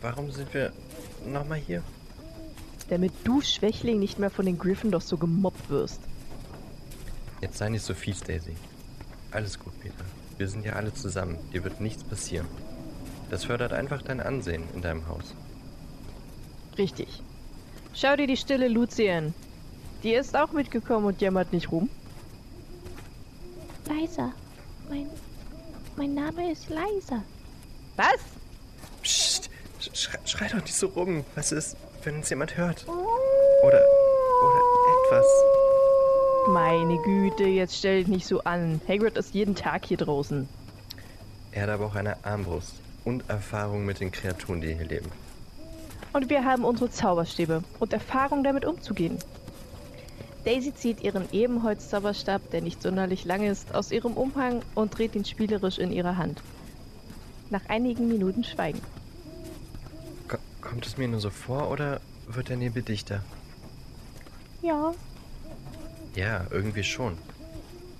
warum sind wir nochmal hier? Damit du, Schwächling, nicht mehr von den Gryffindors so gemobbt wirst. Jetzt sei nicht so fies, Daisy. Alles gut, Peter. Wir sind ja alle zusammen. Dir wird nichts passieren. Das fördert einfach dein Ansehen in deinem Haus. Richtig. Schau dir die stille Lucien. Die ist auch mitgekommen und jammert nicht rum. Leiser. Mein, mein Name ist Leiser. Was? Schrei, schrei doch nicht so rum. Was ist, wenn uns jemand hört? Oder, oder etwas. Meine Güte, jetzt stell dich nicht so an. Hagrid ist jeden Tag hier draußen. Er hat aber auch eine Armbrust und Erfahrung mit den Kreaturen, die hier leben. Und wir haben unsere Zauberstäbe und Erfahrung damit umzugehen. Daisy zieht ihren Ebenholz-Zauberstab, der nicht sonderlich lang ist, aus ihrem Umhang und dreht ihn spielerisch in ihre Hand. Nach einigen Minuten Schweigen. Ko kommt es mir nur so vor oder wird der Nebel dichter? Ja, Ja, irgendwie schon.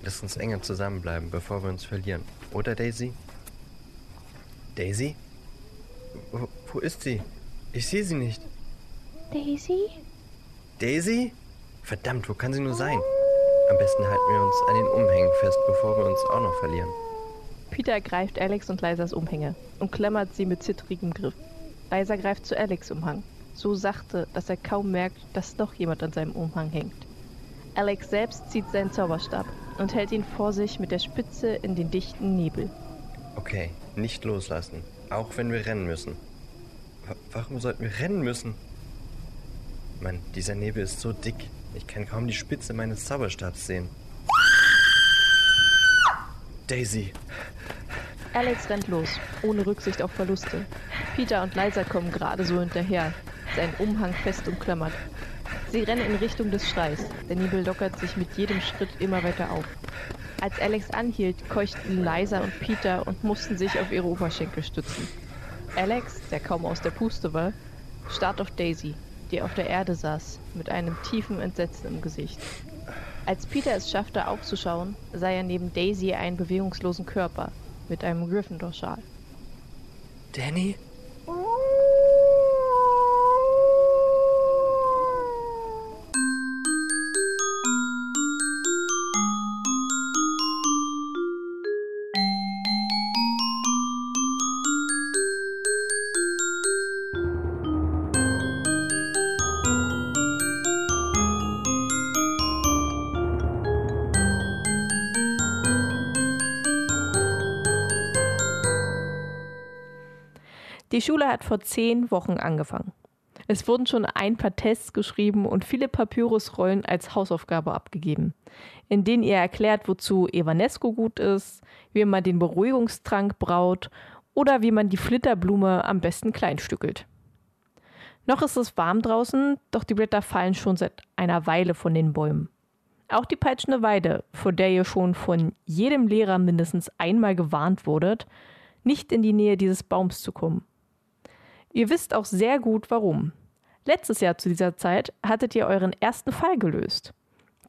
Lass uns enger zusammenbleiben, bevor wir uns verlieren. Oder, Daisy? Daisy? Wo, wo ist sie? Ich sehe sie nicht. Daisy? Daisy? Verdammt, wo kann sie nur sein? Am besten halten wir uns an den Umhängen fest, bevor wir uns auch noch verlieren. Peter greift Alex und Lisas Umhänge und klammert sie mit zittrigem Griff. Lisa greift zu Alex Umhang, so sachte, dass er kaum merkt, dass noch jemand an seinem Umhang hängt. Alex selbst zieht seinen Zauberstab und hält ihn vor sich mit der Spitze in den dichten Nebel. Okay, nicht loslassen. Auch wenn wir rennen müssen. Wa- warum sollten wir rennen müssen? Mann, dieser Nebel ist so dick. Ich kann kaum die Spitze meines Zauberstabs sehen. Daisy, Alex rennt los, ohne Rücksicht auf Verluste. Peter und Lisa kommen gerade so hinterher, seinen Umhang fest umklammert. Sie rennen in Richtung des Schreis. Der Nebel lockert sich mit jedem Schritt immer weiter auf. Als Alex anhielt, keuchten Lisa und Peter und mussten sich auf ihre Oberschenkel stützen. Alex, der kaum aus der Puste war, starrt auf Daisy, die auf der Erde saß, mit einem tiefen Entsetzen im Gesicht. Als Peter es schaffte aufzuschauen, sah er neben Daisy einen bewegungslosen Körper mit einem Gryffindor-Schal. Danny? Die Schule hat vor zehn Wochen angefangen. Es wurden schon ein paar Tests geschrieben und viele Papyrusrollen als Hausaufgabe abgegeben, in denen ihr erklärt, wozu Evanesco gut ist, wie man den Beruhigungstrank braut oder wie man die Flitterblume am besten kleinstückelt. Noch ist es warm draußen, doch die Blätter fallen schon seit einer Weile von den Bäumen. Auch die peitschende Weide, vor der ihr schon von jedem Lehrer mindestens einmal gewarnt wurdet, nicht in die Nähe dieses Baums zu kommen. Ihr wisst auch sehr gut warum. Letztes Jahr zu dieser Zeit hattet ihr euren ersten Fall gelöst.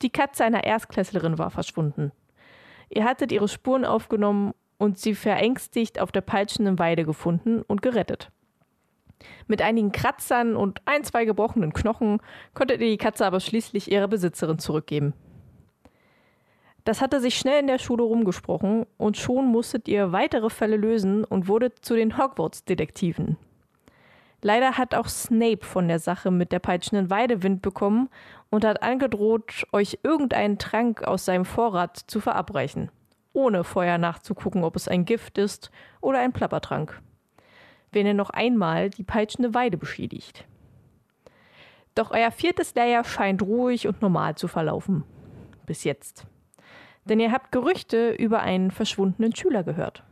Die Katze einer Erstklässlerin war verschwunden. Ihr hattet ihre Spuren aufgenommen und sie verängstigt auf der peitschenden Weide gefunden und gerettet. Mit einigen Kratzern und ein, zwei gebrochenen Knochen konntet ihr die Katze aber schließlich ihrer Besitzerin zurückgeben. Das hatte sich schnell in der Schule rumgesprochen und schon musstet ihr weitere Fälle lösen und wurdet zu den Hogwarts-Detektiven. Leider hat auch Snape von der Sache mit der peitschenden Weide Wind bekommen und hat angedroht, euch irgendeinen Trank aus seinem Vorrat zu verabreichen, ohne vorher nachzugucken, ob es ein Gift ist oder ein Plappertrank. Wenn ihr noch einmal die peitschende Weide beschädigt. Doch euer viertes Lehrjahr scheint ruhig und normal zu verlaufen. Bis jetzt. Denn ihr habt Gerüchte über einen verschwundenen Schüler gehört.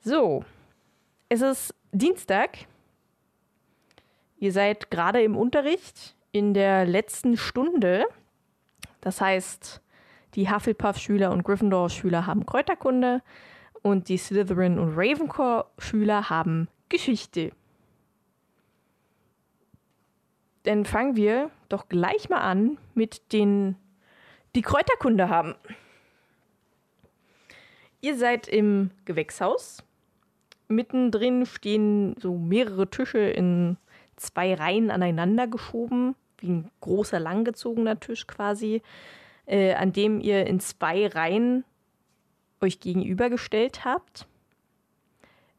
So, es ist Dienstag. Ihr seid gerade im Unterricht in der letzten Stunde. Das heißt, die Hufflepuff-Schüler und Gryffindor-Schüler haben Kräuterkunde und die Slytherin- und Ravenclaw-Schüler haben Geschichte. Dann fangen wir doch gleich mal an mit den, die Kräuterkunde haben. Ihr seid im Gewächshaus mittendrin stehen so mehrere Tische in zwei Reihen aneinander geschoben, wie ein großer langgezogener Tisch quasi, äh, an dem ihr in zwei Reihen euch gegenübergestellt habt.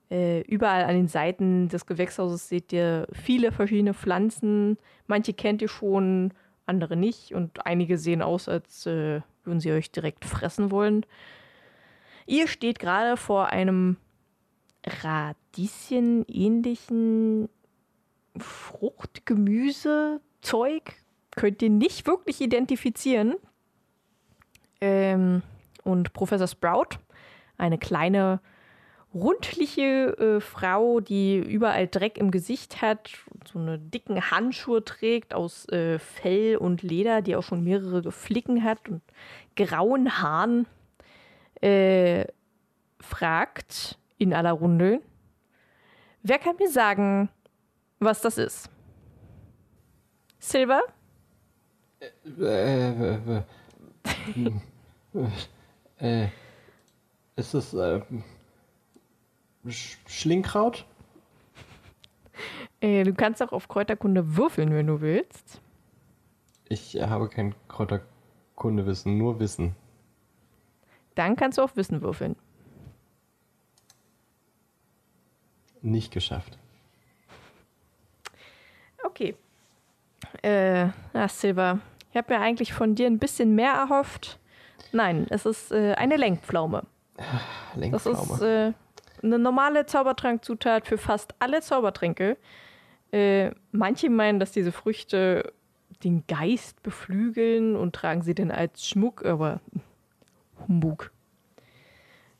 Äh, überall an den Seiten des Gewächshauses seht ihr viele verschiedene Pflanzen. Manche kennt ihr schon, andere nicht. Und einige sehen aus, als äh, würden sie euch direkt fressen wollen. Ihr steht gerade vor einem Radieschen-ähnlichen Fruchtgemüsezeug. Könnt ihr nicht wirklich identifizieren. Ähm, und Professor Sprout, eine kleine rundliche äh, Frau, die überall Dreck im Gesicht hat, so eine dicken Handschuhe trägt aus äh, Fell und Leder, die auch schon mehrere Flicken hat und grauen Haaren, äh, fragt in aller Runde, wer kann mir sagen, was das ist? Silver? Äh, äh, äh, äh, ist es äh, Sch Schlingkraut? Äh, du kannst auch auf Kräuterkunde würfeln, wenn du willst. Ich habe kein Kräuterkundewissen, nur Wissen. Dann kannst du auf Wissen würfeln. Nicht geschafft. Okay. Äh, na, Silver, ich habe mir eigentlich von dir ein bisschen mehr erhofft. Nein, es ist äh, eine Lenkpflaume. Lenkpflaume. Das ist äh, eine normale Zaubertrankzutat für fast alle Zaubertränke. Äh, manche meinen, dass diese Früchte den Geist beflügeln und tragen sie dann als Schmuck, aber Humbug.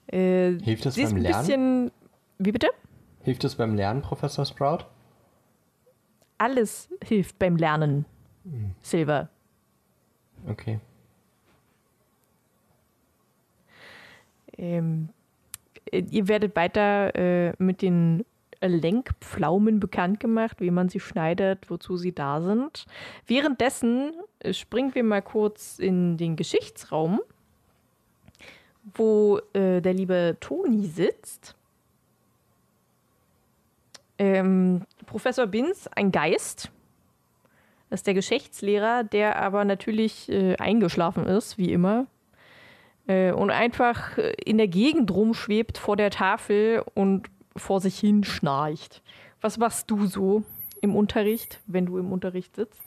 Äh, Hilft das beim ein Lernen? bisschen. Wie bitte? Hilft es beim Lernen, Professor Sprout? Alles hilft beim Lernen. Silver. Okay. Ähm, äh, ihr werdet weiter äh, mit den Lenkpflaumen bekannt gemacht, wie man sie schneidet, wozu sie da sind. Währenddessen äh, springen wir mal kurz in den Geschichtsraum, wo äh, der liebe Toni sitzt. Ähm, Professor Binz, ein Geist. Das ist der Geschichtslehrer, der aber natürlich äh, eingeschlafen ist, wie immer äh, und einfach in der Gegend rumschwebt vor der Tafel und vor sich hin schnarcht. Was machst du so im Unterricht, wenn du im Unterricht sitzt?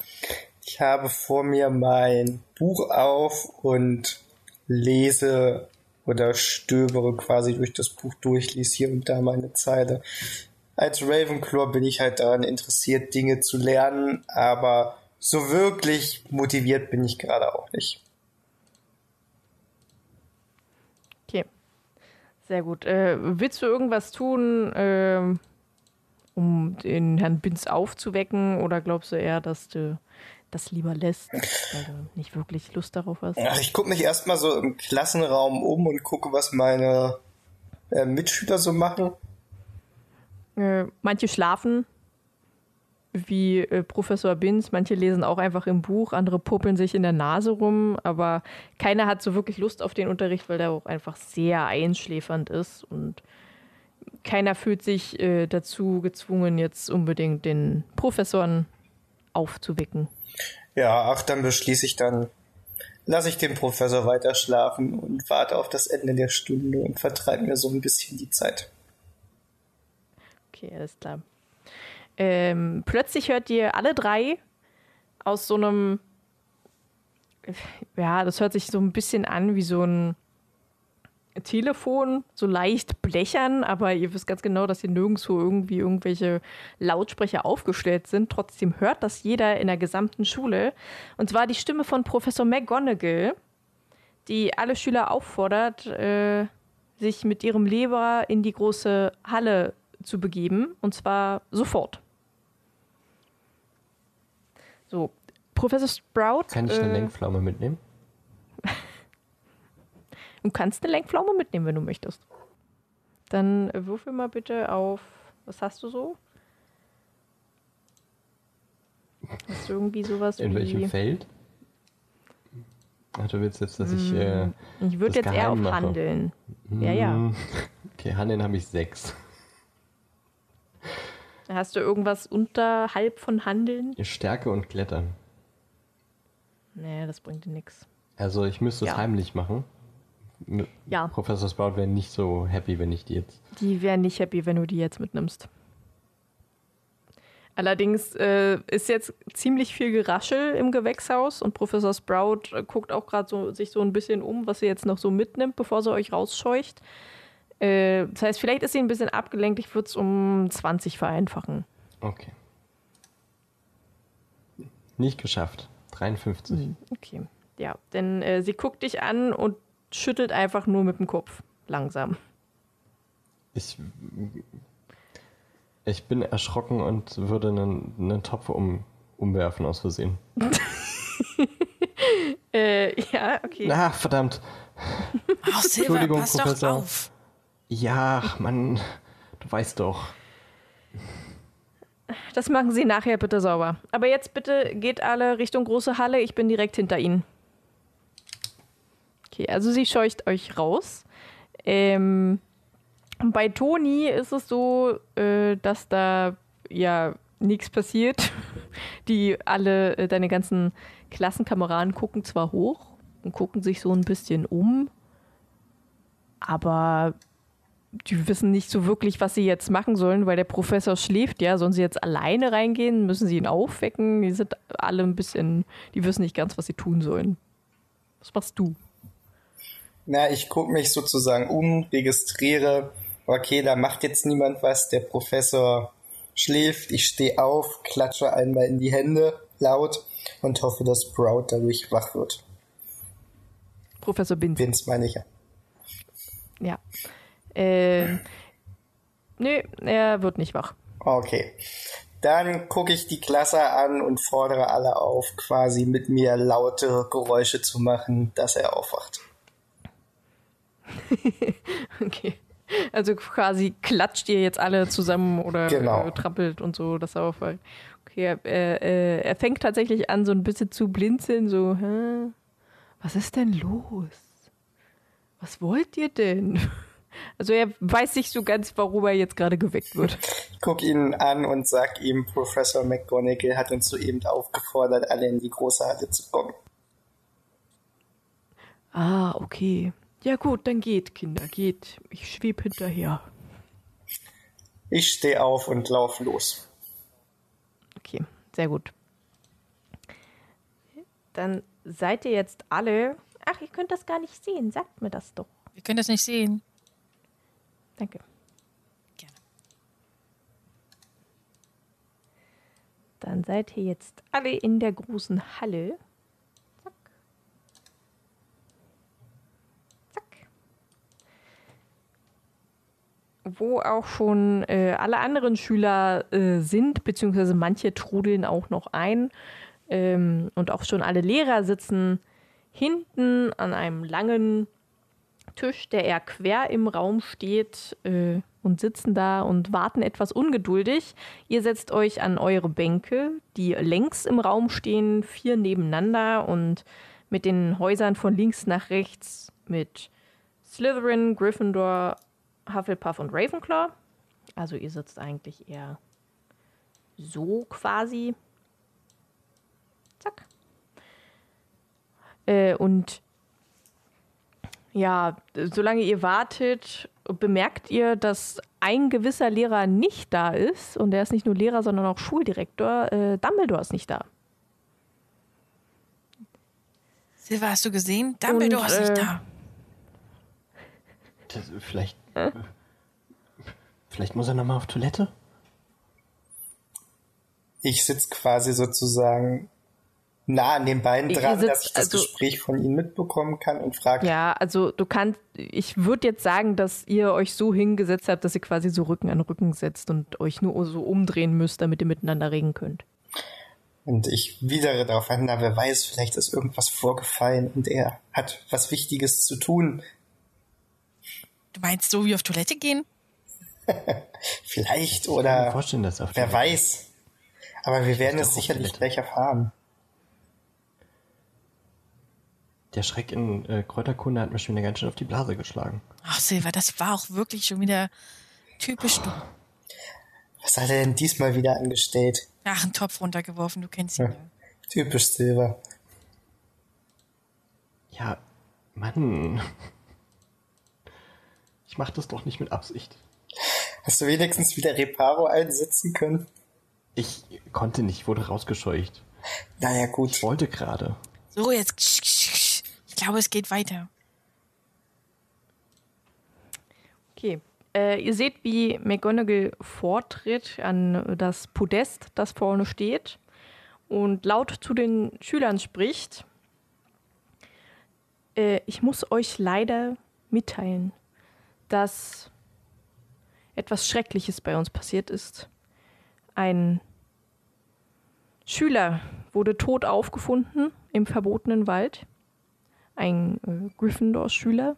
Ich habe vor mir mein Buch auf und lese oder stöbere quasi durch das Buch durch, lese hier und da meine Zeile. Als Ravenclaw bin ich halt daran interessiert, Dinge zu lernen, aber so wirklich motiviert bin ich gerade auch nicht. Okay. Sehr gut. Äh, willst du irgendwas tun, ähm, um den Herrn Binz aufzuwecken? Oder glaubst du eher, dass du das lieber lässt, weil du nicht wirklich Lust darauf hast? Ach, ich gucke mich erstmal so im Klassenraum um und gucke, was meine äh, Mitschüler so machen. Äh, manche schlafen, wie äh, Professor Binz, manche lesen auch einfach im Buch, andere puppeln sich in der Nase rum, aber keiner hat so wirklich Lust auf den Unterricht, weil der auch einfach sehr einschläfernd ist und keiner fühlt sich äh, dazu gezwungen, jetzt unbedingt den Professoren aufzuwecken. Ja, ach, dann beschließe ich dann, lasse ich den Professor weiter schlafen und warte auf das Ende der Stunde und vertreibe mir so ein bisschen die Zeit. Okay, alles klar. Ähm, plötzlich hört ihr alle drei aus so einem, ja, das hört sich so ein bisschen an wie so ein Telefon, so leicht blechern, aber ihr wisst ganz genau, dass hier nirgendwo irgendwie irgendwelche Lautsprecher aufgestellt sind. Trotzdem hört das jeder in der gesamten Schule. Und zwar die Stimme von Professor McGonagall, die alle Schüler auffordert, äh, sich mit ihrem Leber in die große Halle zu begeben. Und zwar sofort. So, Professor Sprout. Kann ich eine äh, Lenkpflaume mitnehmen? Du kannst eine Lenkpflaume mitnehmen, wenn du möchtest. Dann würfel mal bitte auf. Was hast du so? Hast du irgendwie sowas In welchem Feld? Ach, du willst jetzt, dass ich. Äh, Ich würde jetzt eher auf geheim mache. Handeln. Ja, ja. mm, Okay, Handeln habe ich sechs. Hast du irgendwas unterhalb von Handeln? Stärke und Klettern. Nee, das bringt dir nichts. Also ich müsste es Ja. heimlich machen. Ja. Professor Sprout wäre nicht so happy, wenn ich die jetzt. Die wären nicht happy, wenn du die jetzt mitnimmst. Allerdings äh, ist jetzt ziemlich viel Geraschel im Gewächshaus und Professor Sprout äh, guckt auch gerade so, sich so ein bisschen um, was sie jetzt noch so mitnimmt, bevor sie euch rausscheucht. Äh, das heißt, vielleicht ist sie ein bisschen abgelenkt. Ich würde es um 20 vereinfachen. Okay. Nicht geschafft. 53. Hm, Okay. Ja, denn äh, sie guckt dich an und schüttelt einfach nur mit dem Kopf. Langsam. Ich, ich bin erschrocken und würde einen, einen Topf um, umwerfen aus Versehen. Äh, ja, okay. Ah, verdammt. Oh, Silver, Entschuldigung, pass Professor. doch auf. Ja, Mann, du weißt doch. Das machen Sie nachher bitte sauber. Aber jetzt bitte geht alle Richtung große Halle. Ich bin direkt hinter Ihnen. Okay, also sie scheucht euch raus. Ähm, bei Toni ist es so, äh, dass da ja nichts passiert. Die alle, äh, deine ganzen Klassenkameraden gucken zwar hoch und gucken sich so ein bisschen um, aber die wissen nicht so wirklich, was sie jetzt machen sollen, weil der Professor schläft, ja. Sollen sie jetzt alleine reingehen? Müssen sie ihn aufwecken? Die sind alle ein bisschen, die wissen nicht ganz, was sie tun sollen. Was machst du? Na, ich gucke mich sozusagen um, registriere, okay, da macht jetzt niemand was, der Professor schläft, ich stehe auf, klatsche einmal in die Hände laut und hoffe, dass Sprout dadurch wach wird. Professor Binz. Vince meine ich ja. Ja. Äh, nö, er wird nicht wach. Okay. Dann gucke ich die Klasse an und fordere alle auf, quasi mit mir laute Geräusche zu machen, dass er aufwacht. Okay. Also quasi klatscht ihr jetzt alle zusammen oder Genau. äh, trampelt und so, dass er auffällt. Okay, er, äh, er fängt tatsächlich an, so ein bisschen zu blinzeln, so, hä? Was ist denn los? Was wollt ihr denn? Also er weiß nicht so ganz, warum er jetzt gerade geweckt wird. Ich gucke ihn an und sag ihm, Professor McGonagall hat uns soeben aufgefordert, alle in die große Halle zu kommen. Ah, okay. Ja gut, dann geht, Kinder, geht. Ich schweb hinterher. Ich stehe auf und lauf los. Okay, sehr gut. Dann seid ihr jetzt alle. Ach, ihr könnt das gar nicht sehen. Sagt mir das doch. Wir können das nicht sehen. Danke. Gerne. Dann seid ihr jetzt alle in der großen Halle. Zack. Zack. Wo auch schon äh, alle anderen Schüler äh, sind, beziehungsweise manche trudeln auch noch ein. Ähm, und auch schon alle Lehrer sitzen hinten an einem langen Tisch, der eher quer im Raum steht äh, und sitzen da und warten etwas ungeduldig. Ihr setzt euch an eure Bänke, die längs im Raum stehen, vier nebeneinander und mit den Häusern von links nach rechts mit Slytherin, Gryffindor, Hufflepuff und Ravenclaw. Also ihr sitzt eigentlich eher so quasi. Zack. Äh, und ja, solange ihr wartet, bemerkt ihr, dass ein gewisser Lehrer nicht da ist. Und der ist nicht nur Lehrer, sondern auch Schuldirektor. Äh, Dumbledore ist nicht da. Silver, hast du gesehen? Dumbledore Und, ist nicht äh, da. Das, vielleicht. Vielleicht muss er nochmal auf Toilette? Ich sitze quasi sozusagen nah an den Beinen Ihr dran, sitzt dass ich das also- Gespräch von ihnen mitbekommen kann und frage, Ja, also du kannst, ich würde jetzt sagen, dass ihr euch so hingesetzt habt, dass ihr quasi so Rücken an Rücken setzt und euch nur so umdrehen müsst, damit ihr miteinander reden könnt. und ich widere darauf an, na, wer weiß, vielleicht ist irgendwas vorgefallen und er hat was Wichtiges zu tun. Du meinst so wie auf Toilette gehen? Vielleicht Ich kann mir oder vorstellen, dass auf wer Toilette- weiß. Aber wir werden es sicherlich gleich erfahren. Der Schreck in äh, Kräuterkunde hat mir schon wieder ganz schön auf die Blase geschlagen. Ach, Silver, das war auch wirklich schon wieder typisch du. Was hat er denn diesmal wieder angestellt? Ach, einen Topf runtergeworfen, du kennst ihn Ja. ja. Typisch Silver. Ja, Mann. Ich mach das doch nicht mit Absicht. Hast du wenigstens wieder Reparo einsetzen können? Ich konnte nicht, wurde rausgescheucht. Naja, Ich gut. wollte gerade. So, jetzt. Ich glaube, es geht weiter. Okay. Äh, ihr seht, wie McGonagall vortritt an das Podest, das vorne steht und laut zu den Schülern spricht. Äh, ich muss euch leider mitteilen, dass etwas Schreckliches bei uns passiert ist. Ein Schüler wurde tot aufgefunden im verbotenen Wald. Ein äh, Gryffindor-Schüler.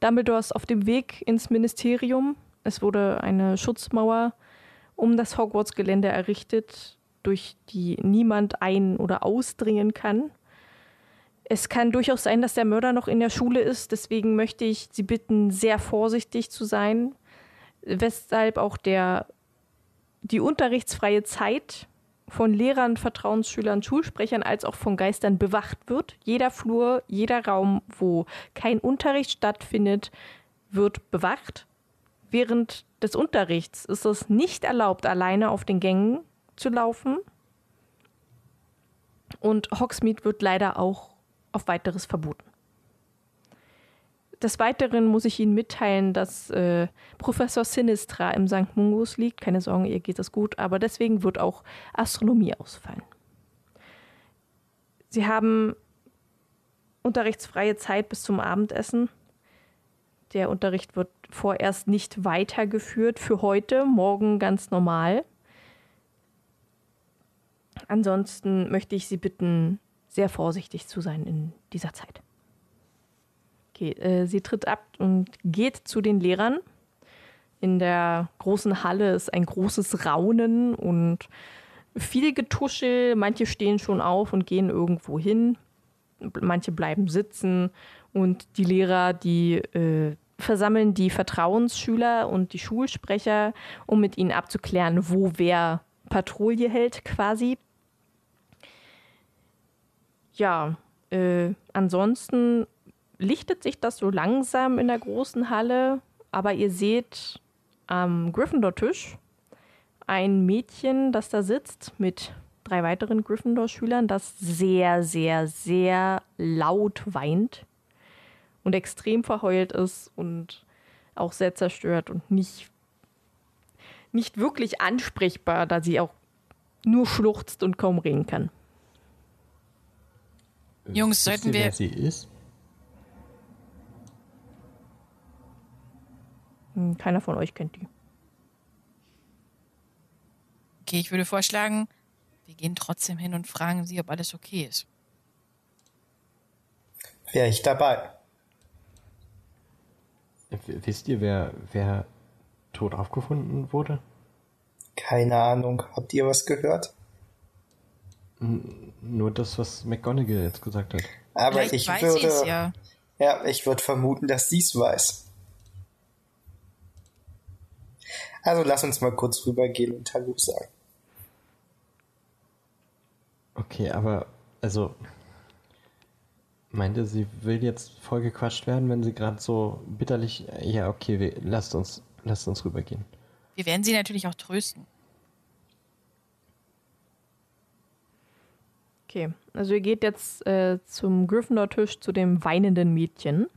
Dumbledore ist auf dem Weg ins Ministerium. Es wurde eine Schutzmauer um das Hogwarts-Gelände errichtet, durch die niemand ein- oder ausdringen kann. Es kann durchaus sein, dass der Mörder noch in der Schule ist. Deswegen möchte ich Sie bitten, sehr vorsichtig zu sein, weshalb auch der, die unterrichtsfreie Zeit von Lehrern, Vertrauensschülern, Schulsprechern als auch von Geistern bewacht wird. Jeder Flur, jeder Raum, wo kein Unterricht stattfindet, wird bewacht. Während des Unterrichts ist es nicht erlaubt, alleine auf den Gängen zu laufen. Und Hogsmeade wird leider auch auf weiteres verboten. Des Weiteren muss ich Ihnen mitteilen, dass äh, Professor Sinistra im St. Mungus liegt. Keine Sorgen, ihr geht es gut, aber deswegen wird auch Astronomie ausfallen. Sie haben unterrichtsfreie Zeit bis zum Abendessen. Der Unterricht wird vorerst nicht weitergeführt für heute, morgen ganz normal. Ansonsten möchte ich Sie bitten, sehr vorsichtig zu sein in dieser Zeit. Okay, äh, sie tritt ab und geht zu den Lehrern. In der großen Halle ist ein großes Raunen und viel Getuschel. Manche stehen schon auf und gehen irgendwo hin. Manche bleiben sitzen. Und die Lehrer, die äh, versammeln die Vertrauensschüler und die Schulsprecher, um mit ihnen abzuklären, wo wer Patrouille hält quasi. Ja, äh, ansonsten lichtet sich das so langsam in der großen Halle, aber ihr seht am Gryffindor-Tisch ein Mädchen, das da sitzt mit drei weiteren Gryffindor-Schülern, das sehr, sehr, sehr laut weint und extrem verheult ist und auch sehr zerstört und nicht, nicht wirklich ansprechbar, da sie auch nur schluchzt und kaum reden kann. Jungs, sollten wir- Wer sie ist? Keiner von euch kennt die. Okay, ich würde vorschlagen, wir gehen trotzdem hin und fragen sie, ob alles okay ist. Wäre ich dabei. Wisst ihr, wer, wer tot aufgefunden wurde? Keine Ahnung. Habt ihr was gehört? Nur das, was McGonagall jetzt gesagt hat. Aber Vielleicht ich weiß würde, sie es ja. ja, ich würde vermuten, dass sie es weiß. Also lass uns mal kurz rübergehen und Hallo sagen. Okay, aber, also, meinte sie will jetzt vollgequatscht werden, wenn sie gerade so bitterlich, ja, okay, wir, lasst uns, lasst uns rübergehen. Wir werden sie natürlich auch trösten. Okay, also ihr geht jetzt äh, zum Gryffindor-Tisch zu dem weinenden Mädchen.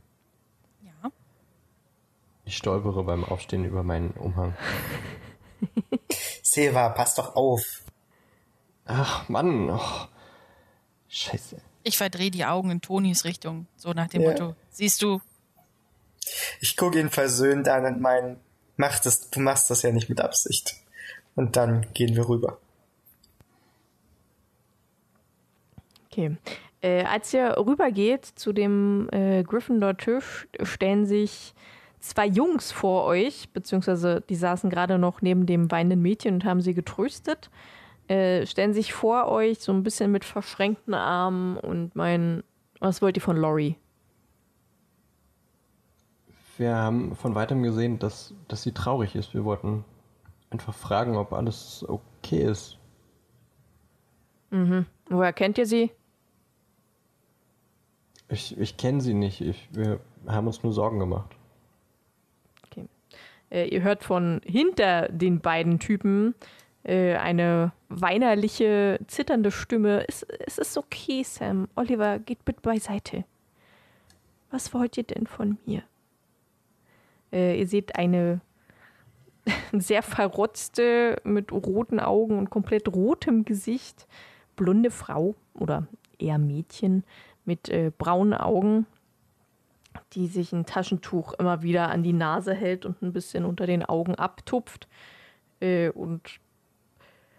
Ich stolpere beim Aufstehen über meinen Umhang. Silva, pass doch auf. Ach, Mann, oh. Scheiße. Ich verdrehe die Augen in Tonis Richtung, so nach dem Ja. Motto, siehst du, Ich gucke ihn versöhnt an und mein, mach das, du machst das ja nicht mit Absicht. Und dann gehen wir rüber. Okay. Äh, als ihr rübergeht zu dem äh, Gryffindor-Tisch, stellen sich zwei Jungs vor euch, beziehungsweise die saßen gerade noch neben dem weinenden Mädchen und haben sie getröstet, äh, stellen sich vor euch so ein bisschen mit verschränkten Armen und meinen, was wollt ihr von Lori? Wir haben von weitem gesehen, dass, dass sie traurig ist. Wir wollten einfach fragen, ob alles okay ist. Woher kennt ihr sie? Ich, ich kenne sie nicht. Ich, wir haben uns nur Sorgen gemacht. Äh, ihr hört von hinter den beiden Typen äh, eine weinerliche, zitternde Stimme. Es, es ist okay, Sam. Oliver, geht bitte beiseite. Was wollt ihr denn von mir? Äh, ihr seht eine sehr verrotzte, mit roten Augen und komplett rotem Gesicht, blonde Frau oder eher Mädchen mit äh, braunen Augen, die sich ein Taschentuch immer wieder an die Nase hält und ein bisschen unter den Augen abtupft äh, und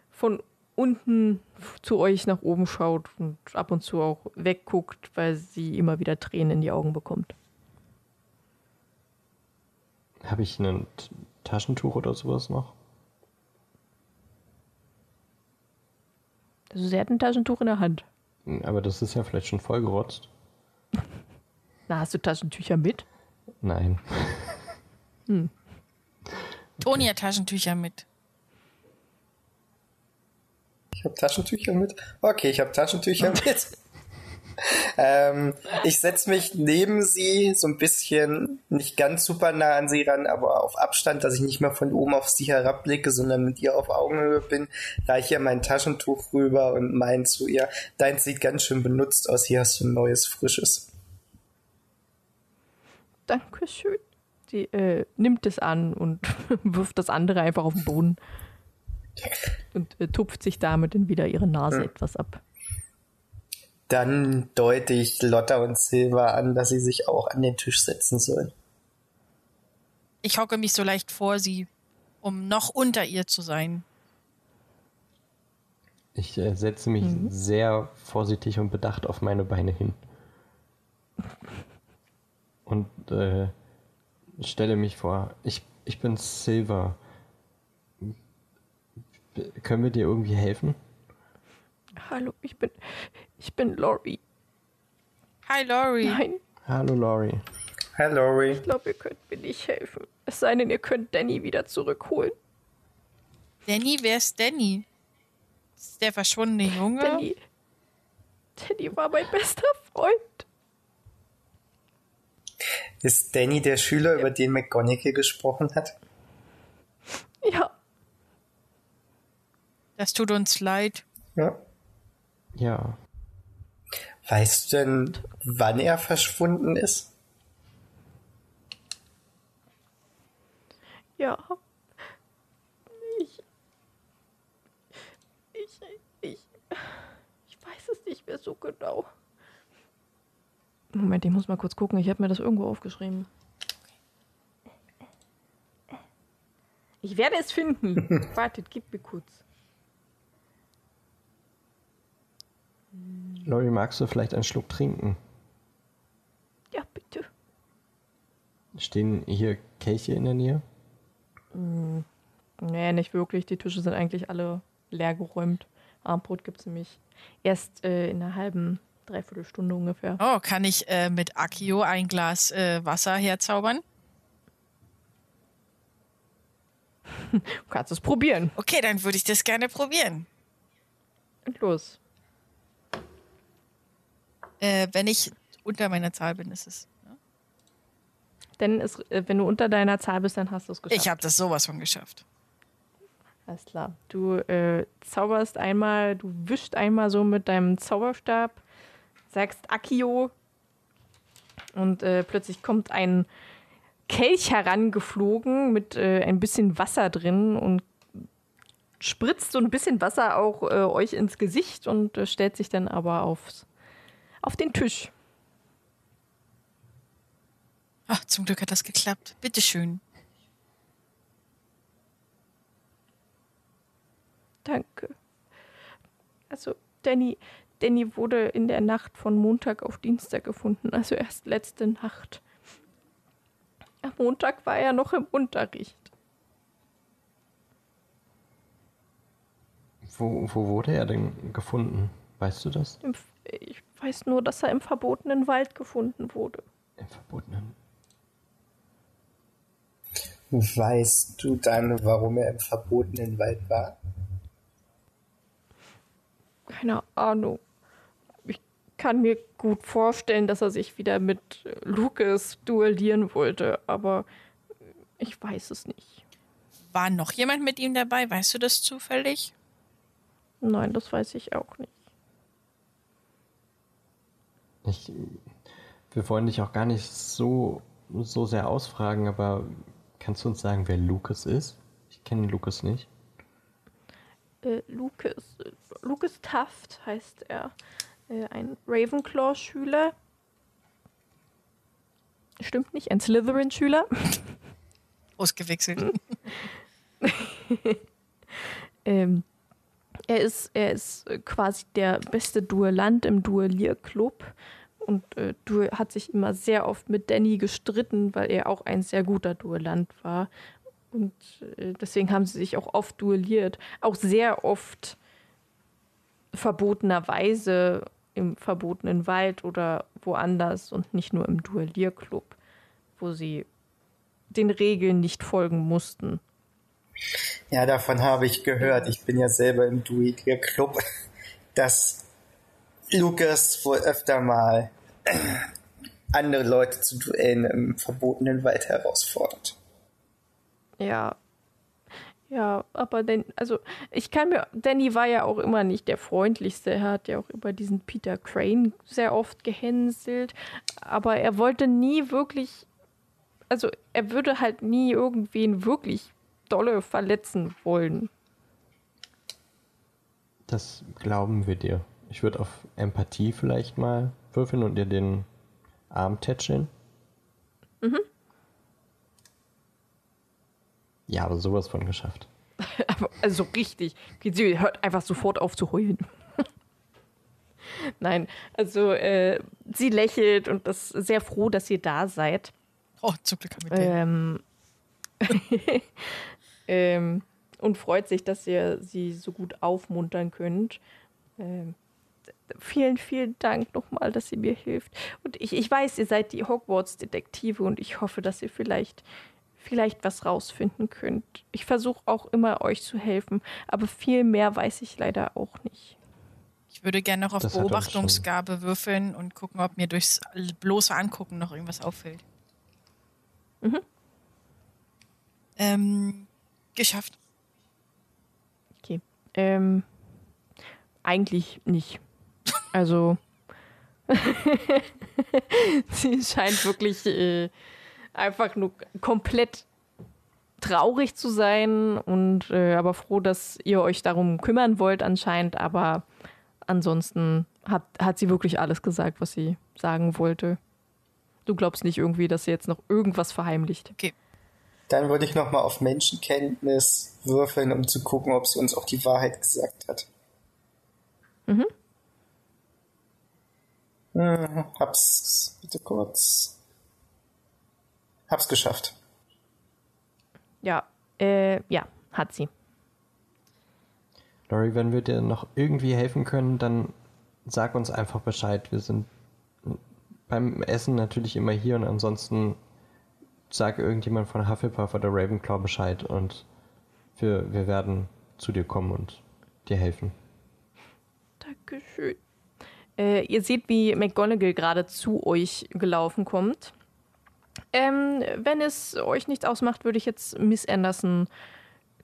von unten zu euch nach oben schaut und ab und zu auch wegguckt, weil sie immer wieder Tränen in die Augen bekommt. Habe ich ein Taschentuch oder sowas noch? Also sie hat ein Taschentuch in der Hand. Aber das ist ja vielleicht schon vollgerotzt. Na, hast du Taschentücher mit? Nein. Toni hat Taschentücher mit. Ich habe Taschentücher mit. Okay, ich habe Taschentücher mit. ähm, ich setze mich neben sie so ein bisschen, nicht ganz super nah an sie ran, aber auf Abstand, dass ich nicht mehr von oben auf sie herabblicke, sondern mit ihr auf Augenhöhe bin. Reiche ihr mein Taschentuch rüber und mein zu ihr. Deins sieht ganz schön benutzt aus. Hier hast du ein neues, frisches. Dankeschön. Sie äh, nimmt es an und wirft das andere einfach auf den Boden. Und äh, tupft sich damit dann wieder ihre Nase Hm. etwas ab. Dann deute ich Lotta und Silva an, dass sie sich auch an den Tisch setzen sollen. Ich hocke mich so leicht vor sie, um noch unter ihr zu sein. Ich äh, setze mich sehr vorsichtig und bedacht auf meine Beine hin. Und äh, stelle mich vor, ich, ich bin Silver. B- Können wir dir irgendwie helfen? Hallo, ich bin, ich bin Lori. Hi, Lori. Nein, Hallo Lori. Hi, Lori. ich glaube, ihr könnt mir nicht helfen. Es sei denn, ihr könnt Danny wieder zurückholen. Danny, wer ist Danny? Das ist der verschwundene Junge? Danny, Danny war mein bester Freund. Ist Danny der Schüler, über den McGonagall gesprochen hat? Ja, Das tut uns leid. Ja. Ja. Weißt du denn, wann er verschwunden ist? ja. Ich, ich, ich, ich weiß es nicht mehr so genau. Moment, ich muss mal kurz gucken. Ich habe mir das irgendwo aufgeschrieben. Ich werde es finden. Wartet, gib mir kurz. Lori, magst du vielleicht einen Schluck trinken? Ja, bitte. Stehen hier Kelche in der Nähe? Nee, nicht wirklich. Die Tische sind eigentlich alle leer geräumt. Armbrot gibt es nämlich erst äh, in einer halben, dreiviertel Stunde ungefähr. Oh, kann ich äh, mit Akio ein Glas äh, Wasser herzaubern? Du kannst es probieren. Okay, dann würde ich das gerne probieren. Und los. Äh, wenn ich unter meiner Zahl bin, ist es. Denn es, äh, wenn du unter deiner Zahl bist, dann hast du es geschafft. Ich habe das sowas von geschafft. Alles klar. Du äh, zauberst einmal, du wischst einmal so mit deinem Zauberstab, sagst Akio und äh, plötzlich kommt ein Kelch herangeflogen mit äh, ein bisschen Wasser drin und spritzt so ein bisschen Wasser auch äh, euch ins Gesicht und äh, stellt sich dann aber aufs, auf den Tisch. Ach, zum Glück hat das geklappt. Bitteschön. Danke. Also, Danny, Danny wurde in der Nacht von Montag auf Dienstag gefunden, also erst letzte Nacht. Am Montag war er noch im Unterricht. Wo, wo wurde er denn gefunden? Weißt du das? Ich weiß nur, dass er im verbotenen Wald gefunden wurde. Im verbotenen. Weißt du dann, warum er im verbotenen Wald war? Keine Ahnung. Ich kann mir gut vorstellen, dass er sich wieder mit Lucas duellieren wollte, aber ich weiß es nicht. War noch jemand mit ihm dabei? Weißt du das zufällig? Nein, das weiß ich auch nicht. Ich, wir wollen dich auch gar nicht so, so sehr ausfragen, aber kannst du uns sagen, wer Lucas ist? Ich kenne Lucas nicht. Äh, Lucas, Lucas Taft heißt er. Äh, ein Ravenclaw-Schüler. Stimmt nicht, ein Slytherin-Schüler. Ausgewechselt. ähm, er ist, er ist äh, quasi der beste Duellant im Duellierclub und äh, du hat sich immer sehr oft mit Danny gestritten, weil er auch ein sehr guter Duellant war. Und äh, deswegen haben sie sich auch oft duelliert. Auch sehr oft verbotenerweise im verbotenen Wald oder woanders und nicht nur im Duellierclub, wo sie den Regeln nicht folgen mussten. Ja, davon habe ich gehört. Ich bin ja selber im Duellierclub, dass Lukas wohl öfter mal andere Leute zu Duellen im verbotenen Wald herausfordert. Ja. Ja, aber denn, also ich kann mir, Danny war ja auch immer nicht der freundlichste. Er hat ja auch über diesen Peter Crane sehr oft gehänselt. Aber er wollte nie wirklich, also er würde halt nie irgendwen wirklich dolle verletzen wollen. Das glauben wir dir. Ich würde auf Empathie vielleicht mal würfeln und dir den Arm tätscheln. Mhm. Ja, aber sowas von geschafft. also richtig. Sie hört einfach sofort auf zu heulen. Nein, also äh, sie lächelt und ist sehr froh, dass ihr da seid. Oh, zum Glück haben wir. Ähm, ähm, und freut sich, dass ihr sie so gut aufmuntern könnt. Ähm, vielen, vielen Dank nochmal, dass ihr mir hilft. Und ich, ich weiß, ihr seid die Hogwarts-Detektive und ich hoffe, dass ihr vielleicht, vielleicht was rausfinden könnt. Ich versuche auch immer, euch zu helfen, aber viel mehr weiß ich leider auch nicht. Ich würde gerne noch auf Das Beobachtungsgabe würfeln und gucken, ob mir durchs bloße Angucken noch irgendwas auffällt. Mhm. Ähm, geschafft. Okay. Ähm, eigentlich nicht. Also, sie scheint wirklich äh, einfach nur komplett traurig zu sein und äh, aber froh, dass ihr euch darum kümmern wollt anscheinend, aber ansonsten hat, hat sie wirklich alles gesagt, was sie sagen wollte. Du glaubst nicht irgendwie, dass sie jetzt noch irgendwas verheimlicht. Okay. Dann würde ich nochmal auf Menschenkenntnis würfeln, um zu gucken, ob sie uns auch die Wahrheit gesagt hat. Mhm. Hm, hab's, bitte kurz. Hab's geschafft. Ja, äh, ja, hat sie. Lori, wenn wir dir noch irgendwie helfen können, dann sag uns einfach Bescheid. Wir sind beim Essen natürlich immer hier und ansonsten sag irgendjemand von Hufflepuff oder Ravenclaw Bescheid und wir, wir werden zu dir kommen und dir helfen. Dankeschön. Äh, ihr seht, wie McGonagall gerade zu euch gelaufen kommt. Ähm, wenn es euch nichts ausmacht, würde ich jetzt Miss Anderson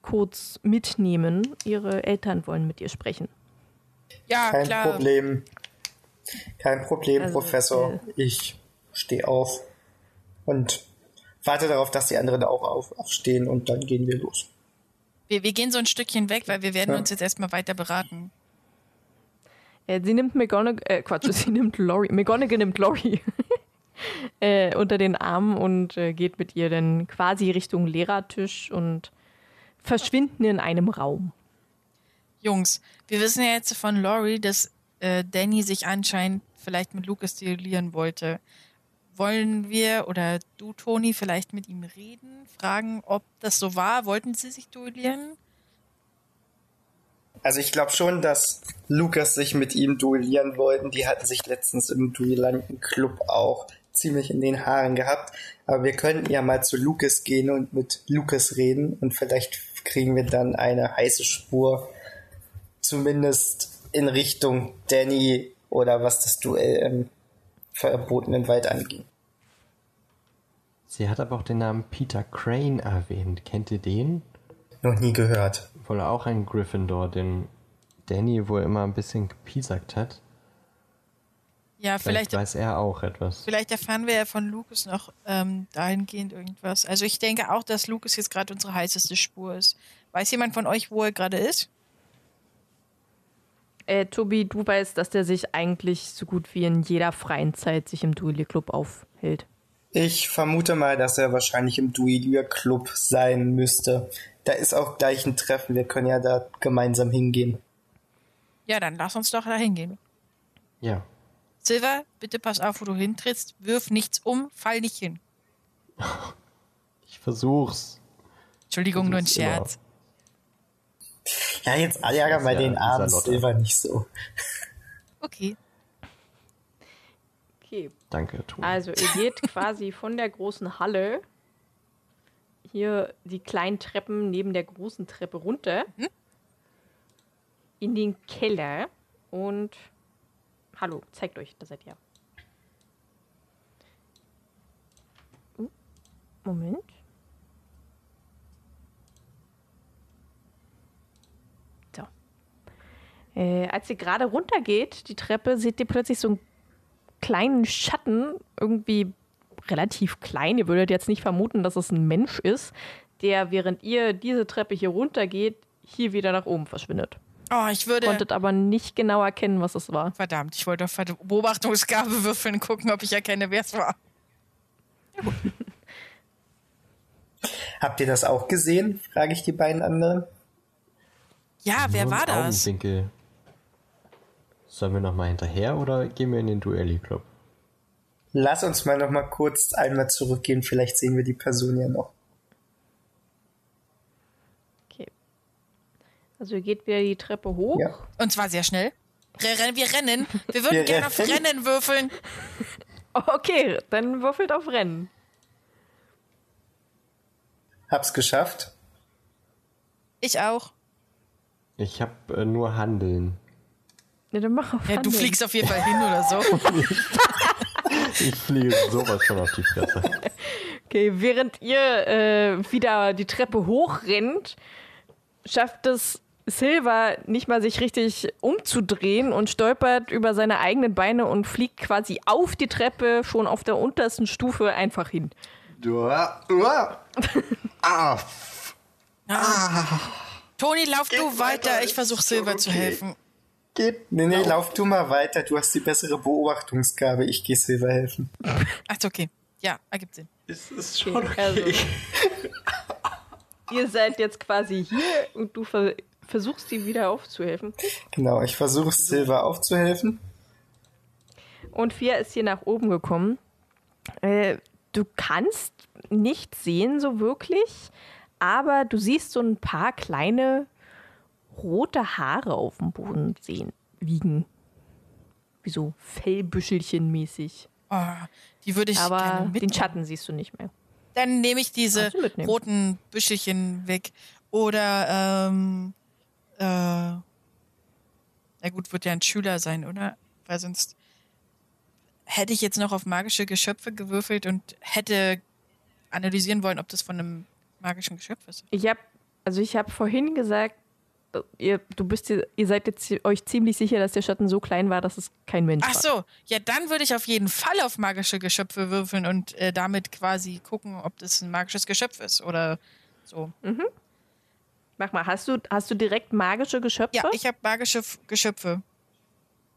kurz mitnehmen. Ihre Eltern wollen mit ihr sprechen. Ja, Kein klar. Problem. Kein Problem, Also, Professor. äh, Ich stehe auf und warte darauf, dass die anderen auch auf, aufstehen und dann gehen wir los. Wir, wir gehen so ein Stückchen weg, weil wir werden Ja. uns jetzt erstmal weiter beraten. Äh, sie nimmt McGonagall, äh, Quatsch, sie nimmt Laurie, McGonagall nimmt Laurie äh, unter den Arm und äh, geht mit ihr dann quasi Richtung Lehrertisch und verschwinden in einem Raum. Jungs, wir wissen ja jetzt von Laurie, dass äh, Danny sich anscheinend vielleicht mit Lucas duellieren wollte. Wollen wir oder du, Toni, vielleicht mit ihm reden? Fragen, ob das so war? Wollten sie sich duellieren? Also ich glaube schon, dass Lukas sich mit ihm duellieren wollten. Die hatten sich letztens im Duellantenclub auch ziemlich in den Haaren gehabt. Aber wir könnten ja mal zu Lucas gehen und mit Lucas reden und vielleicht kriegen wir dann eine heiße Spur, zumindest in Richtung Danny oder was das Duell im verbotenen Wald angeht. Sie hat aber auch den Namen Peter Crane erwähnt. Kennt ihr den? Noch nie gehört. Wohl auch ein Gryffindor, den Danny wohl immer ein bisschen gepiesackt hat. Ja, Vielleicht, vielleicht, weiß er auch etwas. vielleicht erfahren wir ja von Lucas noch ähm, dahingehend irgendwas. Also ich denke auch, dass Lucas jetzt gerade unsere heißeste Spur ist. Weiß jemand von euch, wo er gerade ist? Äh, Tobi, du weißt, dass der sich eigentlich so gut wie in jeder freien Zeit sich im Duellier-Club aufhält. Ich vermute mal, dass er wahrscheinlich im Duellier-Club sein müsste. Da ist auch gleich ein Treffen. Wir können ja da gemeinsam hingehen. Ja, dann lass uns doch da hingehen. Ja. Silver, bitte pass auf, wo du hintrittst. Wirf nichts um, fall nicht hin. Ich versuch's. Entschuldigung, nur ein ist immer- Scherz. Ja, jetzt ärger mal Ja, den armen dieser Lotte. Silver nicht so. Okay. Okay. Danke, Tobi. Also ihr geht quasi von der großen Halle hier die kleinen Treppen neben der großen Treppe runter in den Keller und hallo, zeigt euch, da seid ihr. Hm, Moment. So. Äh, als ihr gerade runtergeht, die Treppe, seht ihr plötzlich so einen kleinen Schatten, irgendwie relativ klein. Ihr würdet jetzt nicht vermuten, dass es ein Mensch ist, der, während ihr diese Treppe hier runtergeht, hier wieder nach oben verschwindet. Oh, ich würde. Konntet aber nicht genau erkennen, was es war. Verdammt, ich wollte auf Beobachtungsgabe würfeln, gucken, ob ich erkenne, wer es war. Habt ihr das auch gesehen? Frage ich die beiden anderen. Ja, wer Nur war das? Augenwinkel. Sollen wir nochmal hinterher oder gehen wir in den Duelli-Club? Lass uns mal noch mal kurz einmal zurückgehen. Vielleicht sehen wir die Person ja noch. Okay. Also ihr geht wieder die Treppe hoch. Ja. Und zwar sehr schnell. Wir rennen. Wir würden gerne auf rennen. Würfeln. Okay, dann würfelt auf Rennen. Hab's geschafft. Ich auch. Ich habe äh, nur Handeln. Ja, dann mach auf Ja, du Handeln. fliegst auf jeden Fall hin oder so. Ich fliege sowas schon auf die Fresse. Okay, während ihr äh, wieder die Treppe hochrennt, schafft es Silver nicht mal sich richtig umzudrehen und stolpert über seine eigenen Beine und fliegt quasi auf die Treppe schon auf der untersten Stufe einfach hin. Toni, lauf du weiter. Ich versuche Silver zu helfen. Geht. Nee, nee, lauf du mal weiter. Du hast die bessere Beobachtungsgabe. Ich gehe Silver helfen. Ach, okay. Ja, ergibt Sinn. Es ist Okay, also, ihr seid jetzt quasi hier und du ver versuchst sie wieder aufzuhelfen. Genau, ich versuche Silver aufzuhelfen. Und Fia ist hier nach oben gekommen. Äh, du kannst nicht sehen so wirklich, aber du siehst so ein paar kleine rote Haare auf dem Boden sehen, liegen. Wie so Fellbüschelchen mäßig. Oh, die würde ich gerne Aber mitnehmen. den Schatten siehst du nicht mehr. Dann nehme ich diese roten Büschelchen weg. Oder, ähm, äh, na gut, wird ja ein Schüler sein, oder? Weil sonst hätte ich jetzt noch auf magische Geschöpfe gewürfelt und hätte analysieren wollen, ob das von einem magischen Geschöpf ist. Ich habe, also ich habe vorhin gesagt, ihr, du bist, ihr seid jetzt euch ziemlich sicher, dass der Schatten so klein war, dass es kein Mensch Ach war. so, ja, dann würde ich auf jeden Fall auf magische Geschöpfe würfeln und äh, damit quasi gucken, ob das ein magisches Geschöpf ist oder so. Mach mal, hast du, hast du direkt magische Geschöpfe? Ja, ich habe magische F Geschöpfe.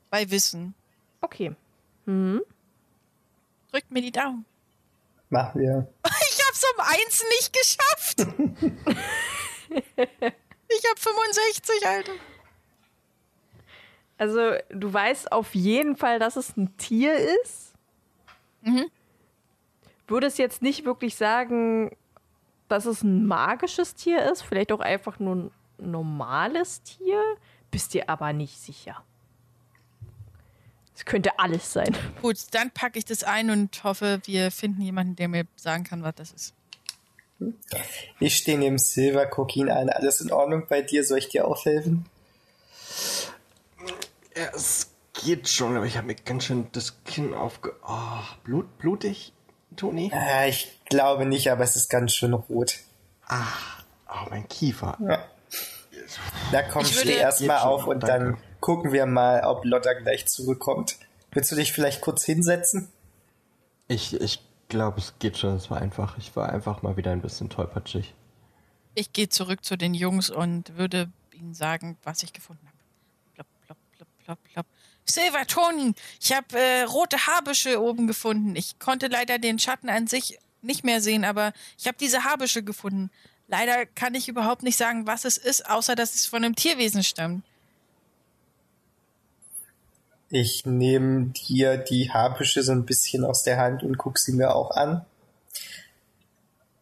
Bei Wissen. Okay. Drückt mir die Daumen. Machen wir. Ich hab's um eins nicht geschafft. ich hab 65, Alter. Also, du weißt auf jeden Fall, dass es ein Tier ist. Würdest jetzt nicht wirklich sagen, dass es ein magisches Tier ist, vielleicht auch einfach nur ein normales Tier, bist dir aber nicht sicher. Es könnte alles sein. Gut, dann packe ich das ein und hoffe, wir finden jemanden, der mir sagen kann, was das ist. Ich stehe neben Silver, gucke ihn an. Alles in Ordnung bei dir? Soll ich dir aufhelfen? Ja, es geht schon, aber ich habe mir ganz schön das Kinn aufge... Oh, Blut, blutig, Toni? Äh, ich glaube nicht, aber es ist ganz schön rot. Oh, mein Kiefer. Ja. Na komm, Ich steh erstmal auf und danke. dann gucken wir mal, ob Lotta gleich zurückkommt. Willst du dich vielleicht kurz hinsetzen? Ich, ich glaube, es geht schon. Es war einfach, ich war einfach mal wieder ein bisschen tollpatschig. Ich gehe zurück zu den Jungs und würde ihnen sagen, was ich gefunden habe. Plopp, plopp, plopp, plopp, plopp. Silver, Toni, ich habe äh, rote Haarbüsche oben gefunden. Ich konnte leider den Schatten an sich nicht mehr sehen, aber ich habe diese Haarbüsche gefunden. Leider kann ich überhaupt nicht sagen, was es ist, außer dass es von einem Tierwesen stammt. Ich nehme dir die Haarbüsche so ein bisschen aus der Hand und guck sie mir auch an.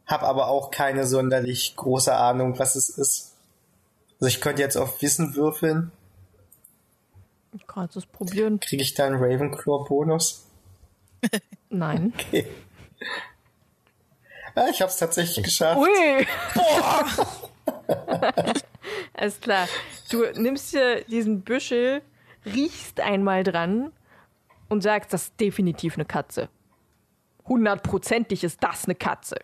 Hab aber auch keine sonderlich große Ahnung, was es ist. Also ich könnte jetzt auf Wissen würfeln. Kannst du es probieren? Kriege ich da einen Ravenclaw-Bonus? Nein. Okay. Ah, ich hab's tatsächlich geschafft. Ui! Alles klar. Du nimmst dir diesen Büschel, riechst einmal dran und sagst, das ist definitiv eine Katze. Hundertprozentig ist das eine Katze.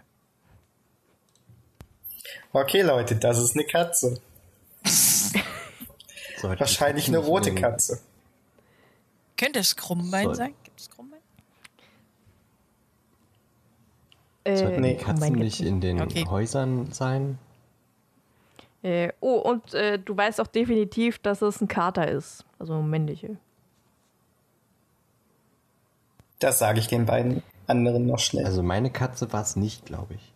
Okay, Leute, das ist eine Katze. Sollte Wahrscheinlich eine rote nicht Katze. Könnte es Krummbein Soll- sein? Gibt es Krummbein? Äh, Sollten nee, die Katzen Krummbein nicht in den Okay. Häusern sein? Äh, oh, und äh, du weißt auch definitiv, dass es ein Kater ist. Also männliche. Das sage ich den beiden anderen noch schnell. Also meine Katze war es nicht, glaube ich.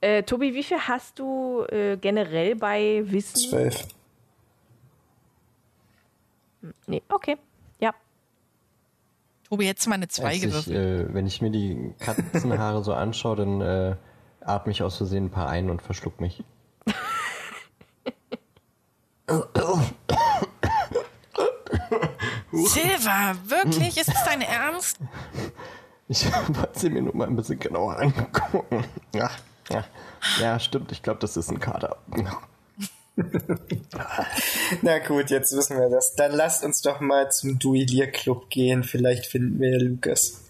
Äh, Tobi, wie viel hast du äh, generell bei Wissen? Zwölf. Nee, okay. Ja. Tobi, jetzt mal eine 2 Als ich, gewürfelt. äh, wenn ich mir die Katzenhaare so anschaue, dann äh, atme ich aus Versehen ein paar ein und verschluck mich. Silver, wirklich? Ist das dein Ernst? Ich wollte sie mir nur mal ein bisschen genauer angucken. Ja, ja, ja stimmt. Ich glaube, das ist ein Kater. Na gut, jetzt wissen wir das. Dann lasst uns doch mal zum Duellierclub gehen. Vielleicht finden wir ja Lukas.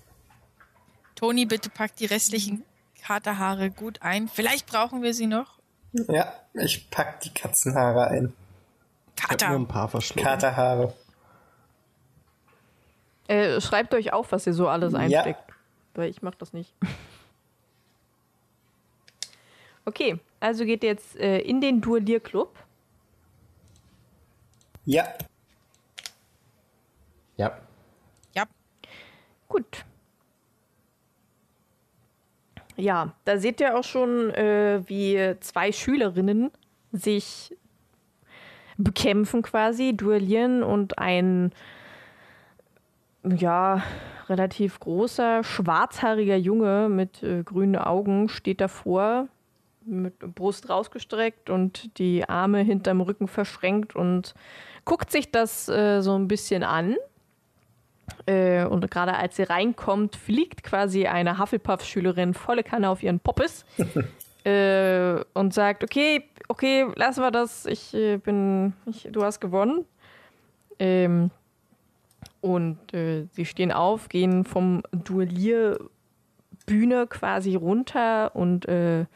Toni, bitte pack die restlichen Katerhaare gut ein. Vielleicht brauchen wir sie noch. Ja, ich pack die Katzenhaare ein. Ich habe nur Kater. ein paar verschluckt. Katerhaare. Äh, schreibt euch auf, was ihr so alles Ja. einsteckt. Weil ich mach das nicht. Okay, also geht ihr jetzt äh, in den Duellierclub. Ja, Ja, Ja, Gut. Ja, da seht ihr auch schon, äh, wie zwei Schülerinnen sich bekämpfen quasi, duellieren und ein ja, relativ großer, schwarzhaariger Junge mit äh, grünen Augen steht davor, mit Brust rausgestreckt und die Arme hinterm Rücken verschränkt und guckt sich das äh, so ein bisschen an. Äh, und gerade als sie reinkommt, fliegt quasi eine Hufflepuff-Schülerin volle Kanne auf ihren Poppes äh, und sagt, okay, okay, lassen wir das, ich äh, bin, ich, du hast gewonnen. Ähm, und äh, sie stehen auf, gehen vom Duellierbühne quasi runter und äh,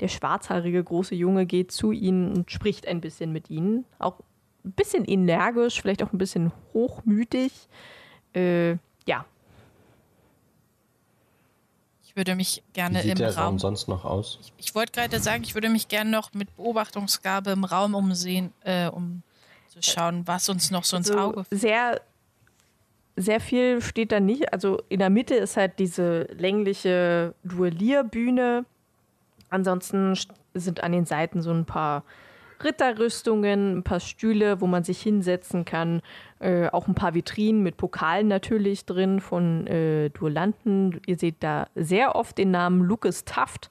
der schwarzhaarige große Junge geht zu ihnen und spricht ein bisschen mit ihnen. Auch ein bisschen energisch, vielleicht auch ein bisschen hochmütig. Äh, ja, ich würde mich wie gerne sieht im der Raum Raum. sonst noch aus? Ich wollte gerade sagen, ich würde mich gerne noch mit Beobachtungsgabe im Raum umsehen, äh, um zu schauen, was uns noch so ins also Auge sehr, sehr viel steht da nicht. Also in der Mitte ist halt diese längliche Duellierbühne. Ansonsten st- sind an den Seiten so ein paar Ritterrüstungen, ein paar Stühle, wo man sich hinsetzen kann. Äh, auch ein paar Vitrinen mit Pokalen natürlich drin von äh, Duellanten. Ihr seht da sehr oft den Namen Lucas Taft.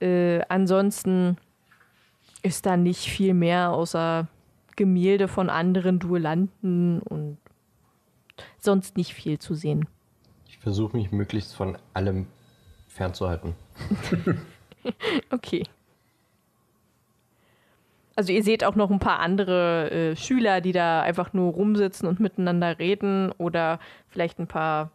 Äh, ansonsten ist da nicht viel mehr außer Gemälde von anderen Duellanten und sonst nicht viel zu sehen. Ich versuche mich möglichst von allem fernzuhalten. Okay. Also ihr seht auch noch ein paar andere äh, Schüler, die da einfach nur rumsitzen und miteinander reden oder vielleicht ein paar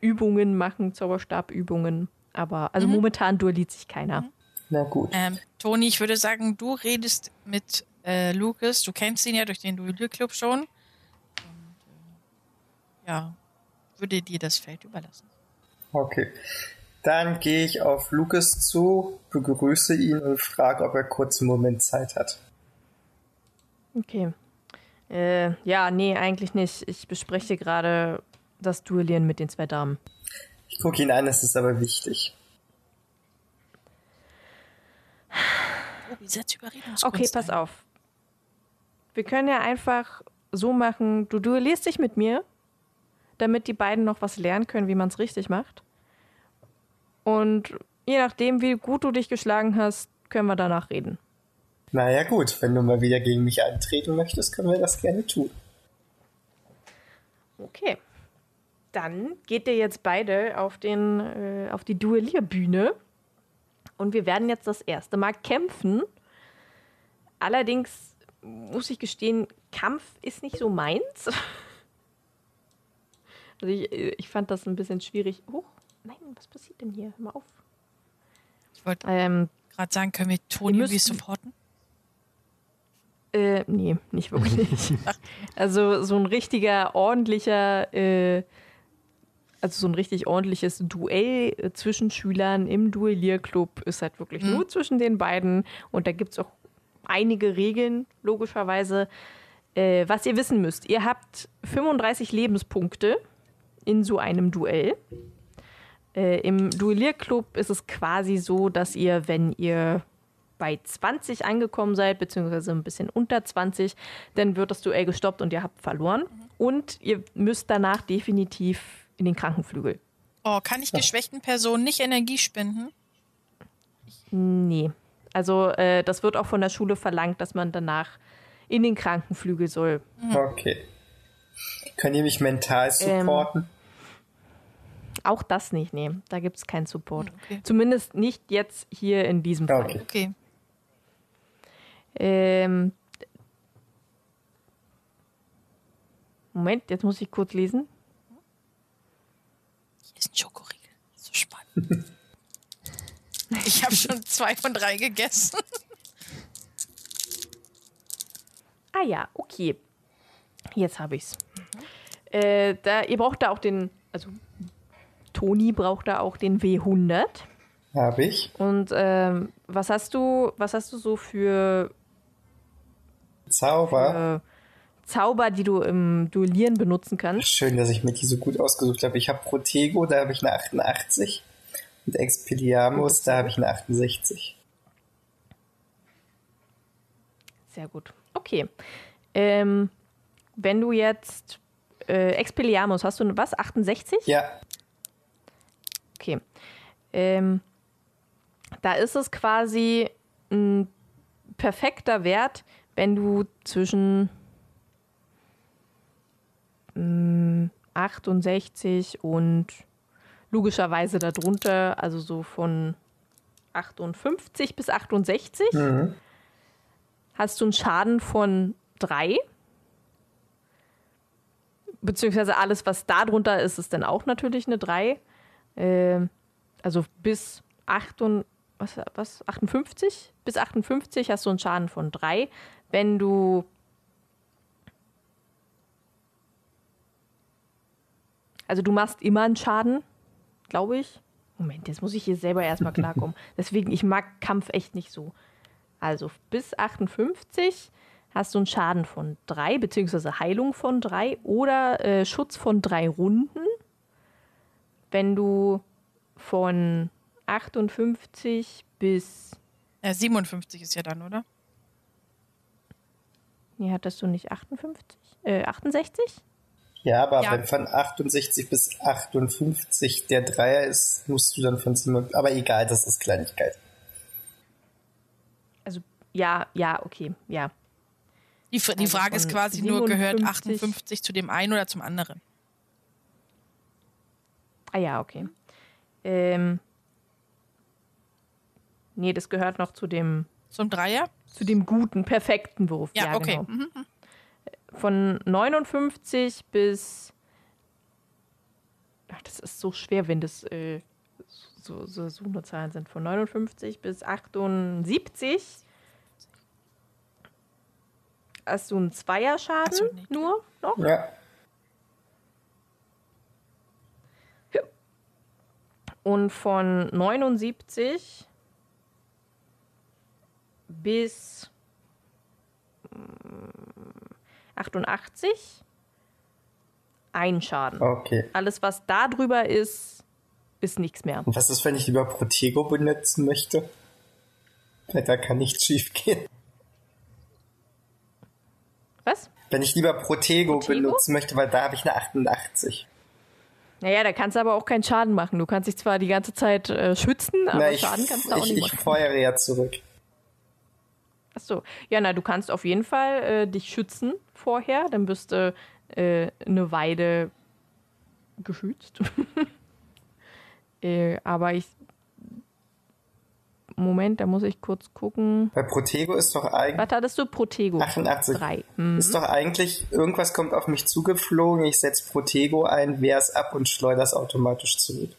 Übungen machen, Zauberstabübungen. Aber also Mhm. momentan duelliert sich keiner. Na gut. Ähm, Toni, ich würde sagen, du redest mit äh, Lucas. Du kennst ihn ja durch den Duellierclub schon. Und, äh, ja, würde dir das Feld überlassen. Okay. Dann gehe ich auf Lucas zu, begrüße ihn und frage, ob er kurz einen Moment Zeit hat. Okay. Äh, ja, nee, eigentlich nicht. Ich bespreche gerade das Duellieren mit den zwei Damen. Ich gucke ihn an, es ist aber wichtig. Okay, pass auf. Wir können ja einfach so machen, du duellierst dich mit mir, damit die beiden noch was lernen können, wie man es richtig macht. Und je nachdem, wie gut du dich geschlagen hast, können wir danach reden. Naja gut, wenn du mal wieder gegen mich antreten möchtest, können wir das gerne tun. Okay. Dann geht ihr jetzt beide auf, den, äh, auf die Duellierbühne. Und wir werden jetzt das erste Mal kämpfen. Allerdings muss ich gestehen, Kampf ist nicht so meins. Also ich, ich fand das ein bisschen schwierig. Huch, nein, was passiert denn hier? Hör mal auf. Ich wollte Ähm, gerade sagen, können wir Toni irgendwie supporten? Äh, nee, nicht wirklich. also so ein richtiger, ordentlicher, äh, also so ein richtig ordentliches Duell äh, zwischen Schülern im Duellierclub ist halt wirklich Mhm. nur zwischen den beiden. Und da gibt es auch einige Regeln, logischerweise. Äh, was ihr wissen müsst, ihr habt 35 Lebenspunkte in so einem Duell. Äh, Im Duellierclub ist es quasi so, dass ihr, wenn ihr bei 20 angekommen seid, beziehungsweise ein bisschen unter 20, dann wird das Duell gestoppt und ihr habt verloren. Und ihr müsst danach definitiv in den Krankenflügel. Oh, kann ich geschwächten Personen nicht Energie spenden? Nee. Also äh, das wird auch von der Schule verlangt, dass man danach in den Krankenflügel soll. Okay. Könnt ihr mich mental supporten? Auch das nicht, nee. Da gibt es keinen Support. Okay. Zumindest nicht jetzt hier in diesem Fall. Okay. Okay. Ähm, Moment, jetzt muss ich kurz lesen. Hier ist ein Schokoriegel. So spannend. ich habe schon zwei von drei gegessen. Ah ja, okay. Jetzt habe ich's. Äh, da, ihr braucht da auch den, also Toni braucht da auch den W100. Habe ich. Und ähm, was hast du, was hast du so für Zauber. äh, Zauber, die du im Duellieren benutzen kannst? Schön, dass ich mir die so gut ausgesucht habe. Ich habe Protego, da habe ich eine 88. Und Expelliarmus, da habe ich eine 68. Sehr gut. Okay. Ähm, wenn du jetzt äh, Expelliarmus, hast du was? 68? Ja, Okay. Ähm, da ist es quasi ein perfekter Wert, wenn du zwischen mm, 68 und logischerweise darunter, also so von 58 bis 68, Mhm. hast du einen Schaden von 3. Beziehungsweise alles, was da drunter ist, ist dann auch natürlich eine 3. Ähm, also bis 8 und, was, was, 58? Bis 58 hast du einen Schaden von 3. Wenn du Also du machst immer einen Schaden, glaube ich. Moment, jetzt muss ich hier selber erstmal klarkommen. Deswegen, ich mag Kampf echt nicht so. Also bis 58 hast du einen Schaden von 3, beziehungsweise Heilung von 3 oder äh, Schutz von 3 Runden. Wenn du von 58 bis. Äh, 57 ist ja dann, oder? Nee, hattest du nicht 58? Äh, 68? ja, aber Ja. wenn von 68 bis 58 der Dreier ist, musst du dann von 7. Aber egal, das ist Kleinigkeit. Also, ja, ja, okay, ja. Die, die Also Frage ist quasi nur, gehört 57 58 zu dem einen oder zum anderen? Ah ja, okay. Ähm, nee, das gehört noch zu dem, Zum Dreier? zu dem guten, perfekten Wurf. Ja, okay. genau. Mhm. Von 59 bis. Ach, das ist so schwer, wenn das äh, so, so, so nur Zahlen sind. Von 59 bis 78 hast du einen Zweierschaden so, nee. nur noch. Ja. Und von 79 bis mm, 88 ein Schaden. Okay. Alles, was da drüber ist, ist nichts mehr. Und was ist, wenn ich lieber Protego benutzen möchte? Weil da kann nichts schief gehen. Was? Wenn ich lieber Protego, Protego? benutzen möchte, weil da habe ich eine 88. Naja, da kannst du aber auch keinen Schaden machen. Du kannst dich zwar die ganze Zeit äh, schützen, aber Na, ich, Schaden kannst du auch ich, nicht ich machen. feuere ja zurück. Achso. Ja, na, du kannst auf jeden Fall äh, dich schützen vorher. Dann bist du äh, eine Weile geschützt. äh, aber ich. Moment, da muss ich kurz gucken. Bei Protego ist doch eigentlich Was hattest du? Protego. 88. 3. Hm. Ist doch eigentlich, irgendwas kommt auf mich zugeflogen, ich setze Protego ein, wehr es ab und schleudere es automatisch zurück.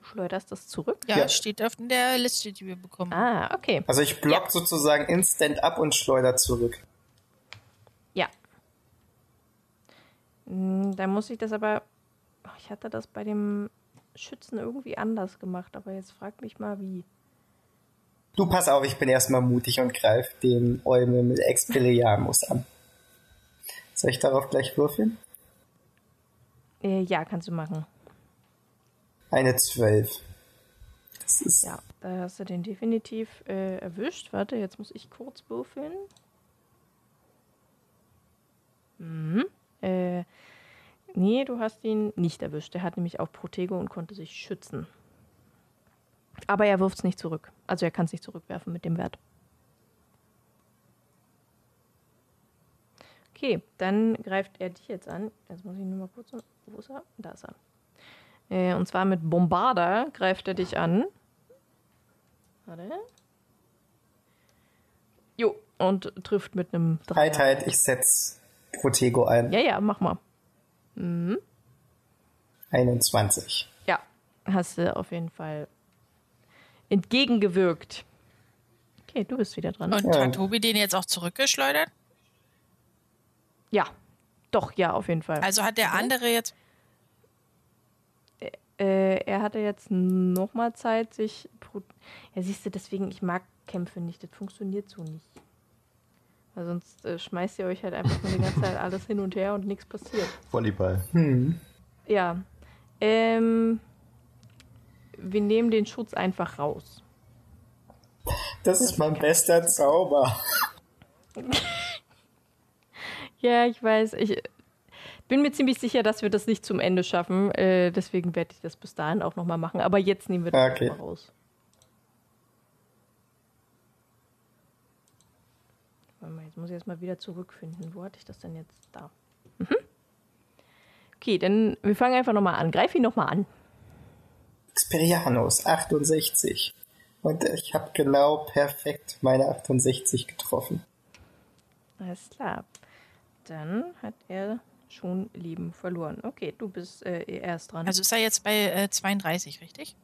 Du schleuderst das zurück? Ja, Ja. steht auf der Liste, die wir bekommen. Ah, okay. Also ich block sozusagen instant ab und schleudere zurück. Ja. Hm, Da muss ich das aber. Ach, Ich hatte das bei dem Schützen irgendwie anders gemacht, aber jetzt frag mich mal wie. Du pass auf, ich bin erstmal mutig und greif den Eumel mit Expelliarmus an. Soll ich darauf gleich würfeln? Äh, ja, kannst du machen. Eine 12. Das ist Ja, da hast du den definitiv äh, erwischt. Warte, jetzt muss ich kurz würfeln. Mhm. Äh, nee, du hast ihn nicht erwischt. Er hat nämlich auch Protego und konnte sich schützen. Aber er wirft es nicht zurück. Also er kann es nicht zurückwerfen mit dem Wert. Okay, dann greift er dich jetzt an. Jetzt muss ich nur mal kurz. Wo ist er? Da ist er. Äh, und zwar mit Bombarder greift er dich an. Warte. Jo, und trifft mit einem halt, halt, ich setz Protego ein. Ja, ja, mach mal. 21. Ja, hast du auf jeden Fall entgegengewirkt. Okay, du bist wieder dran. Und Ja. hat Tobi den jetzt auch zurückgeschleudert? ja, doch, ja, auf jeden Fall. Also hat der andere jetzt. Äh, er hatte jetzt nochmal Zeit, sich. Ja, siehst du, deswegen, ich mag Kämpfe nicht. Das funktioniert so nicht. Weil sonst äh, schmeißt ihr euch halt einfach nur die ganze Zeit alles hin und her und nichts passiert. Volleyball. Ja. Ähm, wir nehmen den Schutz einfach raus. Das ist mein bester Zauber. Ja, ich weiß. Ich bin mir ziemlich sicher, dass wir das nicht zum Ende schaffen. Äh, deswegen werde ich das bis dahin auch nochmal machen. Aber jetzt nehmen wir das Okay. raus. Jetzt muss ich erstmal wieder zurückfinden. Wo hatte ich das denn jetzt? Da. Mhm. Okay, dann wir fangen einfach nochmal an. Greif ihn nochmal an. Experianus, 68. Und ich habe genau perfekt meine 68 getroffen. Alles klar. Dann hat er schon Leben verloren. Okay, du bist äh, erst dran. Also ist er jetzt bei äh, 32, richtig?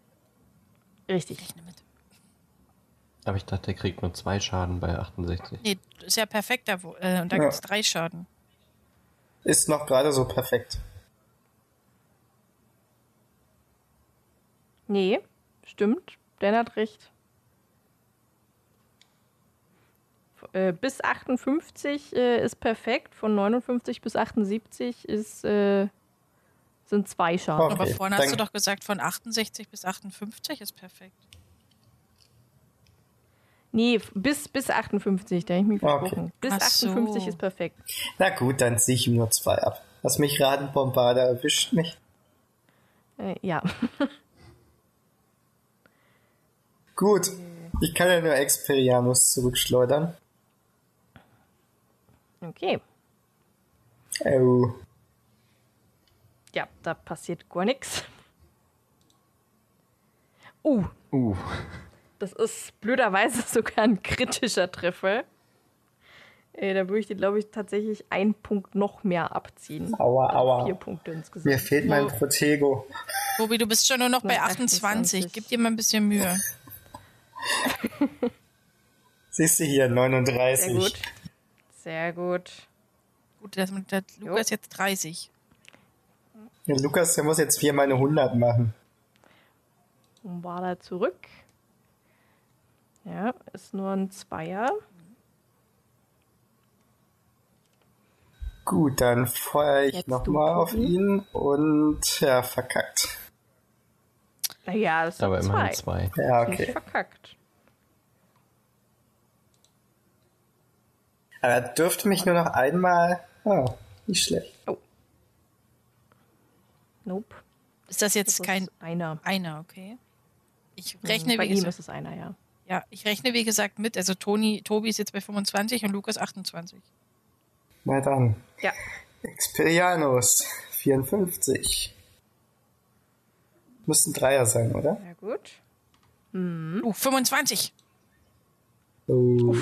richtig. Rechne mit. Aber ich dachte, der kriegt nur zwei Schaden bei 68. Nee, ist ja perfekt da. Wo, äh, und da Ja. gibt es drei Schaden. Ist noch gerade so perfekt. Nee, stimmt. Dan hat recht. Äh, bis 58 äh, ist perfekt. Von 59 bis 78 ist, äh, sind zwei Schaden. Okay, Aber vorhin hast du doch gesagt, von 68 bis 58 ist perfekt. Nee, bis, bis 58, da habe ich mich Okay. versprochen. Bis Ach so. 58 ist perfekt. Na gut, dann ziehe ich ihm nur zwei ab. Lass mich raten, Bombarder erwischt mich. Äh, ja. Gut. Ich kann ja nur Experianus zurückschleudern. Okay. Oh. Ja, da passiert gar nichts. Uh, Uh, das ist blöderweise sogar ein kritischer Treffer. Äh, da würde ich dir, glaube ich, tatsächlich einen Punkt noch mehr abziehen. Aua, aua. Vier Punkte insgesamt. Mir fehlt mein Protego. Tobi, du bist schon nur noch bei 28. 28. Gib dir mal ein bisschen Mühe. Siehst du hier, 39. Sehr gut. Sehr gut. Gut, das mit der Lukas jetzt 30. Ja, Lukas, der muss jetzt viermal eine 100 machen. Und war da zurück. Ja, ist nur ein Zweier. Gut, dann feuer ich nochmal auf ihn und ja, verkackt. Naja, das ist aber ein immerhin zwei. zwei. Ja, okay. verkackt. Aber er dürfte mich nur noch einmal. Oh, nicht schlecht. Nope. Ist das jetzt Das ist kein einer. einer, okay? Ich rechne, Bei wie ihm ist es einer, ja. Ja, ich rechne, wie gesagt, mit. Also Toni, Tobi ist jetzt bei 25 und Lukas 28. Na dann. Ja. Experianus, 54. Müssten Dreier sein, oder? Sehr gut. Uh, 25. Oh.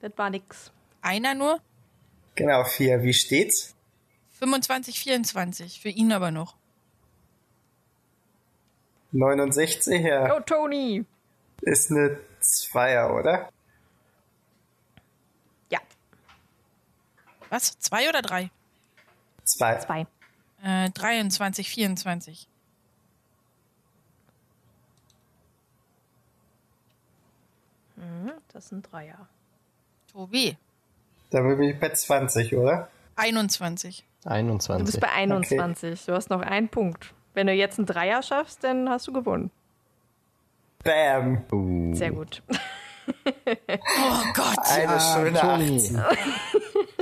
Das war nix. Einer nur. Genau, vier. Wie steht's? 25, 24. Für ihn aber noch. 69, ja. Oh, Tony! Ist eine Zweier, oder? Ja, Was? Zwei oder drei? Zwei. zwei. Äh, 23, 24. Mhm, das sind Dreier. Tobi. Da bin ich bei 20, oder? 21. Du 21. bist bei 21. Du hast noch einen Punkt. Wenn du jetzt einen Dreier schaffst, dann hast du gewonnen. Bam. Uh, Sehr gut. Oh Gott. Eine Ah, schöne Toni. 18.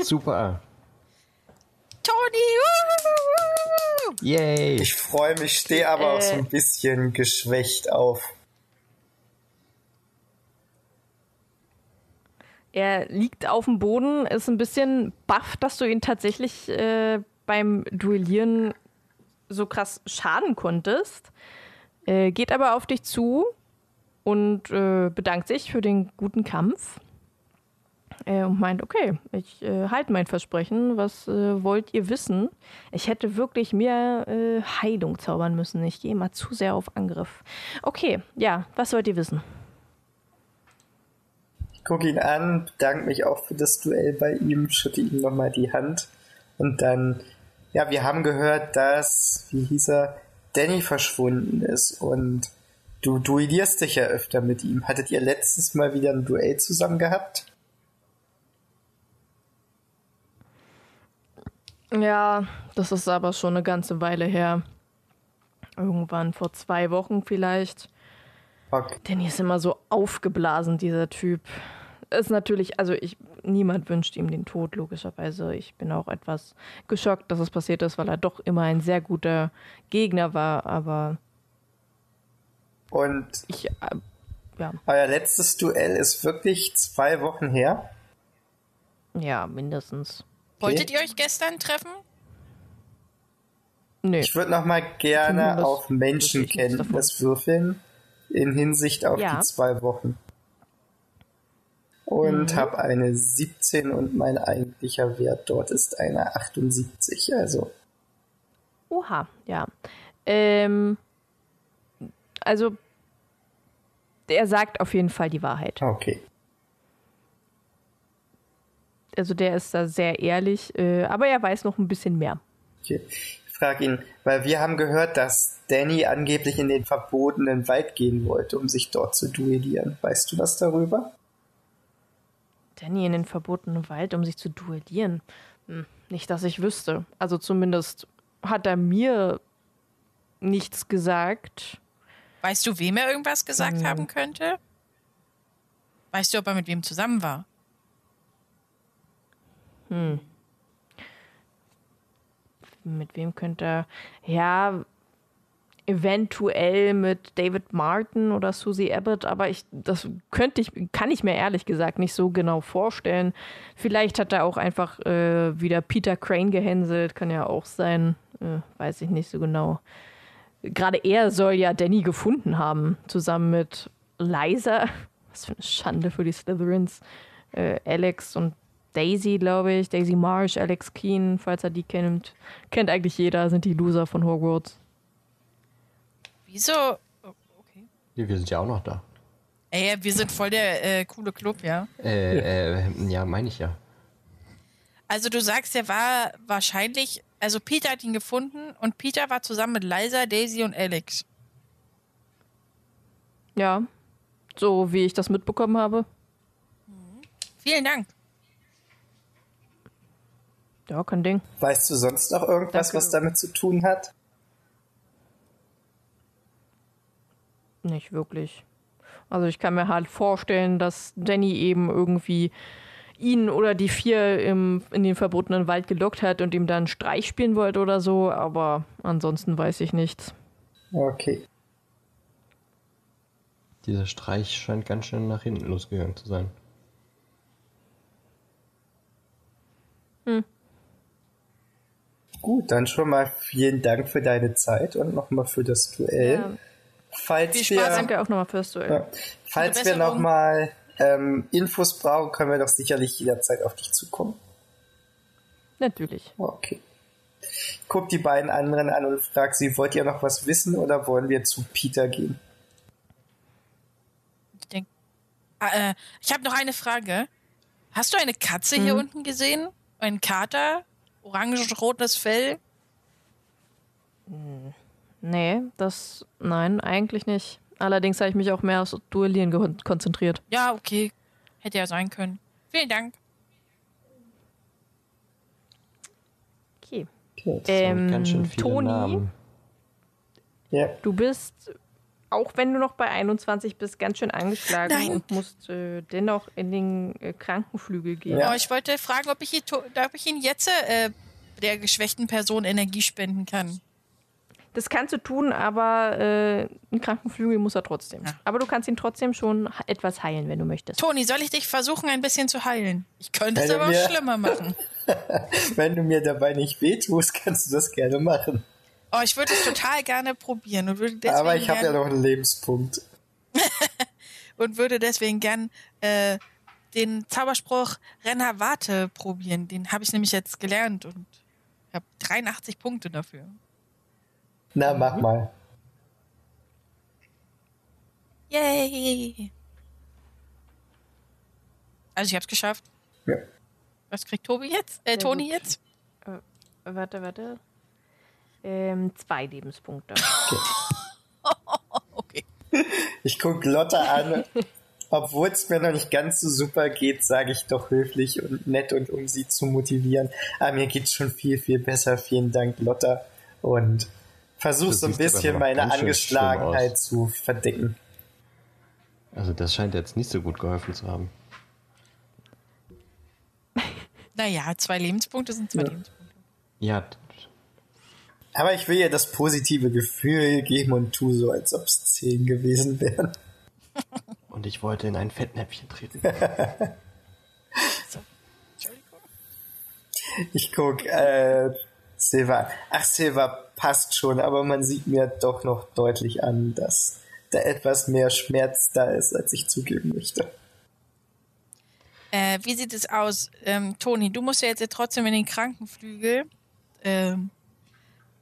Super. Toni. Yay. Ich freue mich, stehe aber auch so Äh. ein bisschen geschwächt auf. Er liegt auf dem Boden, ist ein bisschen baff, dass du ihn tatsächlich äh, beim Duellieren so krass schaden konntest. Äh, geht aber auf dich zu und äh, bedankt sich für den guten Kampf. Äh, und meint, okay, ich äh, halte mein Versprechen. Was äh, wollt ihr wissen? Ich hätte wirklich mehr äh, Heilung zaubern müssen. Ich gehe mal zu sehr auf Angriff. Okay, ja, was wollt ihr wissen? Ich gucke ihn an, bedanke mich auch für das Duell bei ihm, schütte ihm nochmal die Hand und dann, ja, wir haben gehört, dass, wie hieß er, Danny verschwunden ist und du duellierst dich ja öfter mit ihm. Hattet ihr letztes Mal wieder ein Duell zusammen gehabt? Ja, das ist aber schon eine ganze Weile her. Irgendwann vor zwei Wochen vielleicht. Okay. Danny ist immer so aufgeblasen, dieser Typ. Ist natürlich, also ich, niemand wünscht ihm den Tod, logischerweise. Ich bin auch etwas geschockt, dass es passiert ist, weil er doch immer ein sehr guter Gegner war, aber Und ich, äh, ja, euer letztes Duell ist wirklich zwei Wochen her? ja, mindestens. Wolltet ihr euch gestern treffen? Nee, Ich würde nochmal gerne Das auf Menschenkenntnis würfeln in Hinsicht auf Ja. die zwei Wochen. Und Mhm. habe eine 17 und mein eigentlicher Wert dort ist eine 78. Also Oha, ja. Ähm, also, er sagt auf jeden Fall die Wahrheit. okay. Also, der ist da sehr ehrlich, äh, aber er weiß noch ein bisschen mehr. okay. Ich frage ihn, weil wir haben gehört, dass Danny angeblich in den verbotenen Wald gehen wollte, um sich dort zu duellieren. Weißt du was darüber? Danny in den verbotenen Wald, um sich zu duellieren. Hm, nicht, dass ich wüsste. Also, zumindest hat er mir nichts gesagt. Weißt du, wem er irgendwas gesagt Hm. haben könnte? Weißt du, ob er mit wem zusammen war? Mit wem könnte er. Ja, eventuell mit David Martin oder Susie Abbott, aber ich, das könnte ich, kann ich mir ehrlich gesagt nicht so genau vorstellen. Vielleicht hat er auch einfach äh, wieder Peter Crane gehänselt, kann ja auch sein, äh, weiß ich nicht so genau. Gerade er soll ja Danny gefunden haben, zusammen mit Liza. Was für eine Schande für die Slytherins. Äh, Alex und Daisy, glaube ich. Daisy Marsh, Alex Keen, falls er die kennt. Kennt eigentlich jeder, sind die Loser von Hogwarts. Wieso? Oh, okay. Ja, wir sind ja auch noch da. Ey, wir sind voll der äh, coole Club, ja. Äh, äh, ja, meine ich ja. Also du sagst, er war wahrscheinlich, also Peter hat ihn gefunden und Peter war zusammen mit Liza, Daisy und Alex. Ja, so wie ich das mitbekommen habe. Vielen Dank. Ja, kein Ding. Weißt du sonst noch irgendwas, Danke. was damit zu tun hat? Nicht wirklich. Also ich kann mir halt vorstellen, dass Danny eben irgendwie ihn oder die vier im, in den verbotenen Wald gelockt hat und ihm dann Streich spielen wollte oder so, aber ansonsten weiß ich nichts. Okay. Dieser Streich scheint ganz schön nach hinten losgegangen zu sein. Gut, dann schon mal vielen Dank für deine Zeit und nochmal für das Duell. Ja. Falls Viel wir, Spaß, Danke auch nochmal fürs Duell. ja, falls wir nochmal ähm, Infos brauchen, können wir doch sicherlich jederzeit auf dich zukommen. Natürlich. Okay. Guck die beiden anderen an und frag sie, wollt ihr noch was wissen oder wollen wir zu Peter gehen? Ich denk, ah, äh, ich habe noch eine Frage. Hast du eine Katze hier Mhm. unten gesehen? Einen Kater? Orange-rotes Fell? Nee, das. Nein, eigentlich nicht. Allerdings habe ich mich auch mehr aufs Duellieren konzentriert. Ja, okay. Hätte ja sein können. Vielen Dank. Okay. Okay. Ähm, ganz schön viele Toni? Namen. Ja. Du bist, auch wenn du noch bei 21 bist, ganz schön angeschlagen Nein. und musst äh, dennoch in den äh, Krankenflügel gehen. Ja. Oh, ich wollte fragen, ob ich, ihn, to- ob ich ihn jetzt äh, der geschwächten Person Energie spenden kann. Das kannst du tun, aber äh, ein Krankenflügel muss er trotzdem. Ja. Aber du kannst ihn trotzdem schon etwas heilen, wenn du möchtest. Toni, soll ich dich versuchen, ein bisschen zu heilen? Ich könnte es Wenn du aber auch schlimmer machen. Wenn du mir dabei nicht wehtust, kannst du das gerne machen. Oh, ich würde es total gerne probieren und würde deswegen Aber ich habe ja noch einen Lebenspunkt. und würde deswegen gern äh, den Zauberspruch Renner Warte probieren. Den habe ich nämlich jetzt gelernt und habe 83 Punkte dafür. Na, Mhm. mach mal. Yay! Also ich habe es geschafft. Ja. Was kriegt Tobi jetzt? Äh, Sehr Toni gut. jetzt? Warte, warte. Ähm, zwei Lebenspunkte. Okay. Ich guck Lotta an. Obwohl es mir noch nicht ganz so super geht, sage ich doch höflich und nett und um sie zu motivieren. Aber mir geht's schon viel, viel besser. Vielen Dank, Lotta. Und versuch Du so ein bisschen meine Angeschlagenheit zu verdecken. Also das scheint jetzt nicht so gut geholfen zu haben. Naja, zwei Lebenspunkte sind zwei Ja. Lebenspunkte. Ja, Aber ich will ihr das positive Gefühl geben und tu so, als ob es zehn gewesen wären. und ich wollte in ein Fettnäpfchen treten. So. Entschuldigung. Ich guck, äh, Silva. Ach, Silva passt schon, aber man sieht mir doch noch deutlich an, dass da etwas mehr Schmerz da ist, als ich zugeben möchte. Äh, wie sieht es aus? Ähm, Toni, du musst ja jetzt trotzdem in den Krankenflügel. Ähm,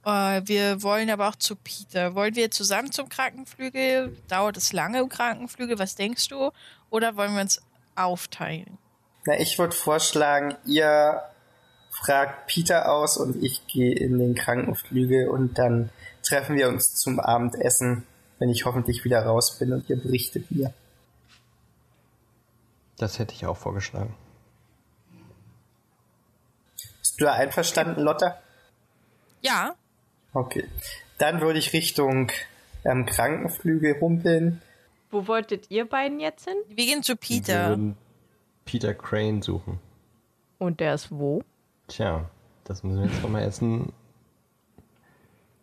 äh, wir wollen aber auch zu Peter. Wollen wir zusammen zum Krankenflügel? Dauert es lange im Krankenflügel? Was denkst du? Oder wollen wir uns aufteilen? Na, ich würde vorschlagen, ihr fragt Peter aus und ich gehe in den Krankenflügel und dann treffen wir uns zum Abendessen, wenn ich hoffentlich wieder raus bin und ihr berichtet mir. Das hätte ich auch vorgeschlagen. Bist du da einverstanden, Lotta? Ja, Okay. Dann würde ich Richtung ähm, Krankenflügel humpeln. Wo wolltet ihr beiden jetzt hin? wir gehen zu Wir Peter. würden Peter Crane suchen. Und der ist wo? Tja, das müssen wir jetzt nochmal essen.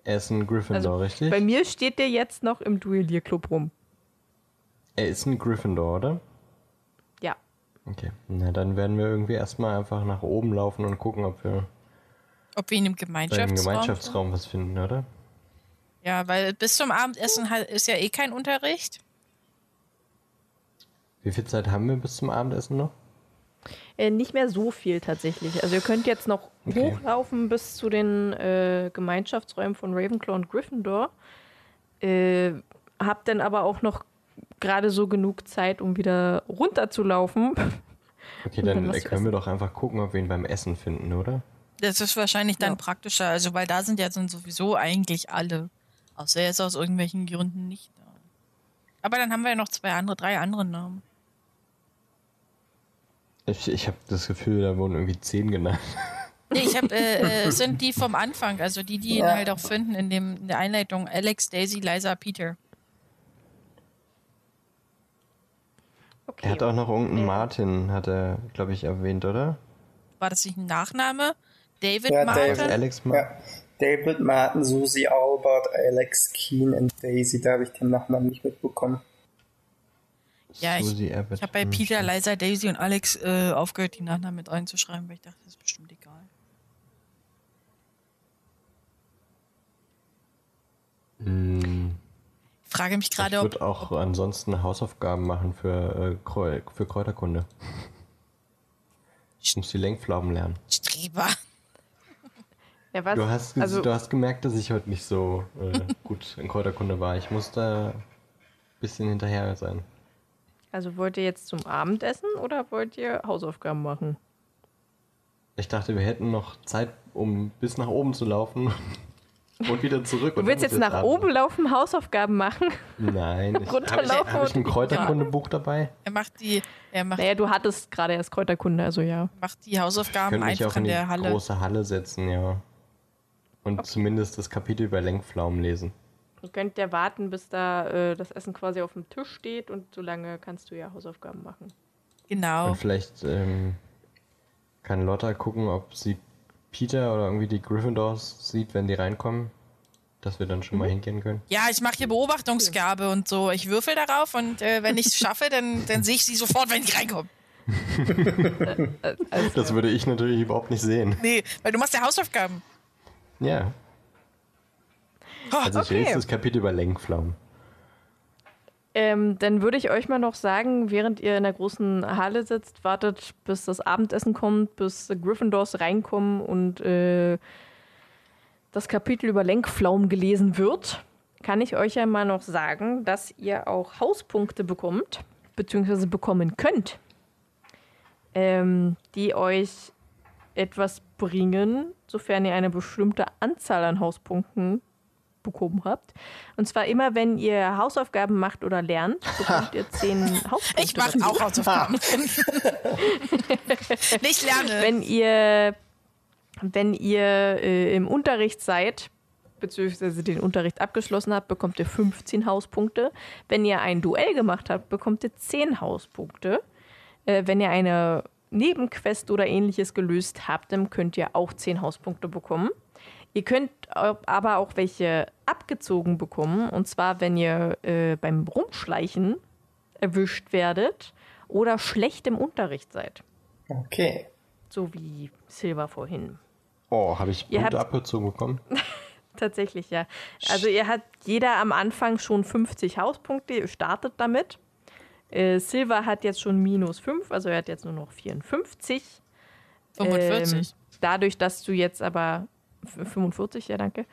Er ist ein Gryffindor, Also, richtig? Bei mir steht der jetzt noch im Duellierclub rum. Er ist ein Gryffindor, oder? Ja. Okay. Na, dann werden wir irgendwie erstmal einfach nach oben laufen und gucken, ob wir Ob wir ihn im Gemeinschaftsraum. Gemeinschaftsraum was finden, oder? Ja, weil bis zum Abendessen halt ist ja eh kein Unterricht. Wie viel Zeit haben wir bis zum Abendessen noch? Äh, nicht mehr so viel tatsächlich. Also ihr könnt jetzt noch Okay. hochlaufen bis zu den äh, Gemeinschaftsräumen von Ravenclaw und Gryffindor. Äh, habt dann aber auch noch gerade so genug Zeit, um wieder runterzulaufen. Okay, dann dann äh, können wir doch einfach gucken, ob wir ihn beim Essen finden, oder? Das ist wahrscheinlich dann Ja. praktischer, also weil da sind ja dann sowieso eigentlich alle. Außer er ist aus irgendwelchen Gründen nicht da. Aber dann haben wir ja noch zwei andere, drei andere Namen. Ich, ich habe das Gefühl, da wurden irgendwie zehn genannt. Nee, ich habe, äh, äh, es sind die vom Anfang, also die, die ihn Ja. halt auch finden in, dem, in der Einleitung. Alex, Daisy, Liza, Peter. Okay. Er hat auch noch irgendeinen Äh. Martin, hat er, glaube ich, erwähnt, oder? War das nicht ein Nachname? David Ja, Martin? David. Alex Martin. Ja. David Martin, Susie Albert, Alex Keen und Daisy, da habe ich den Nachnamen nicht mitbekommen. Ja, ich- Susie Abbott. Ich habe bei Hm, Peter. Liza, Daisy und Alex äh, aufgehört, die Nachnamen mit reinzuschreiben, weil ich dachte, das ist bestimmt egal. Hm, Ich frage mich Ich gerade, ob. würde auch ansonsten Hausaufgaben machen für, äh, für Kräuterkunde. Ich muss die Lenkpflaumen lernen. Streber. Ja, was? Du hast, also, du hast gemerkt, dass ich heute nicht so äh, gut in Kräuterkunde war. Ich muss da ein bisschen hinterher sein. Also wollt ihr jetzt zum Abendessen oder wollt ihr Hausaufgaben machen? Ich dachte, wir hätten noch Zeit, um bis nach oben zu laufen und wieder zurück. Du willst jetzt nach oben laufen, Hausaufgaben machen? Nein. Ich, habe ich, runterlaufen hab ich ein und- Kräuterkundebuch dabei? Er macht die, er macht, Naja, du hattest gerade erst Kräuterkunde, also ja. macht die Hausaufgaben einfach auch in in die der Halle. große Halle setzen, ja. Und zumindest das Kapitel über Lenkpflaumen lesen. Du könnt ja warten, bis da äh, das Essen quasi auf dem Tisch steht und solange kannst du ja Hausaufgaben machen. Genau. Und vielleicht ähm, kann Lotta gucken, ob sie Peter oder irgendwie die Gryffindors sieht, wenn die reinkommen. Dass wir dann schon Mhm. mal hingehen können. Ja, ich mache hier Beobachtungsgabe und so. Ich würfel darauf und äh, wenn ich es schaffe, dann, dann sehe ich sie sofort, wenn ich reinkomme. Äh, also, Das würde ich natürlich überhaupt nicht sehen. Nee, weil du machst ja Hausaufgaben. Ja. Also ich Okay. lese das Kapitel über Lenkpflaumen. ähm, dann würde ich euch mal noch sagen, während ihr in der großen Halle sitzt, wartet, bis das Abendessen kommt, bis Gryffindors reinkommen und äh, das Kapitel über Lenkpflaumen gelesen wird, kann ich euch ja mal noch sagen, dass ihr auch Hauspunkte bekommt, beziehungsweise bekommen könnt, ähm, die euch etwas bringen, sofern ihr eine bestimmte Anzahl an Hauspunkten bekommen habt. Und zwar immer, wenn ihr Hausaufgaben macht oder lernt, bekommt ihr zehn Hauspunkte. ich mache auch Hausaufgaben. Nicht lerne. Wenn ihr, wenn ihr äh, im Unterricht seid, beziehungsweise den Unterricht abgeschlossen habt, bekommt ihr 15 Hauspunkte. Wenn ihr ein Duell gemacht habt, bekommt ihr 10 Hauspunkte. Äh, wenn ihr eine Nebenquest oder ähnliches gelöst habt, dann könnt ihr auch 10 Hauspunkte bekommen. Ihr könnt aber auch welche abgezogen bekommen. Und zwar, wenn ihr äh, beim Rumschleichen erwischt werdet oder schlecht im Unterricht seid. Okay. So wie Silver vorhin. Oh, habe ich habt- abgezogen bekommen? Tatsächlich, ja. Also ihr habt jeder am Anfang schon 50 Hauspunkte, ihr startet damit. Äh, Silver hat jetzt schon minus 5, also er hat jetzt nur noch 54. 45. Ähm, dadurch, dass du jetzt aber 45, ja danke.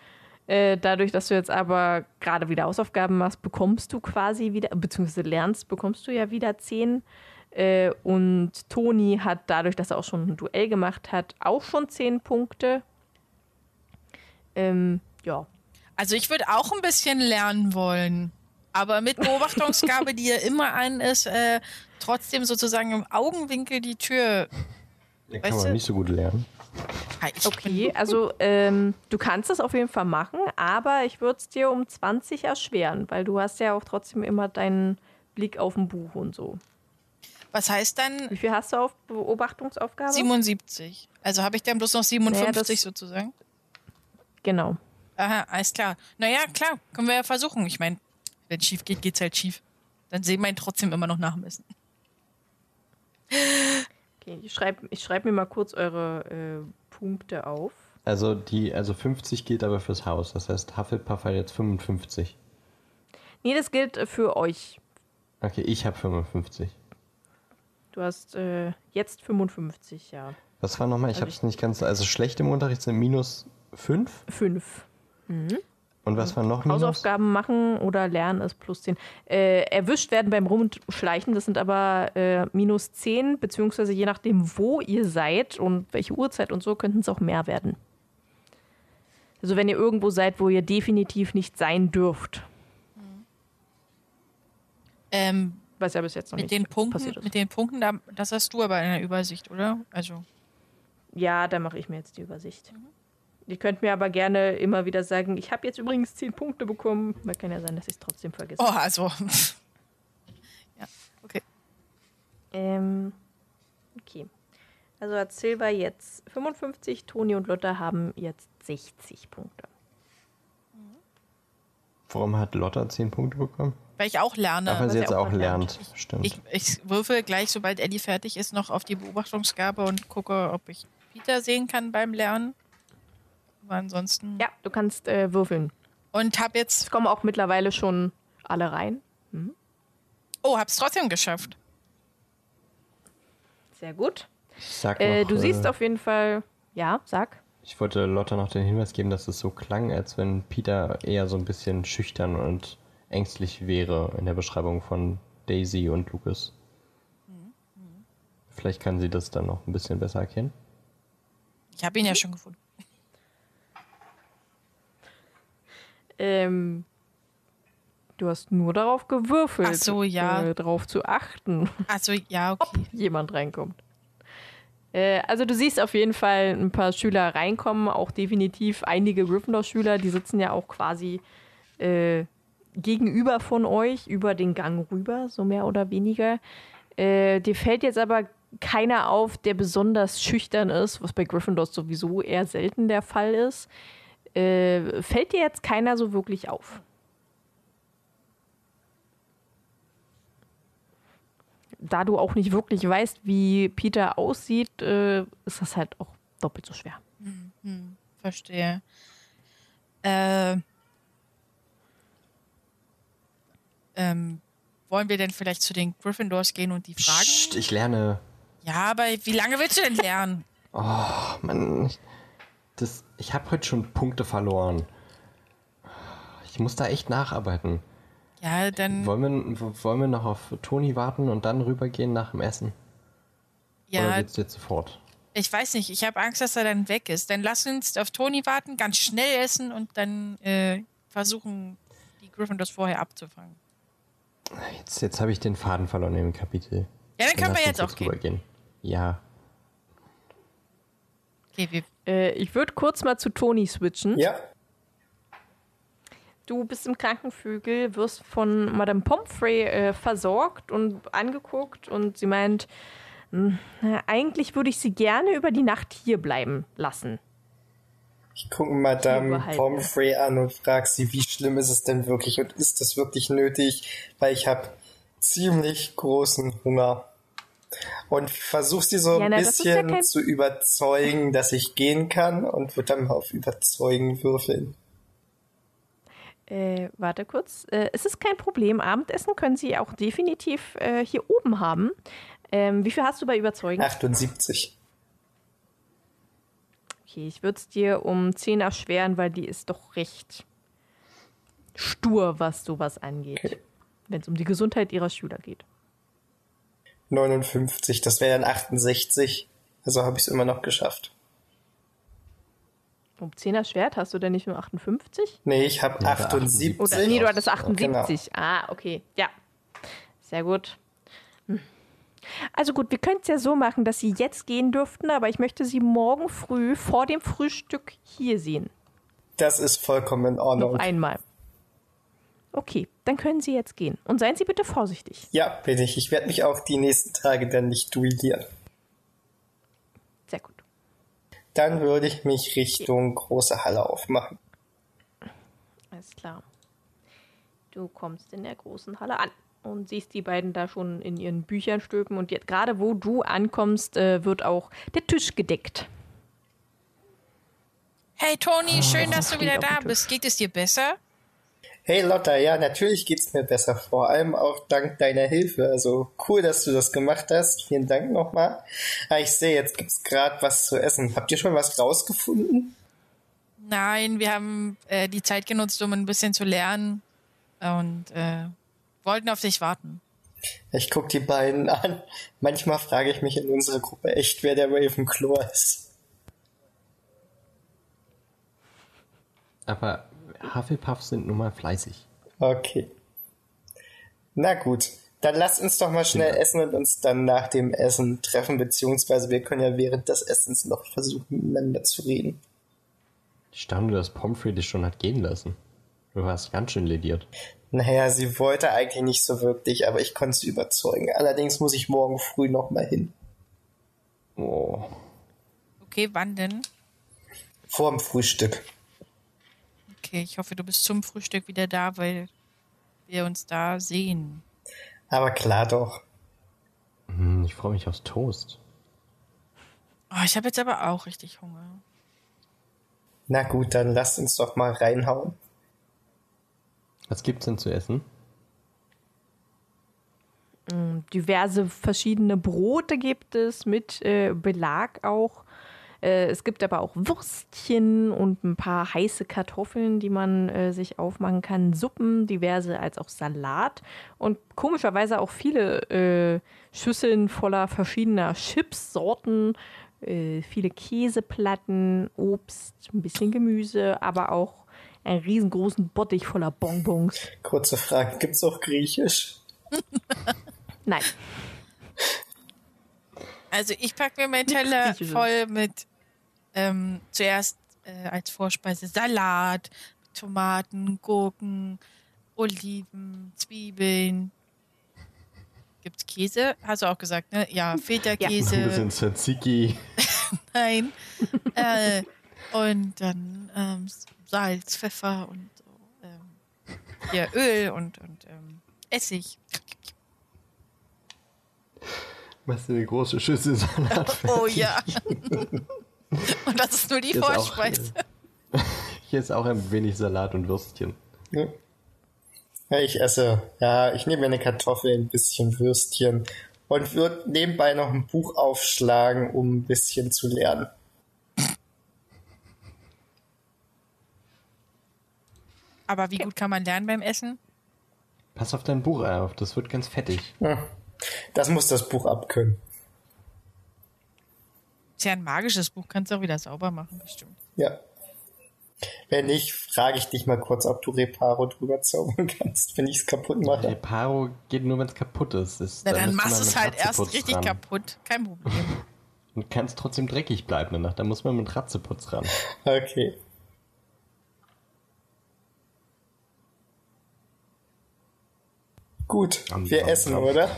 Äh, dadurch, dass du jetzt aber gerade wieder Hausaufgaben machst, bekommst du quasi wieder, beziehungsweise lernst, bekommst du ja wieder 10. Äh, und Toni hat dadurch, dass er auch schon ein Duell gemacht hat, auch schon 10 Punkte. Ähm, ja. Also ich würde auch ein bisschen lernen wollen. Aber mit Beobachtungsgabe, die ja immer an ist, äh, trotzdem sozusagen im Augenwinkel die Tür. Da kann Weißt man du- nicht so gut lernen. Ha, Ich Okay, also ähm, du kannst es auf jeden Fall machen, aber ich würde es dir um 20 erschweren, weil du hast ja auch trotzdem immer deinen Blick auf ein Buch und so. Was heißt dann Wie viel hast du auf Beobachtungsaufgabe? 77? Also habe ich dann bloß noch 57 Naja, sozusagen? Genau. Aha, alles klar. Naja, klar, können wir ja versuchen. Ich meine, wenn schief geht, geht's halt schief. Dann sehen wir ihn trotzdem immer noch nach dem Essen. Okay, ich schreibe ich schreib mir mal kurz eure äh, Punkte auf. Also die, also 50 gilt aber fürs Haus. Das heißt, Hufflepuff hat jetzt 55. Nee, das gilt äh, für euch. Okay, ich habe 55. Du hast äh, jetzt 55, ja. Was war nochmal? Ich habe es nicht ganz. Also schlecht im Unterricht sind minus 5. Fünf. Und was war noch minus? Hausaufgaben machen oder lernen ist plus 10. Äh, erwischt werden beim Rumschleichen, das sind aber äh, minus 10, beziehungsweise je nachdem, wo ihr seid und welche Uhrzeit und so, könnten es auch mehr werden. Also wenn ihr irgendwo seid, wo ihr definitiv nicht sein dürft, Ähm, was ja bis jetzt noch mit nicht den Punkten, passiert ist. mit den Punkten, da- das hast du aber in der Übersicht, oder? Also. Ja, da mache ich mir jetzt die Übersicht. Ihr könnt mir aber gerne immer wieder sagen, ich habe jetzt übrigens 10 Punkte bekommen. Weil kann ja sein, dass ich es trotzdem vergesse. Oh, also. ja, okay. Ähm, okay. Also hat Silva jetzt 55, Toni und Lotta haben jetzt 60 Punkte. Warum hat Lotta 10 Punkte bekommen? Weil ich auch lerne. Ach, weil was sie jetzt auch auch lernt. lernt. Stimmt. Ich, ich würfel gleich, sobald Eddie fertig ist, noch auf die Beobachtungsgabe und gucke, ob ich Peter sehen kann beim Lernen. Aber ansonsten. Ja, du kannst äh, würfeln. Und hab jetzt. Es kommen auch mittlerweile schon alle rein. Oh, hab's trotzdem geschafft. Sehr gut. ich sag Äh, noch, du siehst äh, auf jeden Fall, ja, sag. Ich wollte Lotta noch den Hinweis geben, dass es so klang, als wenn Peter eher so ein bisschen schüchtern und ängstlich wäre in der Beschreibung von Daisy und Lucas. Vielleicht kann sie das dann noch ein bisschen besser erkennen. Ich habe ihn ja schon gefunden. Ähm, du hast nur darauf gewürfelt, Ach so, ja. äh, darauf zu achten, Also, ja, okay. jemand reinkommt. Äh, also du siehst auf jeden Fall ein paar Schüler reinkommen, auch definitiv einige Gryffindor-Schüler, die sitzen ja auch quasi äh, gegenüber von euch, über den Gang rüber, so mehr oder weniger. Äh, dir fällt jetzt aber keiner auf, der besonders schüchtern ist, was bei Gryffindors sowieso eher selten der Fall ist. Äh, fällt dir jetzt keiner so wirklich auf? Da du auch nicht wirklich weißt, wie Peter aussieht, äh, ist das halt auch doppelt so schwer. Verstehe. Äh, ähm, wollen wir denn vielleicht zu den Gryffindors gehen und die fragen? Psst, ich lerne. Ja, aber wie lange willst du denn lernen? Oh, Mann. Das, ich habe heute schon Punkte verloren. Ich muss da echt nacharbeiten. Ja, dann. Wollen wir, wollen wir noch auf Toni warten und dann rübergehen nach dem Essen? Oder Ja, geht's jetzt sofort? ich weiß nicht. Ich habe Angst, dass er dann weg ist. Dann lass uns auf Toni warten, ganz schnell essen und dann äh, versuchen, die Gryffindors vorher abzufangen. Jetzt, jetzt habe ich den Faden verloren im Kapitel. Ja, dann können lass wir jetzt auch gehen. rübergehen. Ja. Okay, wir, Äh, ich würde kurz mal zu Toni switchen. Ja, Du bist im Krankenflügel, wirst von Madame Pomfrey äh, versorgt und angeguckt und sie meint, "Hm, na, eigentlich würde ich sie gerne über die Nacht hier bleiben lassen. ich gucke Madame. Pomfrey an und frage sie, wie schlimm ist es denn wirklich und ist das wirklich nötig, weil ich habe ziemlich großen Hunger. Und versuch sie so Ja, ein na, ja bisschen kein- zu überzeugen, dass ich gehen kann und wird dann mal auf Überzeugen würfeln. Äh, warte kurz. Äh, es ist kein Problem. Abendessen können Sie auch definitiv äh, hier oben haben. Ähm, wie viel hast du bei Überzeugen? 78. Okay, ich würde es dir um 10 erschweren, weil die ist doch recht stur, was sowas angeht. Okay. Wenn es um die Gesundheit ihrer Schüler geht. 59, das wäre dann 68. Also habe ich es immer noch geschafft. Um 10 erschwert hast du denn nicht nur 58? Nee, ich habe Ja, 78. Oder nee, du hattest 78. Genau. Ah, okay. Ja. Sehr gut. Hm. Also gut, wir können es ja so machen, dass Sie jetzt gehen dürften, aber ich möchte Sie morgen früh vor dem Frühstück hier sehen. Das ist vollkommen in Noch Ordnung. einmal. Okay, dann können Sie jetzt gehen. Und seien Sie bitte vorsichtig. Ja, bin ich. Ich werde mich auch die nächsten Tage dann nicht duellieren. Sehr gut. Dann würde ich mich Richtung große Halle aufmachen. Alles klar. Du kommst in der großen Halle an und siehst die beiden da schon in ihren Büchern stülpen. Und jetzt gerade wo du ankommst, äh, wird auch der Tisch gedeckt. Hey Toni, schön, dass du wieder da bist. Geht es dir besser? Hey Lotta, ja, natürlich geht's mir besser, vor allem auch dank deiner Hilfe. Also cool, dass du das gemacht hast. Vielen Dank nochmal. Ah, ich sehe, jetzt gibt's gerade was zu essen. Habt ihr schon was rausgefunden? Nein, wir haben äh, die Zeit genutzt, um ein bisschen zu lernen und äh, wollten auf dich warten. Ich guck die beiden an. Manchmal frage ich mich in unserer Gruppe echt, wer der Ravenclaw ist. Aber Hufflepuffs sind nun mal fleißig. Okay. Na gut, dann lasst uns doch mal schnell essen und uns dann nach dem Essen treffen, beziehungsweise wir können ja während des Essens noch versuchen, miteinander zu reden. Ich staune, dass Pomfrey dich schon hat gehen lassen. Du warst ganz schön lediert. Naja, sie wollte eigentlich nicht so wirklich, aber ich konnte sie überzeugen. Allerdings muss ich morgen früh noch mal hin. Oh. Okay, wann denn? Vor dem Frühstück. Okay, ich hoffe, du bist zum Frühstück wieder da, weil wir uns da sehen. Aber klar doch. Hm, Ich freue mich aufs Toast. Oh, ich habe jetzt aber auch richtig Hunger. Na gut, dann lasst uns doch mal reinhauen. Was gibt's denn zu essen? diverse verschiedene Brote gibt es mit äh, Belag auch. Äh, es gibt aber auch Würstchen und ein paar heiße Kartoffeln, die man äh, sich aufmachen kann. Suppen, diverse als auch Salat und komischerweise auch viele äh, Schüsseln voller verschiedener Chipssorten, viele Käseplatten, Obst, ein bisschen Gemüse, aber auch einen riesengroßen Bottich voller Bonbons. Kurze Frage, gibt's auch Griechisch? Nein. Also ich packe mir meinen Teller voll mit ähm, zuerst äh, als Vorspeise Salat, Tomaten, Gurken, Oliven, Zwiebeln. Gibt's Käse? Hast du auch gesagt, ne? Ja, Ein Feta-Käse. bisschen Tzatziki. Nein. äh, und dann ähm, Salz, Pfeffer und so, ähm, ja, Öl und, und ähm, Essig. Machst du eine große Schüssel Salat? Oh ja. und das ist nur die Hier ist auch, Vorspeise. äh, Hier ist auch ein wenig Salat und Würstchen. Ja. Ja, ich esse. Ja, ich nehme mir eine Kartoffel, ein bisschen Würstchen und würde nebenbei noch ein Buch aufschlagen, um ein bisschen zu lernen. Aber wie gut kann man lernen beim Essen? Pass auf dein Buch auf, das wird ganz fettig. Das muss das Buch abkönnen. Ist ja ein magisches Buch, kannst du auch wieder sauber machen, bestimmt. Ja. Wenn nicht, frage ich dich mal kurz, ob du Reparo drüber zaubern kannst, wenn ich es kaputt mache. Reparo geht nur, wenn es kaputt ist. Das- Na, da dann müsste machst du es halt erst richtig ran. kaputt. Kein Problem. Und kann es trotzdem dreckig bleiben danach. Da muss man mit Ratzeputz ran. Okay. Gut, Am- wir essen, oder?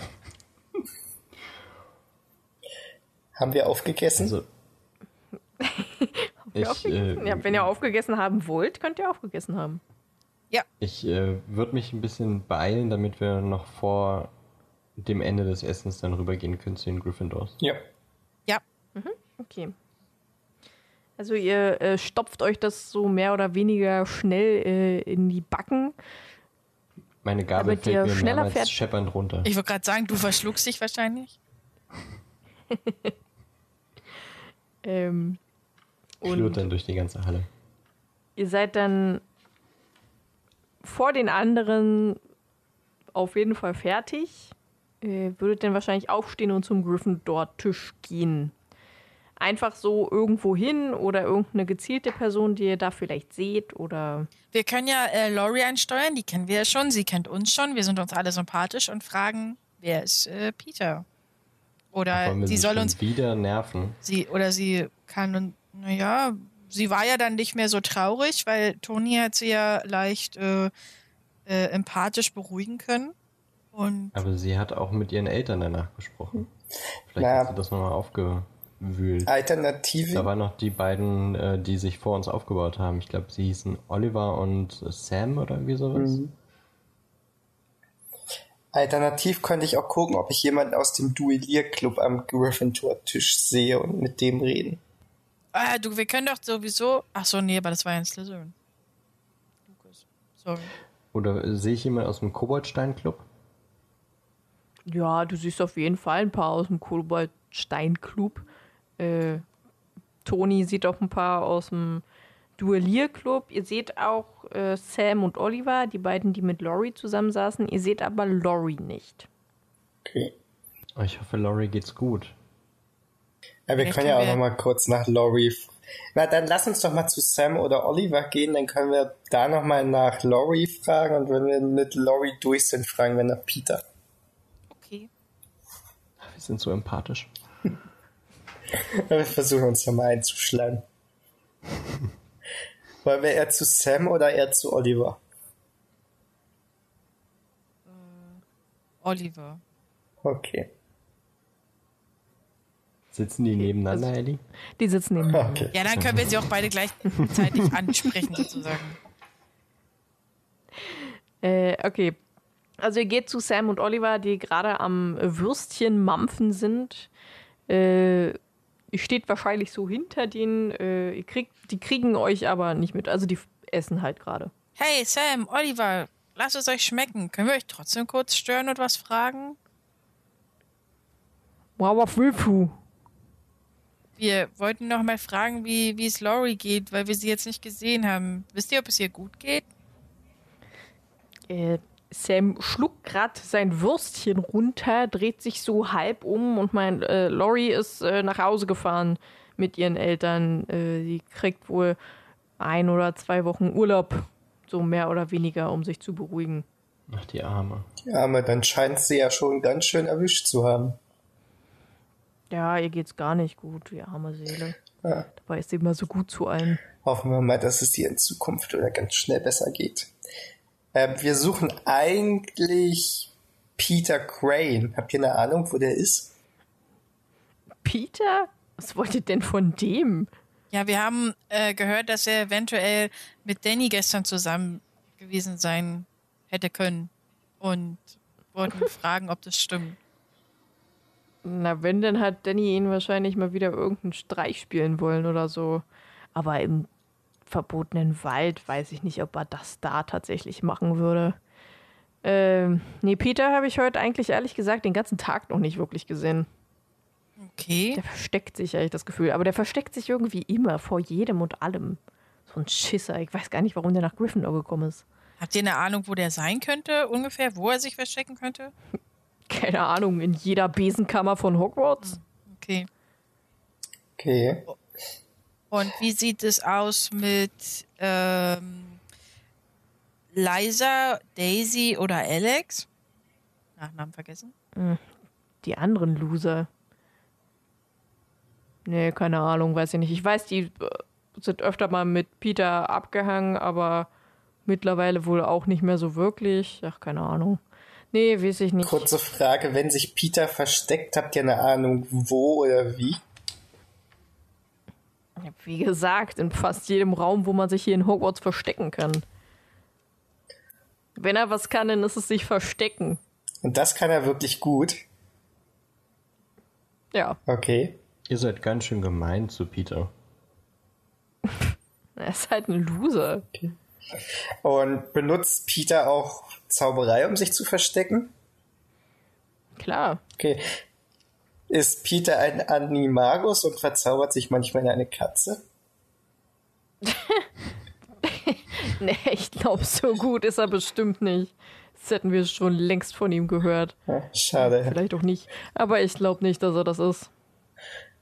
Haben wir aufgegessen? Also, Ihr ich, aufgegessen? äh, ja, wenn ihr aufgegessen haben wollt, könnt ihr aufgegessen haben. ich äh, würde mich ein bisschen beeilen, damit wir noch vor dem Ende des Essens dann rübergehen können zu den Gryffindors. ja. Ja, Okay. Also ihr äh, stopft euch das so mehr oder weniger schnell äh, in die Backen. Meine Gabel Damit ihr fällt mir schneller mehrmals fährt- scheppernd runter. ich wollte gerade sagen, du verschluckst dich wahrscheinlich. Ähm, Schlurrt und dann durch die ganze Halle. ihr seid dann vor den anderen auf jeden Fall fertig. Äh, würdet dann wahrscheinlich aufstehen und zum Gryffindor-Tisch gehen. Einfach so irgendwo hin oder irgendeine gezielte Person, die ihr da vielleicht seht oder Wir können ja äh, Laurie einsteuern, die kennen wir ja schon, sie kennt uns schon, wir sind uns alle sympathisch und fragen, wer ist äh, Peter? Oder sie soll uns, wieder nerven. sie, oder sie kann, und- naja, sie war ja dann nicht mehr so traurig, weil Toni hat sie ja leicht äh, äh, empathisch beruhigen können. Und Aber sie hat auch mit ihren Eltern danach gesprochen. Vielleicht Na. hast du das nochmal aufge wühlt. Alternative. Da waren noch die beiden, äh, die sich vor uns aufgebaut haben. Ich glaube, sie hießen Oliver und Sam oder irgendwie sowas. Mhm. Alternativ könnte ich auch gucken, ob ich jemanden aus dem Duellierclub am Gryffindor-Tisch sehe und mit dem reden. Ah, du, wir können doch sowieso. Ach so, nee, aber das war ja ein Slytherin. Lukas. Sorry. Oder sehe ich jemanden aus dem Koboldstein-Club? Ja, du siehst auf jeden Fall ein paar aus dem Koboldstein-Club. Äh, Toni sieht auch ein paar aus dem Duellierclub. Ihr seht auch äh, Sam und Oliver, die beiden, die mit Lori zusammensaßen. Ihr seht aber Lori nicht. Okay. Ich hoffe, Laurie geht's gut. Ja, wir Vielleicht können ja auch wir- noch mal kurz nach Laurie. Na, dann lass uns doch mal zu Sam oder Oliver gehen, dann können wir da noch mal nach Laurie fragen und wenn wir mit Laurie durch sind, fragen wir nach Peter. Okay. Wir sind so empathisch. Wir versuchen uns ja mal einzuschlagen. Wollen wir eher zu Sam oder eher zu Oliver? Oliver. Okay. Sitzen die nebeneinander, Ellie? Die sitzen neben mir. Okay. Ja, dann können wir sie auch beide gleichzeitig ansprechen, sozusagen. Äh, okay. Also ihr geht zu Sam und Oliver, die gerade am Würstchen mampfen sind. Äh, steht wahrscheinlich so hinter denen. Äh, kriegt, die kriegen euch aber nicht mit. Also die essen halt gerade. Hey, Sam, Oliver, lasst es euch schmecken. Können wir euch trotzdem kurz stören und was fragen? Wow, willst du? Wir wollten noch mal fragen, wie, wie es Lori geht, weil wir sie jetzt nicht gesehen haben. Wisst ihr, ob es ihr gut geht? Äh, Sam schluckt gerade sein Würstchen runter, dreht sich so halb um und meint, äh, Lori ist äh, nach Hause gefahren mit ihren Eltern. Äh, sie kriegt wohl ein oder zwei Wochen Urlaub, so mehr oder weniger, um sich zu beruhigen. Ach, die Arme. Ja, aber dann scheint sie ja schon ganz schön erwischt zu haben. Ja, ihr geht's gar nicht gut, die arme Seele. Ja. Dabei ist sie immer so gut zu allen. Hoffen wir mal, dass es dir in Zukunft oder ganz schnell besser geht. Ähm, wir suchen eigentlich Peter Crane. Habt ihr eine Ahnung, wo der ist? Peter? Was wollt ihr denn von dem? Ja, wir haben äh, gehört, dass er eventuell mit Danny gestern zusammen gewesen sein hätte können. Und wollten fragen, ob das stimmt. Na, wenn, dann hat Danny ihn wahrscheinlich mal wieder irgendeinen Streich spielen wollen oder so. Aber im verbotenen Wald weiß ich nicht, ob er das da tatsächlich machen würde. Ähm, nee, Peter habe ich heute eigentlich ehrlich gesagt den ganzen Tag noch nicht wirklich gesehen. Okay. Der versteckt sich, habe ich das Gefühl. Aber der versteckt sich irgendwie immer vor jedem und allem. So ein Schisser. Ich weiß gar nicht, warum der nach Gryffindor gekommen ist. Habt ihr eine Ahnung, wo der sein könnte, ungefähr, wo er sich verstecken könnte? Keine Ahnung, in jeder Besenkammer von Hogwarts. Okay. Okay. Und wie sieht es aus mit ähm, Liza, Daisy oder Alex? Nachnamen vergessen. Die anderen Loser. Nee, keine Ahnung, weiß ich nicht. Ich weiß, die äh, sind öfter mal mit Peter abgehangen, aber mittlerweile wohl auch nicht mehr so wirklich. Ach, keine Ahnung. Nee, weiß ich nicht. Kurze Frage, wenn sich Peter versteckt, habt ihr eine Ahnung, wo oder wie? Wie gesagt, in fast jedem Raum, wo man sich hier in Hogwarts verstecken kann. Wenn er was kann, dann ist es sich verstecken. Und das kann er wirklich gut. Ja, Okay. Ihr seid ganz schön gemein zu Peter. er ist halt ein Loser. Und benutzt Peter auch Zauberei, um sich zu verstecken? Klar. Okay. Ist Peter ein Animagus und verzaubert sich manchmal in eine Katze? Nee, ich glaube, so gut ist er bestimmt nicht. Das hätten wir schon längst von ihm gehört. Ja, schade. Vielleicht auch nicht. Aber ich glaube nicht, dass er das ist.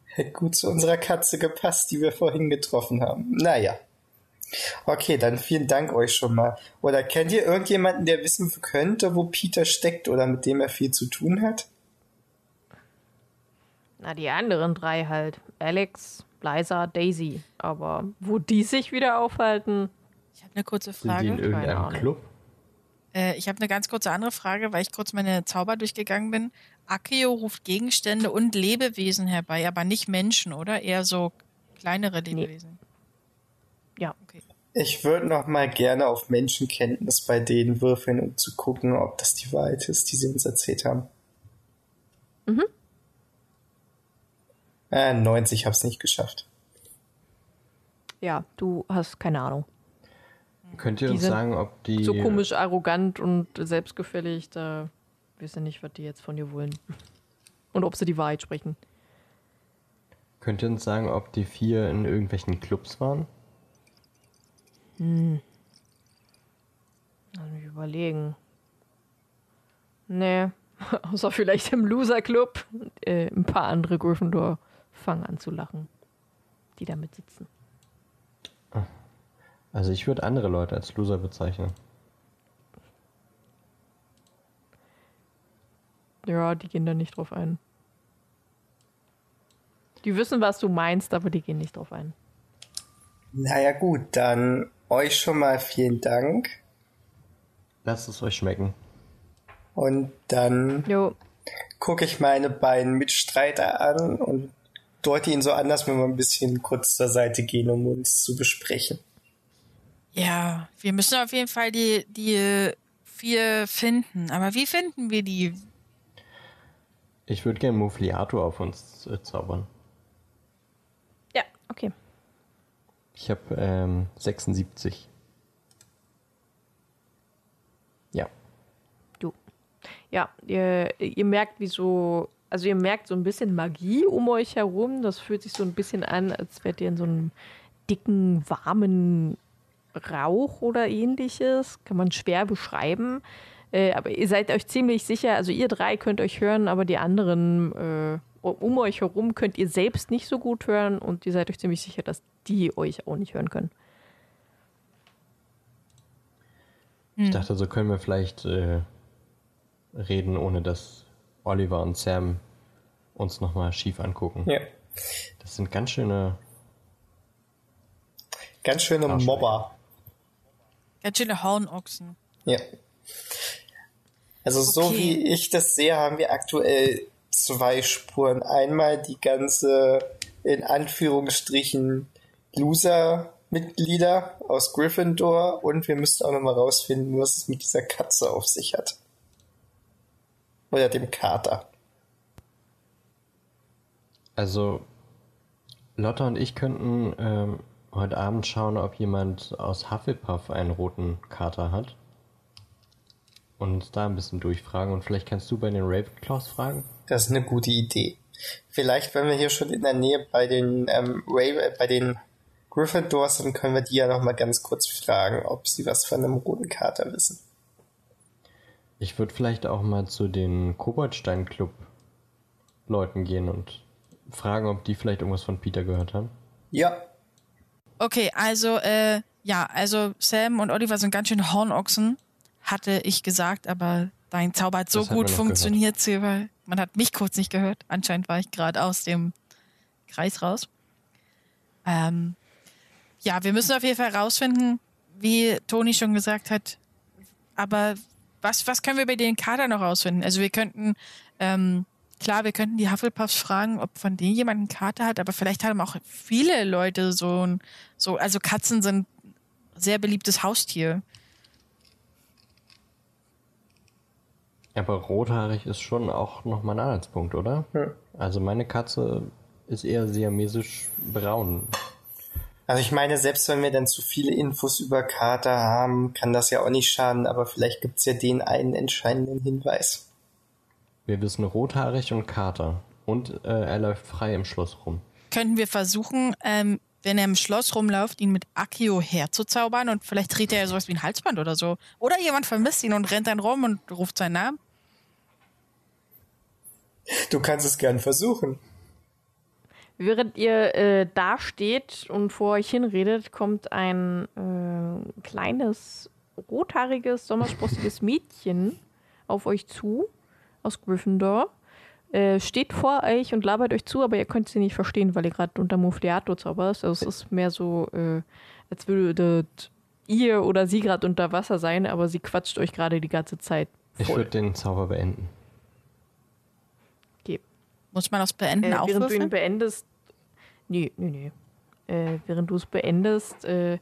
Hätte gut zu unserer Katze gepasst, die wir vorhin getroffen haben. Naja. Okay, dann vielen Dank euch schon mal. Oder kennt ihr irgendjemanden, der wissen könnte, wo Peter steckt oder mit dem er viel zu tun hat? Na, die anderen drei halt. Alex, Liza, Daisy. Aber wo die sich wieder aufhalten, Ich habe eine kurze Sind die in Frage. irgendeinem. Club? Äh, ich habe eine ganz kurze andere Frage, weil ich kurz meine Zauber durchgegangen bin. Akio ruft Gegenstände und Lebewesen herbei, aber nicht Menschen, oder? Eher so kleinere Nee. Lebewesen. Ja. Okay. Ich würde noch mal gerne auf Menschenkenntnis bei denen würfeln, um zu gucken, ob das die Wahrheit ist, die sie uns erzählt haben. Mhm. Äh, 90 hab's nicht geschafft. Ja, du hast keine Ahnung. Könnt ihr Die uns sind sagen, ob die. So komisch, arrogant und selbstgefällig, da wissen nicht, was die jetzt von dir wollen. Und ob sie die Wahrheit sprechen. Könnt ihr uns sagen, ob die vier in irgendwelchen Clubs waren? Lass mich überlegen. Nee, außer vielleicht im Loser Club. Äh, ein paar andere Gryffindor fangen an zu lachen, die da mit sitzen. Also ich würde andere Leute als Loser bezeichnen. Ja, die gehen da nicht drauf ein. Die wissen, was du meinst, aber die gehen nicht drauf ein. Naja gut, dann euch schon mal vielen Dank. Lasst es euch schmecken. Und dann gucke ich meine beiden Mitstreiter an und deute ihnen so an, dass wir mal ein bisschen kurz zur Seite gehen, um uns zu besprechen. Ja, wir müssen auf jeden Fall die, die vier finden. Aber wie finden wir die? Ich würde gerne Mufliato auf uns äh, zaubern. ja, okay. Ich habe ähm, 76. Ja. Du. Ja, ihr, ihr merkt, wie so, also ihr merkt so ein bisschen Magie um euch herum. Das fühlt sich so ein bisschen an, als wärt ihr in so einem dicken, warmen Rauch oder ähnliches. Kann man schwer beschreiben. Äh, aber ihr seid euch ziemlich sicher, also ihr drei könnt euch hören, aber die anderen äh, um euch herum könnt ihr selbst nicht so gut hören und ihr seid euch ziemlich sicher, dass die euch auch nicht hören können. Ich dachte, so können wir vielleicht äh, reden, ohne dass Oliver und Sam uns nochmal schief angucken. Ja. Das sind ganz schöne. Ganz schöne. Mobber. Ganz schöne Hornochsen. Ja. Also so Okay. wie ich das sehe, haben wir aktuell zwei Spuren. Einmal die ganze, in Anführungsstrichen, Loser-Mitglieder aus Gryffindor und wir müssten auch nochmal rausfinden, was es mit dieser Katze auf sich hat. Oder dem Kater. Also, Lotta und ich könnten ähm, heute Abend schauen, ob jemand aus Hufflepuff einen roten Kater hat. Und uns da ein bisschen durchfragen. Und vielleicht kannst du bei den Ravenclaws fragen? Das ist eine gute Idee. Vielleicht, wenn wir hier schon in der Nähe bei den ähm, Ray, äh, bei den Gryffindors sind, können wir die ja noch mal ganz kurz fragen, ob sie was von einem roten Kater wissen. Ich würde vielleicht auch mal zu den Koboldstein-Club-Leuten gehen und fragen, ob die vielleicht irgendwas von Peter gehört haben. Ja, Okay, also, äh, ja, also Sam und Oliver sind ganz schön Hornochsen, hatte ich gesagt, aber dein Zauber hat so Das hat gut funktioniert, Silber. Man hat mich kurz nicht gehört. Anscheinend war ich gerade aus dem Kreis raus. Ähm, ja, wir müssen auf jeden Fall rausfinden, wie Toni schon gesagt hat. Aber was, was können wir bei den Kader noch rausfinden? Also wir könnten, ähm, klar, wir könnten die Hufflepuffs fragen, ob von denen jemand einen Kater hat, aber vielleicht haben auch viele Leute so ein, so, also Katzen sind ein sehr beliebtes Haustier. Aber rothaarig ist schon auch nochmal ein Anhaltspunkt, oder? Ja. Also meine Katze ist eher siamesisch braun. Also ich meine, selbst wenn wir dann zu viele Infos über Kater haben, kann das ja auch nicht schaden, aber vielleicht gibt's ja den einen entscheidenden Hinweis. Wir wissen rothaarig und Kater. Und äh, er läuft frei im Schloss rum. Könnten wir versuchen, ähm, wenn er im Schloss rumläuft, ihn mit Akio herzuzaubern und vielleicht dreht er ja sowas wie ein Halsband oder so. Oder jemand vermisst ihn und rennt dann rum und ruft seinen Namen. Du kannst es gern versuchen. Während ihr äh, da steht und vor euch hinredet, kommt ein äh, kleines, rothaariges, sommersprossiges Mädchen auf euch zu, aus Gryffindor. Äh, steht vor euch und labert euch zu, aber ihr könnt sie nicht verstehen, weil ihr gerade unter Mufliato zauberst. Also es ist mehr so, äh, als würdet ihr oder sie gerade unter Wasser sein, aber sie quatscht euch gerade die ganze Zeit Ich voll. würde den Zauber beenden. Muss man das beenden Äh, auch während du ihn beendest. Nee, nee, nee. Äh, während du es beendest, äh, äh,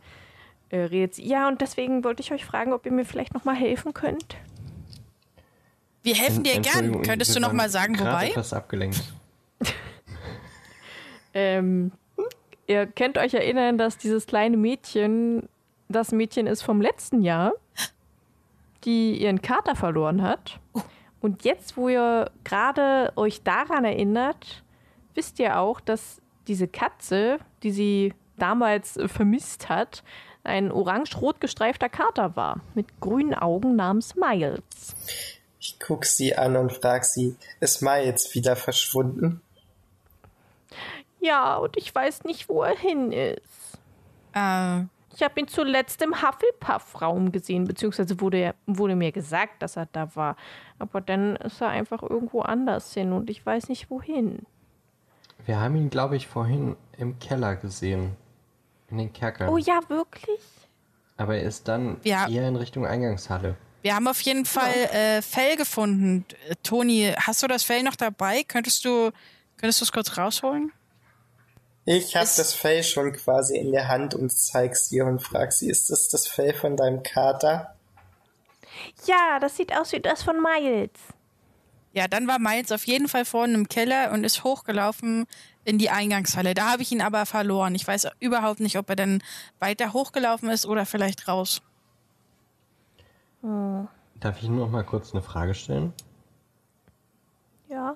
redet sie. Ja, und deswegen wollte ich euch fragen, ob ihr mir vielleicht nochmal helfen könnt. Wir helfen dir gern. Könntest du noch waren mal sagen, wobei? etwas abgelenkt. Ähm, ihr könnt euch erinnern, dass dieses kleine Mädchen das Mädchen ist vom letzten Jahr, die ihren Kater verloren hat. Und jetzt, wo ihr gerade euch daran erinnert, wisst ihr auch, dass diese Katze, die sie damals äh, vermisst hat, ein orange-rot gestreifter Kater war, mit grünen Augen namens Miles. Ich guck sie an und frag sie, ist Miles wieder verschwunden? Ja, und ich weiß nicht, wo er hin ist. Äh, Ich habe ihn zuletzt im Hufflepuff-Raum gesehen, beziehungsweise wurde, er- wurde mir gesagt, dass er da war. Aber dann ist er einfach irgendwo anders hin und ich weiß nicht wohin. Wir haben ihn, glaube ich, vorhin im Keller gesehen. In den Kerker. Oh ja, wirklich? Aber er ist dann Ja. eher in Richtung Eingangshalle. wir haben auf jeden Fall äh, Fell gefunden. Äh, Toni, hast du das Fell noch dabei? Könntest du könntest du es kurz rausholen? Ich hab Ist- das Fell schon quasi in der Hand und zeig's ihr und frag sie, ist das das Fell von deinem Kater? Ja, das sieht aus wie das von Miles. Ja, dann war Miles auf jeden Fall vorne im Keller und ist hochgelaufen in die Eingangshalle. Da habe ich ihn aber verloren. Ich weiß überhaupt nicht, ob er dann weiter hochgelaufen ist oder vielleicht raus. Darf ich nur noch mal kurz eine Frage stellen? Ja.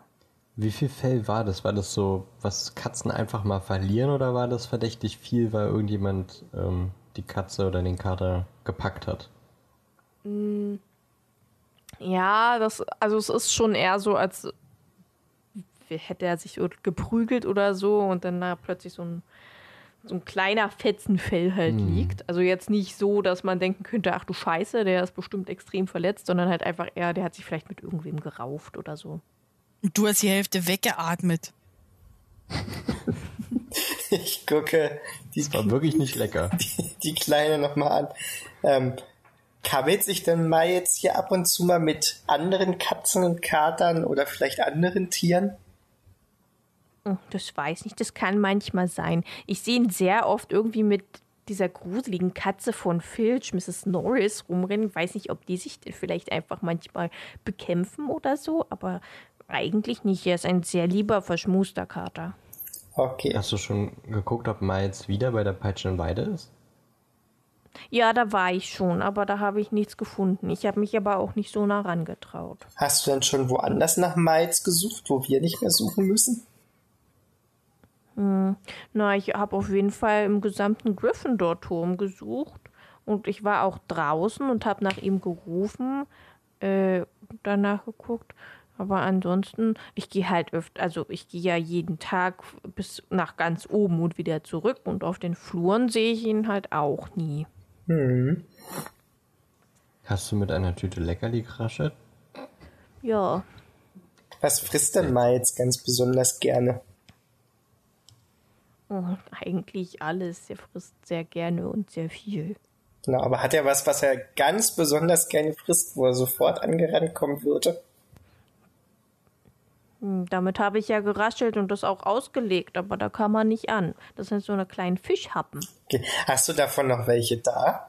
Wie viel Fell war das? War das so, was Katzen einfach mal verlieren oder war das verdächtig viel, weil irgendjemand ähm, die Katze oder den Kater gepackt hat? Ja, das, also es ist schon eher so, als hätte er sich geprügelt oder so und dann da plötzlich so ein, so ein kleiner Fetzenfell halt liegt. Also jetzt nicht so, dass man denken könnte, ach du Scheiße, der ist bestimmt extrem verletzt, sondern halt einfach eher, der hat sich vielleicht mit irgendwem gerauft oder so. Und du hast die Hälfte weggeatmet. Ich gucke die, War wirklich nicht lecker. die Kleine nochmal an. Ähm, kabbelt sich denn Miles hier ab und zu mal mit anderen Katzen und Katern oder vielleicht anderen Tieren? Oh, Das weiß ich, das kann manchmal sein. Ich sehe ihn sehr oft irgendwie mit dieser gruseligen Katze von Filch, Mrs. Norris, rumrennen. Weiß nicht, ob die sich vielleicht einfach manchmal bekämpfen oder so, aber eigentlich nicht. Er ist ein sehr lieber, verschmuster Kater. Okay. Hast du schon geguckt, ob Miles wieder bei der Peitschen Weide ist? Ja, da war ich schon, aber da habe ich nichts gefunden. Ich habe mich aber auch nicht so nah rangetraut. Hast du denn schon woanders nach Miles gesucht, wo wir nicht mehr suchen müssen? Na, ich habe auf jeden Fall im gesamten Gryffindor-Turm gesucht und ich war auch draußen und habe nach ihm gerufen, äh, danach geguckt. Aber ansonsten, ich gehe halt öfter, also ich gehe ja jeden Tag bis nach ganz oben und wieder zurück und auf den Fluren sehe ich ihn halt auch nie. Hm. Hast du mit einer Tüte Leckerli geraschelt? Ja, Was frisst denn Miles ganz besonders gerne? oh, eigentlich alles. Er frisst sehr gerne und sehr viel. Genau, aber hat er was, was er ganz besonders gerne frisst, wo er sofort angerannt kommen würde? Hm, Damit habe ich ja geraschelt und das auch ausgelegt, aber da kam man nicht an. Das sind so eine kleinen Fischhappen. Okay. Hast du davon noch welche da?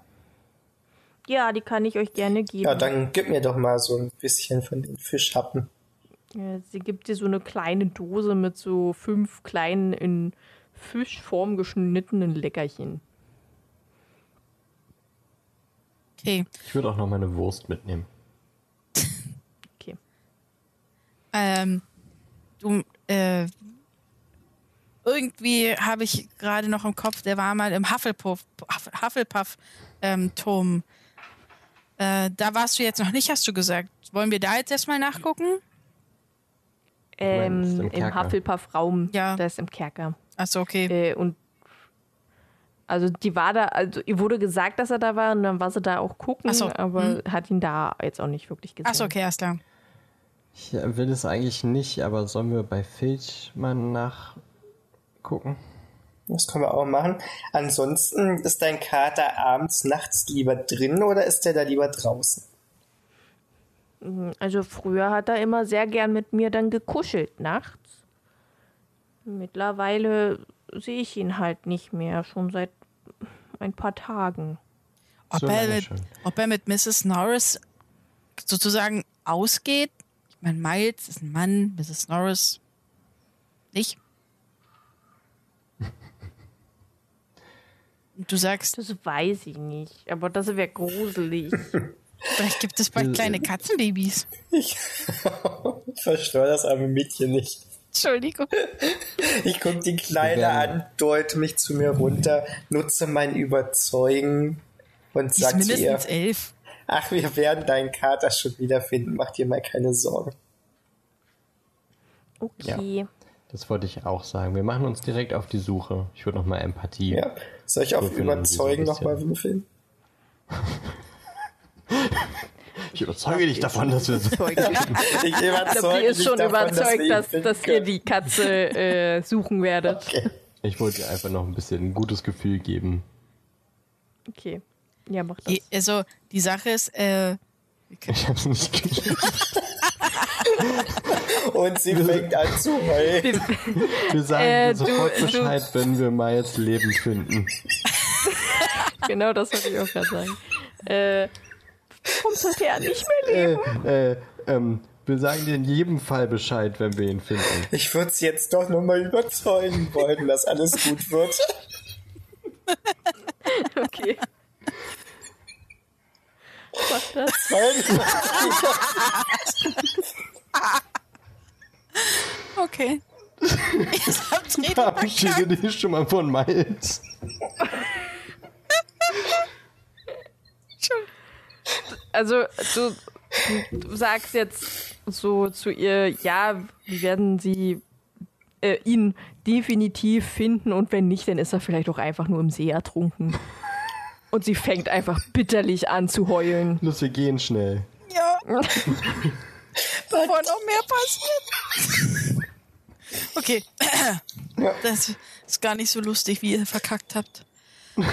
Ja, die kann ich euch gerne geben. Ja, dann gib mir doch mal so ein bisschen von den Fischhappen. Ja, sie gibt dir so eine kleine Dose mit so fünf kleinen in Fischform geschnittenen Leckerchen. Okay. Ich würde auch noch meine Wurst mitnehmen. Okay. Ähm, du, äh, irgendwie habe ich gerade noch im Kopf, der war mal im Hufflepuff, Huff- Hufflepuff-Turm. äh, da warst du jetzt noch nicht, hast du gesagt. Wollen wir da jetzt erstmal nachgucken? Ähm, im? Hufflepuff-Raum, Ja. da ist im Kerker. Achso, okay. Äh, und also die war da, also ihr wurde gesagt, dass er da war und dann war sie da auch gucken, so, aber hat ihn da jetzt auch nicht wirklich gesehen. Achso, okay, alles klar. Ich will es eigentlich nicht, aber sollen wir bei Filch mal nachgucken? Das können wir auch machen. Ansonsten ist dein Kater abends, nachts lieber drin oder ist der da lieber draußen? Also früher hat er immer sehr gern mit mir dann gekuschelt nachts. Mittlerweile sehe ich ihn halt nicht mehr, schon seit ein paar Tagen. Ob, So er mit, ob er mit Mrs. Norris sozusagen ausgeht? Ich meine, Miles ist ein Mann, Mrs. Norris nicht. Und du sagst, Das weiß ich nicht, aber das wäre gruselig. vielleicht gibt es bald kleine Katzenbabys. Ich verstehe das arme Mädchen nicht. Entschuldigung. Ich gucke die Kleine an, deute mich zu mir runter, nutze mein Überzeugen und Die ist sag zu ihr, mindestens elf. Ach, wir werden deinen Kater schon wiederfinden, mach dir mal keine Sorgen. Okay. Das wollte ich auch sagen. Wir machen uns direkt auf die Suche. Ich würde nochmal Empathie. Ja. Soll ich auf Würfeln Überzeugen nochmal würfeln? Ich überzeuge dich davon, dass wir so. Ich Ich glaube, überzeuge die ist schon davon, überzeugt, dass, finden dass ihr die Katze äh, suchen werdet. Okay. Ich wollte dir einfach noch ein bisschen ein gutes Gefühl geben. Okay. Ja, mach das. Je- Also, die Sache ist, äh, Ich hab's nicht geschafft. Und sie fängt an zu heulen. Wir sagen Äh, dir sofort du- du- Bescheid, wenn wir Miles lebend finden. Genau das wollte ich auch gerade sagen. Äh, warum sollte er nicht mehr leben? Äh, äh, ähm, wir sagen dir in jedem Fall Bescheid, wenn wir ihn finden. Ich würde sie jetzt doch nur mal überzeugen wollen, dass alles gut wird. Okay. Mach das. Okay. Rede Verabschiede dich schon mal von Miles. Also, du, du sagst jetzt so zu ihr, ja, wir werden sie äh, ihn definitiv finden und wenn nicht, dann ist er vielleicht auch einfach nur im See ertrunken. Und sie fängt einfach bitterlich an zu heulen. Los, wir gehen schnell. Ja. Bevor noch mehr passiert. Okay. Das ist gar nicht so lustig, wie ihr verkackt habt.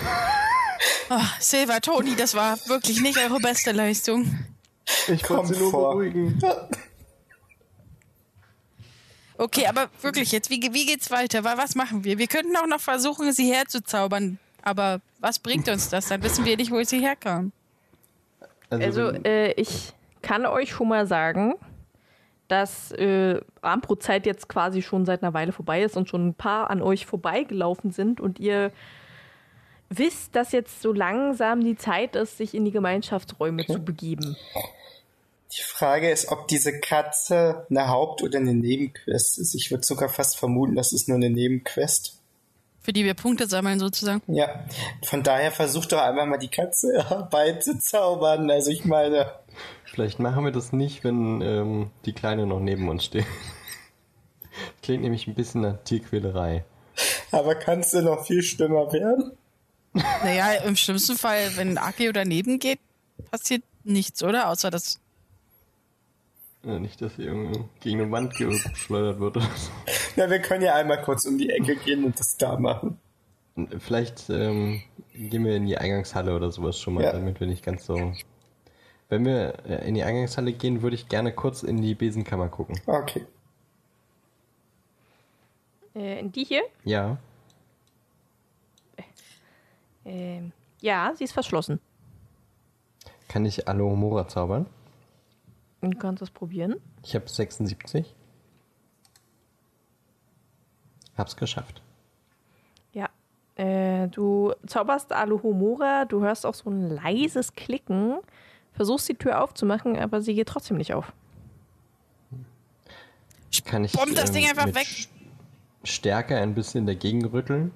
Oh, Silva, Toni, das war wirklich nicht eure beste Leistung. Ich Komm wollte sie nur vor. beruhigen. Okay, aber wirklich jetzt, wie, wie geht's weiter? Wa- Was machen wir? Wir könnten auch noch versuchen, sie herzuzaubern. Aber was bringt uns das? Dann wissen wir nicht, wo sie herkam. Also, wenn- äh, ich kann euch schon mal sagen, dass äh, Armbrot-Zeit jetzt quasi schon seit einer Weile vorbei ist und schon ein paar an euch vorbeigelaufen sind und ihr wisst, dass jetzt so langsam die Zeit ist, sich in die Gemeinschaftsräume zu begeben. die Frage ist, ob diese Katze eine Haupt- oder eine Nebenquest ist. Ich würde sogar fast vermuten, das ist nur eine Nebenquest. Für die wir Punkte sammeln, sozusagen. Ja, von daher versucht doch einmal mal die Katze herbeizuzaubern. Also ich meine, Vielleicht machen wir das nicht, wenn ähm, die Kleine noch neben uns steht. Klingt nämlich ein bisschen nach Tierquälerei. aber kannst du noch viel schlimmer werden? Naja, im schlimmsten Fall, wenn Aki daneben geht, passiert nichts, oder? Außer dass. Äh, nicht, dass sie irgendwie gegen eine Wand geschleudert wird oder so. Na, wir können ja einmal kurz um die Ecke gehen und das da machen. Vielleicht ähm, gehen wir in die Eingangshalle oder sowas schon mal, Ja. damit wir nicht ganz so. Wenn wir äh, in die Eingangshalle gehen, würde ich gerne kurz in die Besenkammer gucken. Okay. Äh, in die hier? Ja. Ähm, ja, sie ist verschlossen. Kann ich Alohomora zaubern? Du kannst das probieren. Ich habe 76. Hab's geschafft. Ja. Äh, du zauberst Alohomora, du hörst auch so ein leises Klicken, versuchst die Tür aufzumachen, aber sie geht trotzdem nicht auf. Kann ich Bombt das Ding einfach mit weg. Stärke ein bisschen dagegen rütteln?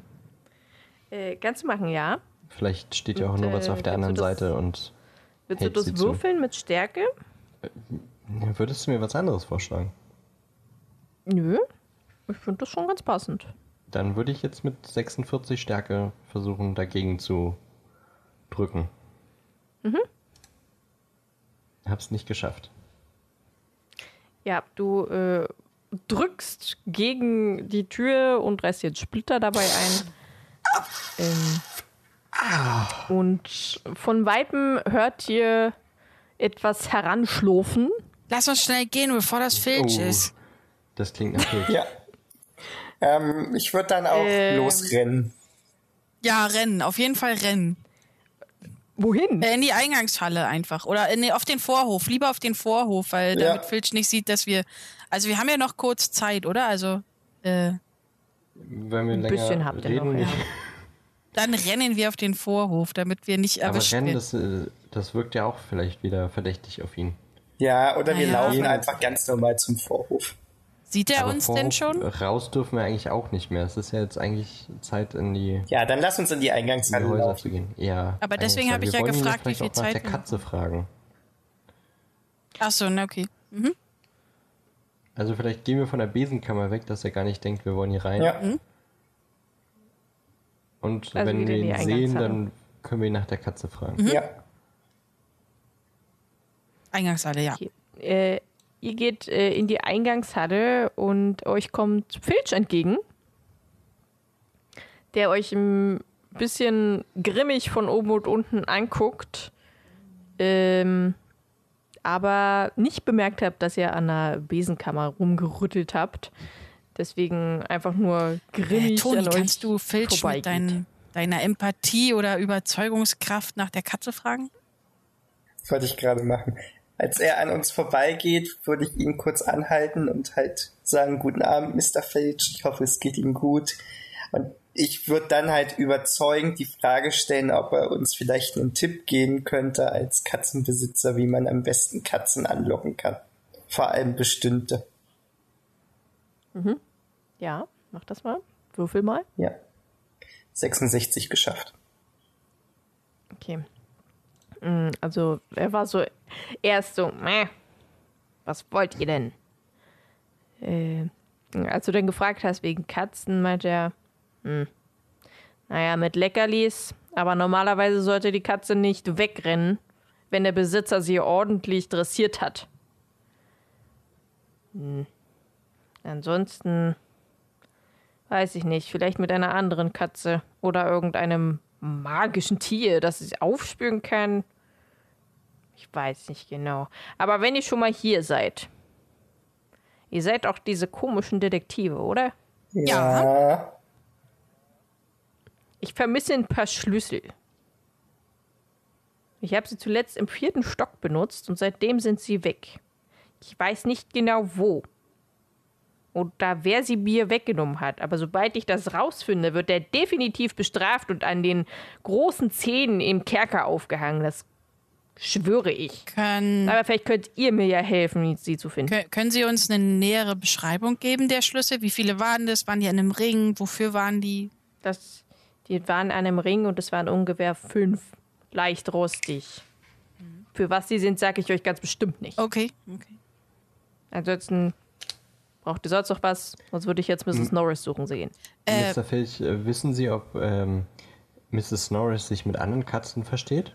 Äh, kannst du machen, ja. Vielleicht steht ja auch Und, nur was äh, auf der anderen Seite und Willst du das sie zu. würfeln mit Stärke? Ja, würdest du mir was anderes vorschlagen? Nö. Ich finde das schon ganz passend. Dann würde ich jetzt mit 46 Stärke versuchen, dagegen zu drücken. Mhm. Hab's nicht geschafft. Ja, du äh, drückst gegen die Tür und reißt jetzt Splitter dabei ein. Ähm, und von Weitem hört ihr etwas heranschlurfen. Lass uns schnell gehen, bevor das Filch Oh. ist. Das klingt natürlich. Ja. Ähm, ich würde dann auch Ähm. losrennen. Ja, rennen, auf jeden Fall rennen. Wohin? Äh, In die Eingangshalle einfach. Oder in, auf den Vorhof. Lieber auf den Vorhof, weil Ja. damit Filch nicht sieht, dass wir. Also wir haben ja noch kurz Zeit, oder? Also äh, Wenn wir Ein länger bisschen habt ihr noch, ja. dann rennen wir auf den Vorhof, damit wir nicht aber erwischt Rennen, werden. das, äh, das wirkt ja auch vielleicht wieder verdächtig auf ihn. Ja, oder wir Naja. laufen einfach ganz normal zum Vorhof. Sieht er Aber uns Vorhof denn schon? Raus dürfen wir eigentlich auch nicht mehr. Es ist ja jetzt eigentlich Zeit, in die, in Ja, dann lass uns in die die Eingangshalle Häuser laufen. zu gehen. Ja. Aber deswegen habe ich ja gefragt, wie viel auch nach Zeit der wir Katze fragen. Ach so, na okay. Mhm. Also vielleicht gehen wir von der Besenkammer weg, dass er gar nicht denkt, wir wollen hier rein. Ja. Und Also wenn wir in die ihn sehen, dann können wir ihn nach der Katze fragen. Ja. Eingangshalle, ja. Okay. Äh, ihr geht äh, in die Eingangshalle und euch kommt Filch entgegen, der euch ein bisschen grimmig von oben und unten anguckt, ähm, aber nicht bemerkt habt, dass ihr an der Besenkammer rumgerüttelt habt. Deswegen einfach nur grimmig Äh, Toni, an euch kannst du Filch mit dein, deiner Empathie oder Überzeugungskraft nach der Katze fragen? Das wollte ich gerade machen. Als er an uns vorbeigeht, würde ich ihn kurz anhalten und halt sagen, guten Abend, Mr. Filch, ich hoffe, es geht Ihnen gut. Und ich würde dann halt überzeugend die Frage stellen, ob er uns vielleicht einen Tipp geben könnte als Katzenbesitzer, wie man am besten Katzen anlocken kann. Vor allem bestimmte. Ja, mach das mal. Würfel mal. Ja. 66 geschafft. Okay. Mm, Also, er war so erst so, Mäh, was wollt ihr denn? Äh, als du dann gefragt hast wegen Katzen, meinte er, hm, naja, mit Leckerlis, aber normalerweise sollte die Katze nicht wegrennen, wenn der Besitzer sie ordentlich dressiert hat. Hm. Ansonsten weiß ich nicht, vielleicht mit einer anderen Katze oder irgendeinem magischen Tier, das es aufspüren kann. Ich weiß nicht genau. Aber wenn ihr schon mal hier seid, ihr seid auch diese komischen Detektive, oder? Ja. Ich vermisse ein paar Schlüssel. Ich habe sie zuletzt im vierten Stock benutzt und seitdem sind sie weg. Ich weiß nicht genau wo. Oder wer sie mir weggenommen hat. Aber sobald ich das rausfinde, wird er definitiv bestraft und an den großen Zähnen im Kerker aufgehangen. Das schwöre ich. Können, Aber vielleicht könnt ihr mir ja helfen, sie zu finden. kö- können Sie uns eine nähere Beschreibung geben der Schlüssel? Wie viele waren das? Waren die an einem Ring? Wofür waren die? Das, die waren an einem Ring und es waren ungefähr fünf. Leicht rostig. Für was sie sind, sage ich euch ganz bestimmt nicht. Okay. okay. Ansonsten braucht ihr sonst noch was, sonst würde ich jetzt Mrs. Norris suchen sehen. Äh, Mr. Filch, äh, wissen Sie, ob ähm, Mrs. Norris sich mit anderen Katzen versteht?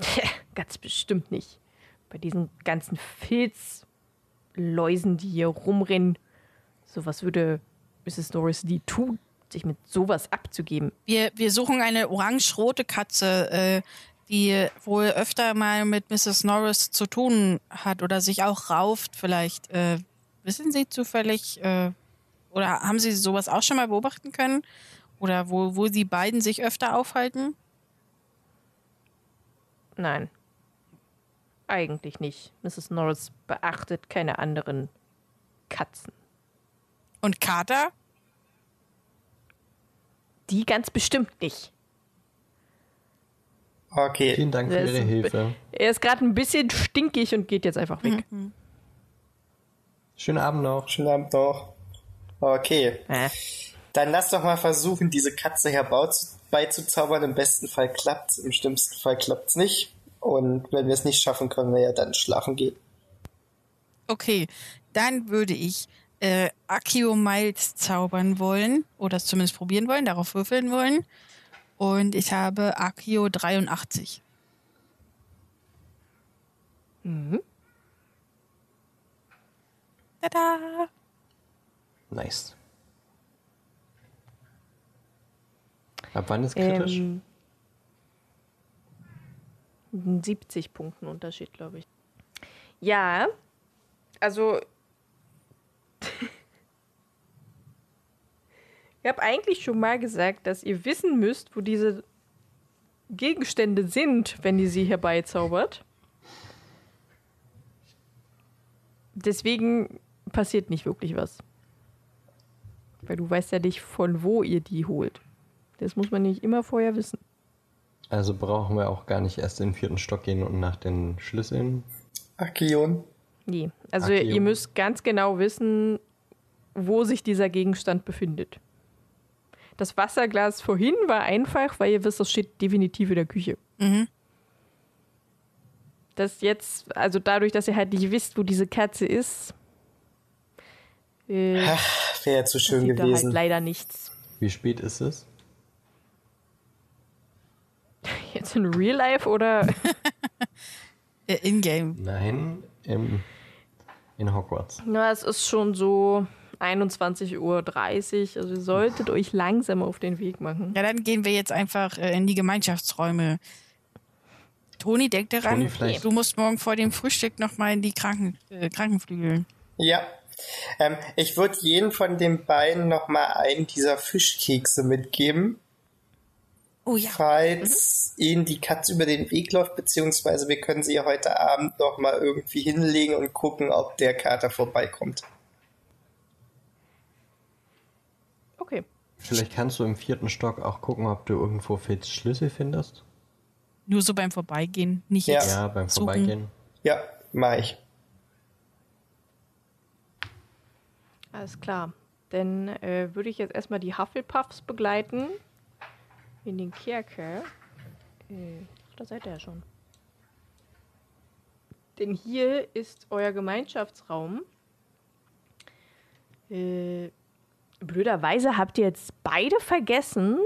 ganz bestimmt nicht. Bei diesen ganzen Filzläusen, die hier rumrennen, sowas würde Mrs. Norris nie tun, sich mit sowas abzugeben. Wir, wir suchen eine orange-rote Katze, äh, die wohl öfter mal mit Mrs. Norris zu tun hat oder sich auch rauft vielleicht. Äh, wissen Sie zufällig, äh, oder haben Sie sowas auch schon mal beobachten können? Oder wo, wo die beiden sich öfter aufhalten? Nein. Eigentlich nicht. Mrs. Norris beachtet keine anderen Katzen. Und Kater? Die ganz bestimmt nicht. Okay. Vielen Dank für Ihre Hilfe. Er ist gerade ein bisschen stinkig und geht jetzt einfach weg. Schönen Abend noch. Schönen Abend noch. Okay. Äh. Dann lass doch mal versuchen, diese Katze herbeizuzaubern. Im besten Fall klappt's, im schlimmsten Fall klappt's nicht. Und wenn wir es nicht schaffen, können wir ja dann schlafen gehen. Okay, dann würde ich äh, Akio Miles zaubern wollen oder es zumindest probieren wollen, darauf würfeln wollen. Und ich habe Akio 83. Tada! Nice. Ab wann ist kritisch? Ähm, 70 Punkten Unterschied, glaube ich. Ja, also Ich habe eigentlich schon mal gesagt, dass ihr wissen müsst, wo diese Gegenstände sind, wenn ihr sie herbeizaubert. Deswegen passiert nicht wirklich was. Weil du weißt ja nicht, von wo ihr die holt. Das muss man nicht immer vorher wissen. Also brauchen wir auch gar nicht erst in den vierten Stock gehen und nach den Schlüsseln. Akion. Nee. Also Okay. ihr müsst ganz genau wissen, wo sich dieser Gegenstand befindet. Das Wasserglas vorhin war einfach, weil ihr wisst, das steht definitiv in der Küche. Mhm. Das jetzt, also dadurch, dass ihr halt nicht wisst, wo diese Kerze ist, äh, Wäre ja zu schön passiert da halt gewesen. leider nichts. Wie spät ist es? Jetzt in Real Life oder Äh, In-game. Nein, im, in Hogwarts. Na, es ist schon so 21.30 Uhr. Also ihr solltet euch langsam auf den Weg machen. Ja, dann gehen wir jetzt einfach äh, in die Gemeinschaftsräume. Toni, denk daran, Toni, du musst morgen vor dem Frühstück nochmal in die Kranken, äh, Krankenflügel. Ja. Ähm, ich würde jeden von den beiden nochmal einen dieser Fischkekse mitgeben, Oh ja. falls ihnen die Katze über den Weg läuft, beziehungsweise wir können sie ja heute Abend nochmal irgendwie hinlegen und gucken, ob der Kater vorbeikommt. Okay. Vielleicht kannst du im vierten Stock auch gucken, ob du irgendwo Fitz Schlüssel findest. Nur so beim Vorbeigehen, nicht Ja. jetzt. Ja, beim Suchen. Vorbeigehen. Ja, mach ich. Alles klar. Dann äh, würde ich jetzt erstmal die Hufflepuffs begleiten in den Kerker. Äh, ach, da seid ihr ja schon. Denn hier ist euer Gemeinschaftsraum. Äh, blöderweise habt ihr jetzt beide vergessen,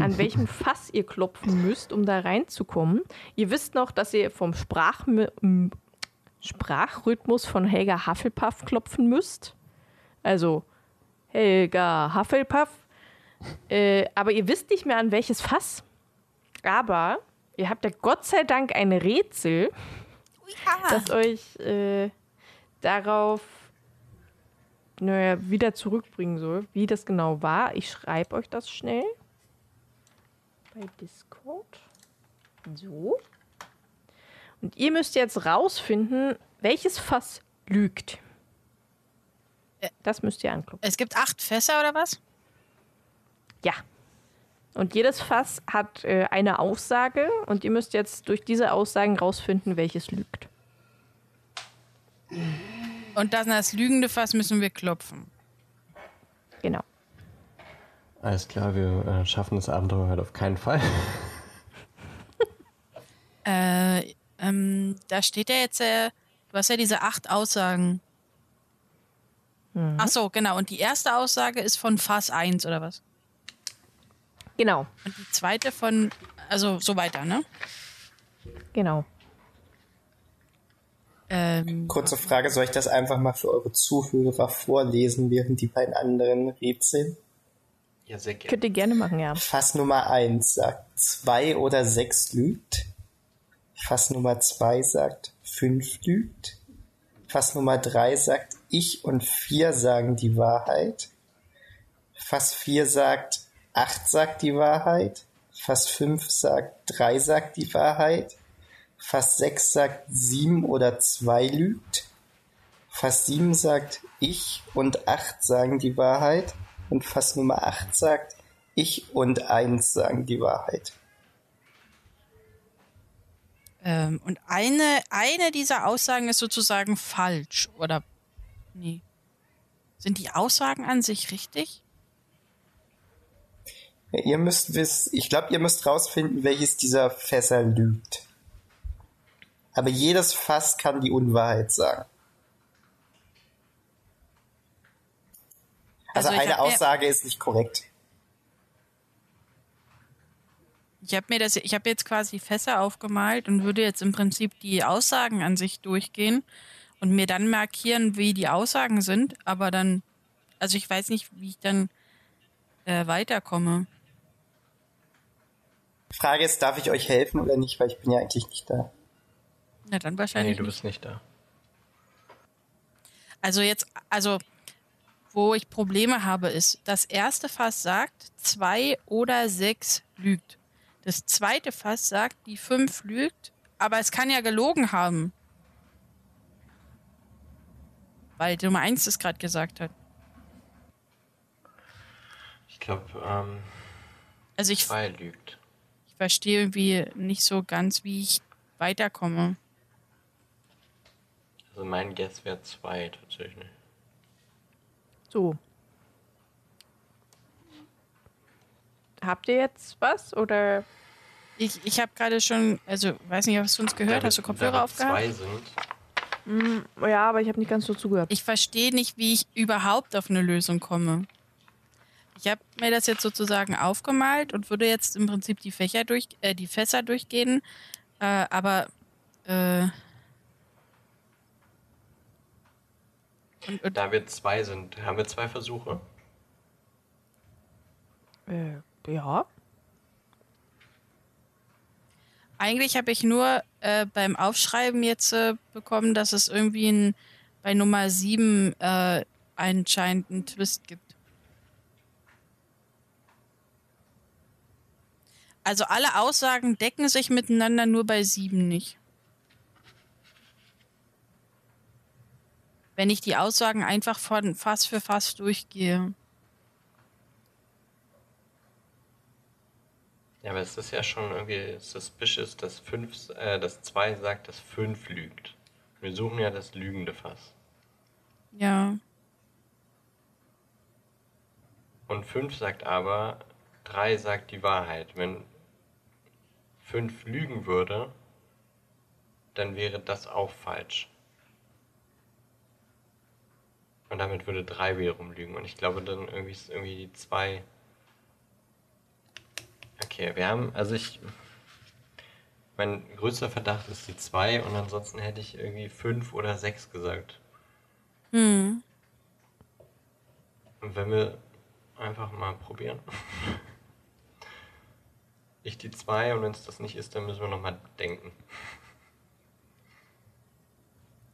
an welchem Fass ihr klopfen müsst, um da reinzukommen. Ihr wisst noch, dass ihr vom Sprach Sprachrhythmus von Helga Hufflepuff klopfen müsst. Also Helga Hufflepuff. Äh, aber ihr wisst nicht mehr an welches Fass. Aber ihr habt ja Gott sei Dank ein Rätsel, das euch äh, darauf naja, wieder zurückbringen soll, wie das genau war. Ich schreibe euch das schnell bei Discord. So. Und ihr müsst jetzt rausfinden, welches Fass lügt. Das müsst ihr angucken. Es gibt acht Fässer oder was? Ja. Und jedes Fass hat äh, eine Aussage und ihr müsst jetzt durch diese Aussagen rausfinden, welches lügt. Und dann das lügende Fass müssen wir klopfen. Genau. Alles klar, wir äh, schaffen das Abenteuer heute auf keinen Fall. Äh, ähm, da steht ja jetzt, äh, du hast ja diese acht Aussagen. Ach so, genau. Und die erste Aussage ist von Fass 1 oder was? Genau. Und die zweite von, also so weiter, ne? Genau. Ähm, Kurze Frage, soll ich das einfach mal für eure Zuhörer vorlesen, während die beiden anderen rätseln? Ja, sehr gerne. Könnt ihr gerne machen, ja. Fass Nummer 1 sagt 2 oder 6 lügt. Fass Nummer 2 sagt 5 lügt. Fass Nummer 3 sagt ich und 4 sagen die Wahrheit. Fass 4 sagt 8 sagt die Wahrheit. Fass 5 sagt 3 sagt die Wahrheit. Fass 6 sagt 7 oder 2 lügt. Fass 7 sagt ich und 8 sagen die Wahrheit. Und Fass Nummer 8 sagt ich und 1 sagen die Wahrheit. ähm, und eine, eine dieser Aussagen ist sozusagen falsch, oder? Nee. Sind die Aussagen an sich richtig? Ja, ihr müsst wissen, ich glaube, ihr müsst rausfinden, welches dieser Fässer lügt. Aber jedes Fass kann die Unwahrheit sagen. Also, Also eine hab mir- Aussage ist nicht korrekt. Ich habe mir das, ich habe jetzt quasi Fässer aufgemalt und würde jetzt im Prinzip die Aussagen an sich durchgehen und mir dann markieren, wie die Aussagen sind, aber dann, also ich weiß nicht, wie ich dann äh, weiterkomme. Frage ist, darf ich euch helfen oder nicht, weil ich bin ja eigentlich nicht da. Na dann Nee, wahrscheinlich. du nicht. bist nicht da. Also jetzt, also wo ich Probleme habe, ist, das erste Fass sagt, zwei oder sechs lügt. Das zweite Fass sagt, die fünf lügt, aber es kann ja gelogen haben. Weil Nummer eins das gerade gesagt hat. Ich glaube, ähm, Also ich, zwei lügt. Ich verstehe irgendwie nicht so ganz, wie ich weiterkomme. Also mein Guess wäre zwei tatsächlich. So. Habt ihr jetzt was oder Ich, ich habe gerade schon, also weiß nicht, hast du uns gehört? Da Hast du Kopfhörer aufgehabt? zwei sind, Hm, ja, aber ich habe nicht ganz so zugehört. Ich verstehe nicht, wie ich überhaupt auf eine Lösung komme. Ich habe mir das jetzt sozusagen aufgemalt und würde jetzt im Prinzip die Fächer durch, äh, die Fässer durchgehen, äh, aber äh, und, und, da wir zwei sind, haben wir zwei Versuche. Äh, ja. eigentlich habe ich nur äh, beim Aufschreiben jetzt äh, bekommen, dass es irgendwie ein, bei Nummer 7 äh, anscheinend einen Twist gibt. Also alle Aussagen decken sich miteinander, nur bei 7 nicht. Wenn ich die Aussagen einfach von Fass für Fass durchgehe. Ja, aber es ist ja schon irgendwie suspicious, dass fünf, äh, dass zwei sagt, dass fünf lügt. Wir suchen ja das lügende Fass. Ja. Und fünf sagt aber, drei sagt die Wahrheit. Wenn fünf lügen würde, dann wäre das auch falsch. Und damit würde drei wiederum lügen. Und ich glaube dann irgendwie ist irgendwie die zwei. Okay, wir haben, also ich. Mein größter Verdacht ist die zwei und ansonsten hätte ich irgendwie fünf oder sechs gesagt. Hm. Und wenn wir einfach mal probieren. Ich die zwei und wenn es das nicht ist, dann müssen wir nochmal denken.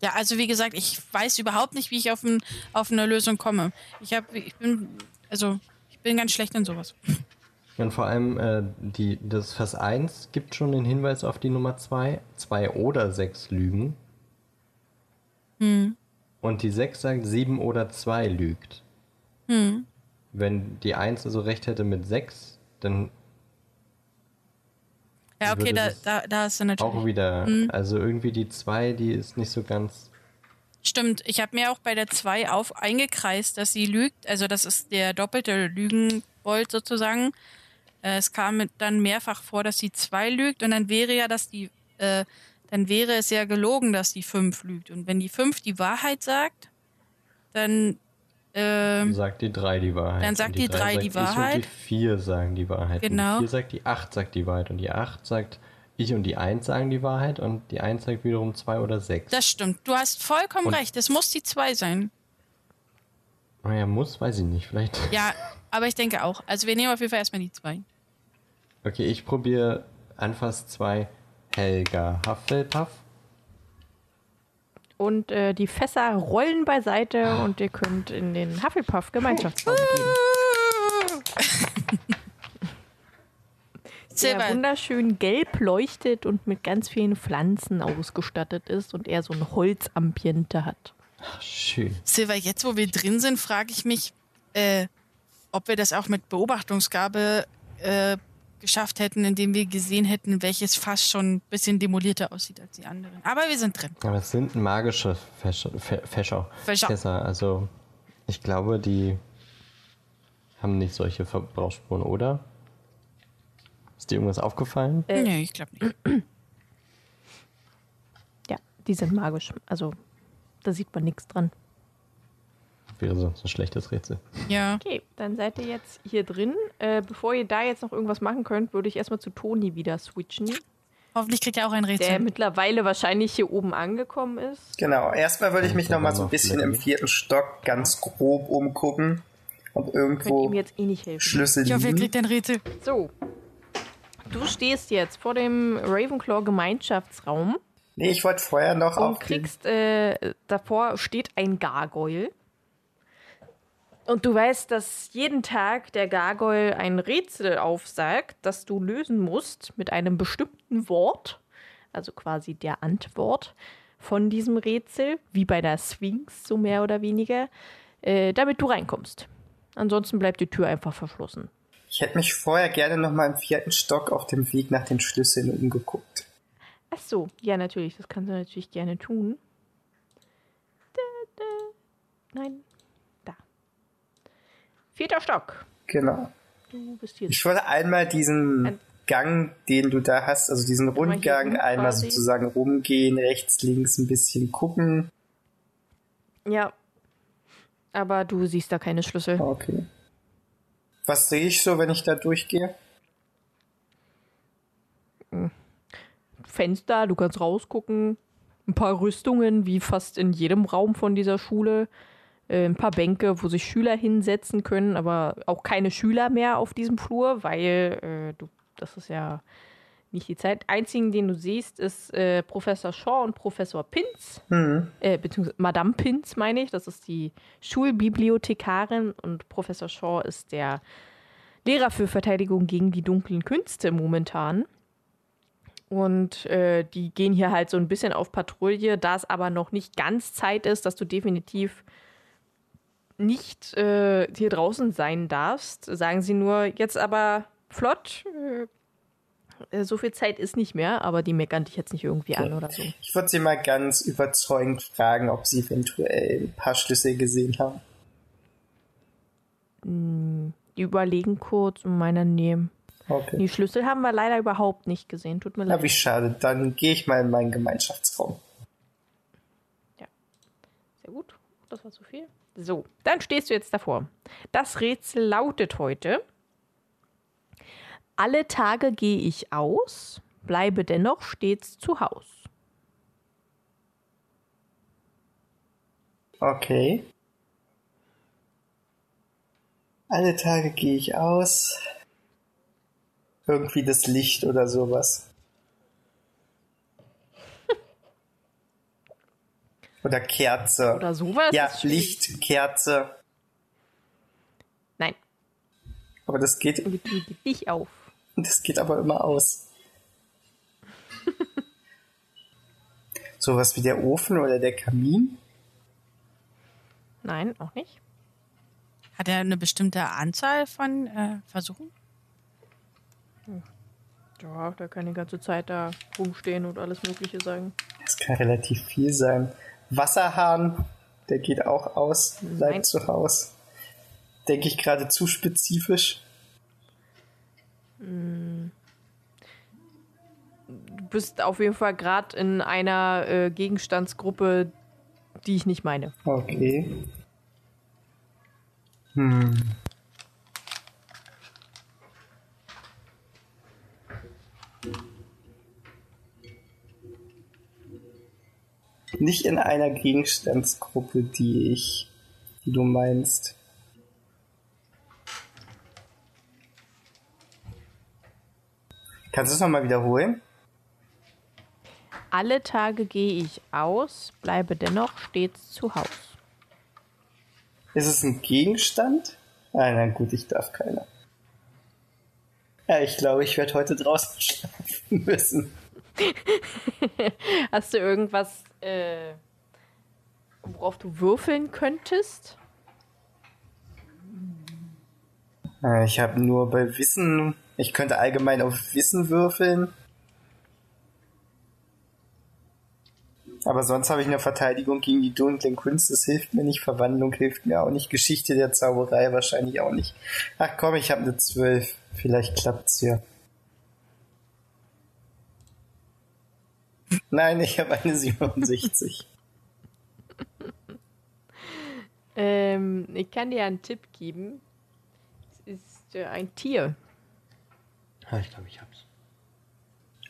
Ja, also wie gesagt, ich weiß überhaupt nicht, wie ich auf, ein, auf eine Lösung komme. Ich habe, ich bin, also ich bin ganz schlecht in sowas. Und vor allem, äh, die, das Vers 1 gibt schon den Hinweis auf die Nummer 2. 2 oder 6 lügen. Hm. Und die 6 sagt 7 oder 2 lügt. Hm. Wenn die 1 also recht hätte mit 6, dann Ja, okay, da, da, da ist er natürlich. auch wieder. Mhm. Also irgendwie die 2, die ist nicht so ganz. Stimmt, ich habe mir auch bei der 2 auf eingekreist, dass sie lügt. Also das ist der doppelte Lügenbold sozusagen. Äh, es kam dann mehrfach vor, dass die 2 lügt und dann wäre ja, dass die, äh, dann wäre es ja gelogen, dass die 5 lügt. Und wenn die 5 die Wahrheit sagt, dann ähm, sagt die 3 die Wahrheit. Dann sagt die drei sagt die ich Wahrheit. Und die 4 sagen die Wahrheit. Genau. Und die 4 sagt, die 8 sagt die Wahrheit. Und die 8 sagt, ich und die 1 sagen die Wahrheit. Und die 1 sagt wiederum 2 oder 6. das stimmt. Du hast vollkommen Und- recht. Es muss die 2 sein. Naja, muss, weiß ich nicht. Vielleicht. Ja, aber ich denke auch. Also wir nehmen auf jeden Fall erstmal die 2. Okay, ich probiere Anfass 2 Helga Hufflepuff. Und äh, die Fässer rollen beiseite und ihr könnt in den Hufflepuff-Gemeinschaftsraum gehen. Der wunderschön gelb leuchtet und mit ganz vielen Pflanzen ausgestattet ist und er so ein Holzambiente hat. Ach, schön. Silver, jetzt wo wir drin sind, frage ich mich, äh, ob wir das auch mit Beobachtungsgabe äh, geschafft hätten, indem wir gesehen hätten, welches Fass schon ein bisschen demolierter aussieht als die anderen. Aber wir sind drin. Aber es sind magische Fäscher. Fä- Fäscher. Fäscher. Fässer. Also, ich glaube, die haben nicht solche Verbrauchsspuren, oder? Ist dir irgendwas aufgefallen? Äh. nee, ich glaube nicht. Ja, die sind magisch. Also da sieht man nichts dran. Wäre sonst ein schlechtes Rätsel. Ja. Okay, dann seid ihr jetzt hier drin. Äh, bevor ihr da jetzt noch irgendwas machen könnt, würde ich erstmal zu Toni wieder switchen, Hoffentlich kriegt er auch ein der Rätsel. mittlerweile wahrscheinlich hier oben angekommen ist. Genau, erstmal würde ich mich Ja, noch mal so ein bisschen im vierten Stock ganz grob umgucken, ob irgendwo ihm jetzt eh nicht helfen. Schlüssel Ich hoffe, er kriegt ein Rätsel. So. Du stehst jetzt vor dem Ravenclaw Gemeinschaftsraum Nee, ich wollte vorher noch und auf den, kriegst, äh, davor steht ein Gargoyle. Und du weißt, dass jeden Tag der Gargoyle ein Rätsel aufsagt, das du lösen musst mit einem bestimmten Wort, also quasi der Antwort von diesem Rätsel, wie bei der Sphinx, so mehr oder weniger, äh, damit du reinkommst. Ansonsten bleibt die Tür einfach verschlossen. Ich hätte mich vorher gerne noch mal im vierten Stock auf dem Weg nach den Schlüsseln umgeguckt. Ach so, ja, natürlich, das kannst du natürlich gerne tun. Da, da. Nein. Vierter Stock. Genau. Du bist hier. Ich wollte einmal diesen Ein- Gang, den du da hast, also diesen Rundgang, einmal quasi. sozusagen rumgehen, rechts, links ein bisschen gucken. Ja. Aber du siehst da keine Schlüssel. Okay. Was sehe ich so, wenn ich da durchgehe? Fenster, du kannst rausgucken. Ein paar Rüstungen, wie fast in jedem Raum von dieser Schule. Äh, ein paar Bänke, wo sich Schüler hinsetzen können, aber auch keine Schüler mehr auf diesem Flur, weil äh, du, das ist ja nicht die Zeit. Einzigen, den du siehst, ist äh, Professor Shaw und Professor Pinz. Hm. äh, beziehungsweise Madame Pinz meine ich, das ist die Schulbibliothekarin und Professor Shaw ist der Lehrer für Verteidigung gegen die dunklen Künste momentan. Und äh, die gehen hier halt so ein bisschen auf Patrouille, da es aber noch nicht ganz Zeit ist, dass du definitiv nicht äh, hier draußen sein darfst, sagen sie nur, jetzt aber flott, äh, so viel Zeit ist nicht mehr, aber die meckern dich jetzt nicht irgendwie an oder so. Ich würde sie mal ganz überzeugend fragen, ob sie eventuell ein paar Schlüssel gesehen haben. Die überlegen kurz und meinen nehmen. Okay. Die Schlüssel haben wir leider überhaupt nicht gesehen. Tut mir leid. wie schade. Dann gehe ich mal in meinen Gemeinschaftsraum. Sehr gut. Das war zu viel. So, dann stehst du jetzt davor. Das Rätsel lautet heute: Alle Tage gehe ich aus, bleibe dennoch stets zu Haus. Okay. Alle Tage gehe ich aus. Irgendwie das Licht oder sowas. Oder Kerze. Oder sowas? ja. Licht, Kerze. Nein, Aber das geht, geht, geht nicht auf. das geht aber immer aus. sowas wie der Ofen oder der Kamin. Nein, auch nicht. Hat er eine bestimmte Anzahl von äh, Versuchen? Ja, der kann die ganze Zeit da rumstehen und alles Mögliche sagen. Das kann relativ viel sein. Wasserhahn, der geht auch aus, bleibt Nein. zu Haus. Denke ich gerade zu spezifisch. Du bist auf jeden Fall gerade in einer äh, Gegenstandsgruppe, die ich nicht meine. Okay. Hm. Nicht in einer Gegenstandsgruppe, die ich, die du meinst. Kannst du es nochmal wiederholen? Alle Tage gehe ich aus, bleibe dennoch stets zu Haus. Ist es ein Gegenstand? Ah, na gut, ich darf keiner. Ja, ich glaube, ich werde heute draußen schlafen müssen. Hast du irgendwas, äh, worauf du würfeln könntest? Äh, Ich habe nur bei Wissen, ich könnte allgemein auf Wissen würfeln. Aber sonst habe ich eine Verteidigung gegen die dunklen Künste. Das hilft mir nicht. Verwandlung hilft mir auch nicht. Geschichte der Zauberei wahrscheinlich auch nicht. Ach komm, ich habe eine 12. Vielleicht klappt's ja. Nein, ich habe eine 67. Ähm, ich kann dir einen Tipp geben. Es ist äh, ein Tier. Ja, ich glaube, ich hab's.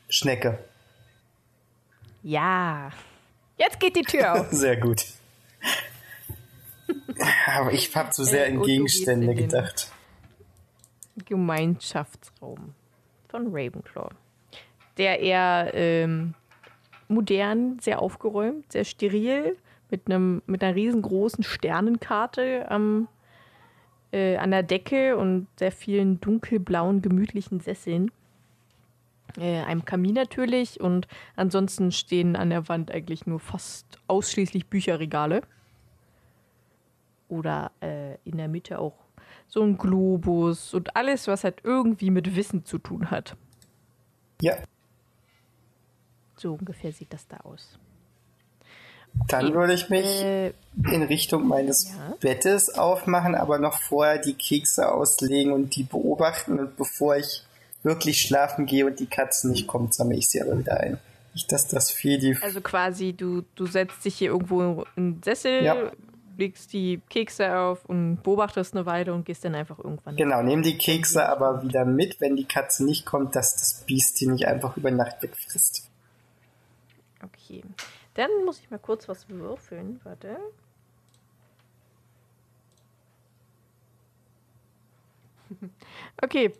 Schnecke. Ja. Jetzt geht die Tür auf. Sehr gut. Aber ich habe zu sehr Äh, in Gegenstände in gedacht. Gemeinschaftsraum von Ravenclaw. Der eher ähm, modern, sehr aufgeräumt, sehr steril, mit, einem, mit einer riesengroßen Sternenkarte am, äh, an der Decke und sehr vielen dunkelblauen, gemütlichen Sesseln. Äh, einem Kamin natürlich und ansonsten stehen an der Wand eigentlich nur fast ausschließlich Bücherregale. Oder äh, in der Mitte auch so ein Globus und alles, was halt irgendwie mit Wissen zu tun hat. Ja, So ungefähr sieht das da aus. dann würde ich mich Äh, in Richtung meines Ja. Bettes aufmachen, aber noch vorher die Kekse auslegen und die beobachten. Und bevor ich wirklich schlafen gehe und die Katze nicht kommt, sammle ich sie aber wieder ein. Nicht, dass das Vieh die. also quasi, du, du setzt dich hier irgendwo in den Sessel, Ja. legst die Kekse auf und beobachtest eine Weile und gehst dann einfach irgendwann. Genau, nehmen die Kekse aber wieder mit, wenn die Katze nicht kommt, dass das Biest die nicht einfach über Nacht wegfrisst. Okay. Dann muss ich mal kurz was würfeln. Warte. Okay.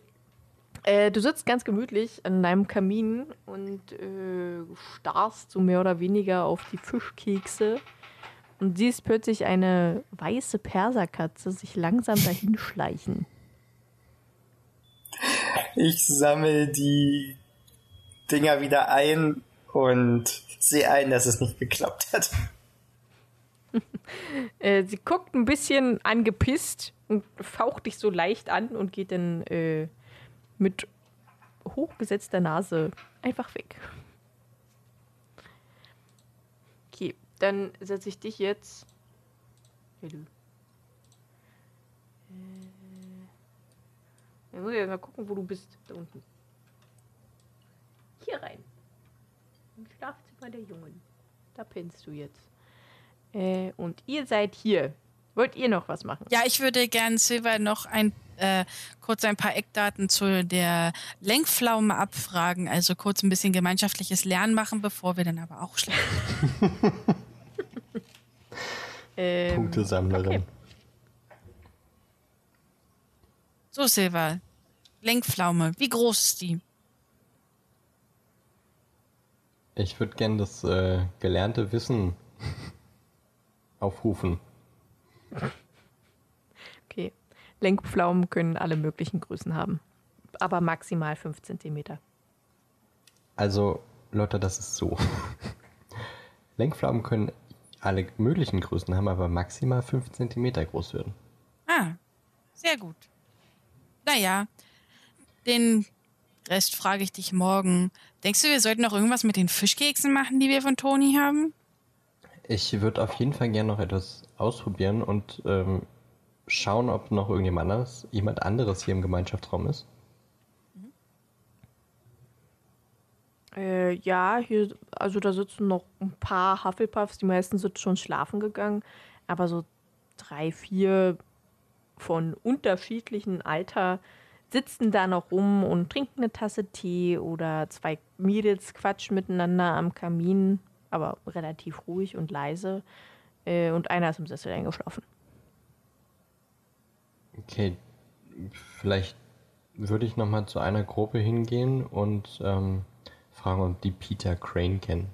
Äh, du sitzt ganz gemütlich an deinem Kamin und äh, starrst so mehr oder weniger auf die Fischkekse und siehst plötzlich eine weiße Perserkatze sich langsam dahinschleichen. Ich sammle die Dinger wieder ein und sehe ein, dass es nicht geklappt hat. Äh, sie guckt ein bisschen angepisst und faucht dich so leicht an und geht dann äh, mit hochgesetzter Nase einfach weg. Okay, dann setze ich dich jetzt. Hallo. Äh, dann muss ich jetzt mal gucken, wo du bist. Da unten. Hier rein. Schlafzimmer der Jungen. Da pennst du jetzt. Äh, und ihr seid hier. Wollt ihr noch was machen? Ja, ich würde gern Silver noch ein äh, kurz ein paar Eckdaten zu der Lenkpflaume abfragen, also kurz ein bisschen gemeinschaftliches Lernen machen, bevor wir dann aber auch schlafen. Ähm, Punktesammlerin. okay. So, Silver. Lenkpflaume, wie groß ist die? Ich würde gern das äh, gelernte Wissen aufrufen. Okay. Lenkpflaumen können alle möglichen Größen haben. Aber maximal 5 cm. Also, Lotta, das ist so. Lenkflammen können alle möglichen Größen haben, aber maximal 5 cm groß werden. Ah, sehr gut. Naja, den Rest frage ich dich morgen. Denkst du, wir sollten noch irgendwas mit den Fischkeksen machen, die wir von Toni haben? Ich würde auf jeden Fall gerne noch etwas ausprobieren und ähm, schauen, ob noch irgendjemand anderes, jemand anderes hier im Gemeinschaftsraum ist. Äh, ja, hier, also da sitzen noch ein paar Hufflepuffs. Die meisten sind schon schlafen gegangen. Aber so drei, vier von unterschiedlichem Alter sitzen da noch rum und trinken eine Tasse Tee oder zwei Mädels quatschen miteinander am Kamin, aber relativ ruhig und leise. Äh, und einer ist im Sessel eingeschlafen. Okay, vielleicht würde ich nochmal zu einer Gruppe hingehen und ähm, fragen, ob die Peter Crane kennen.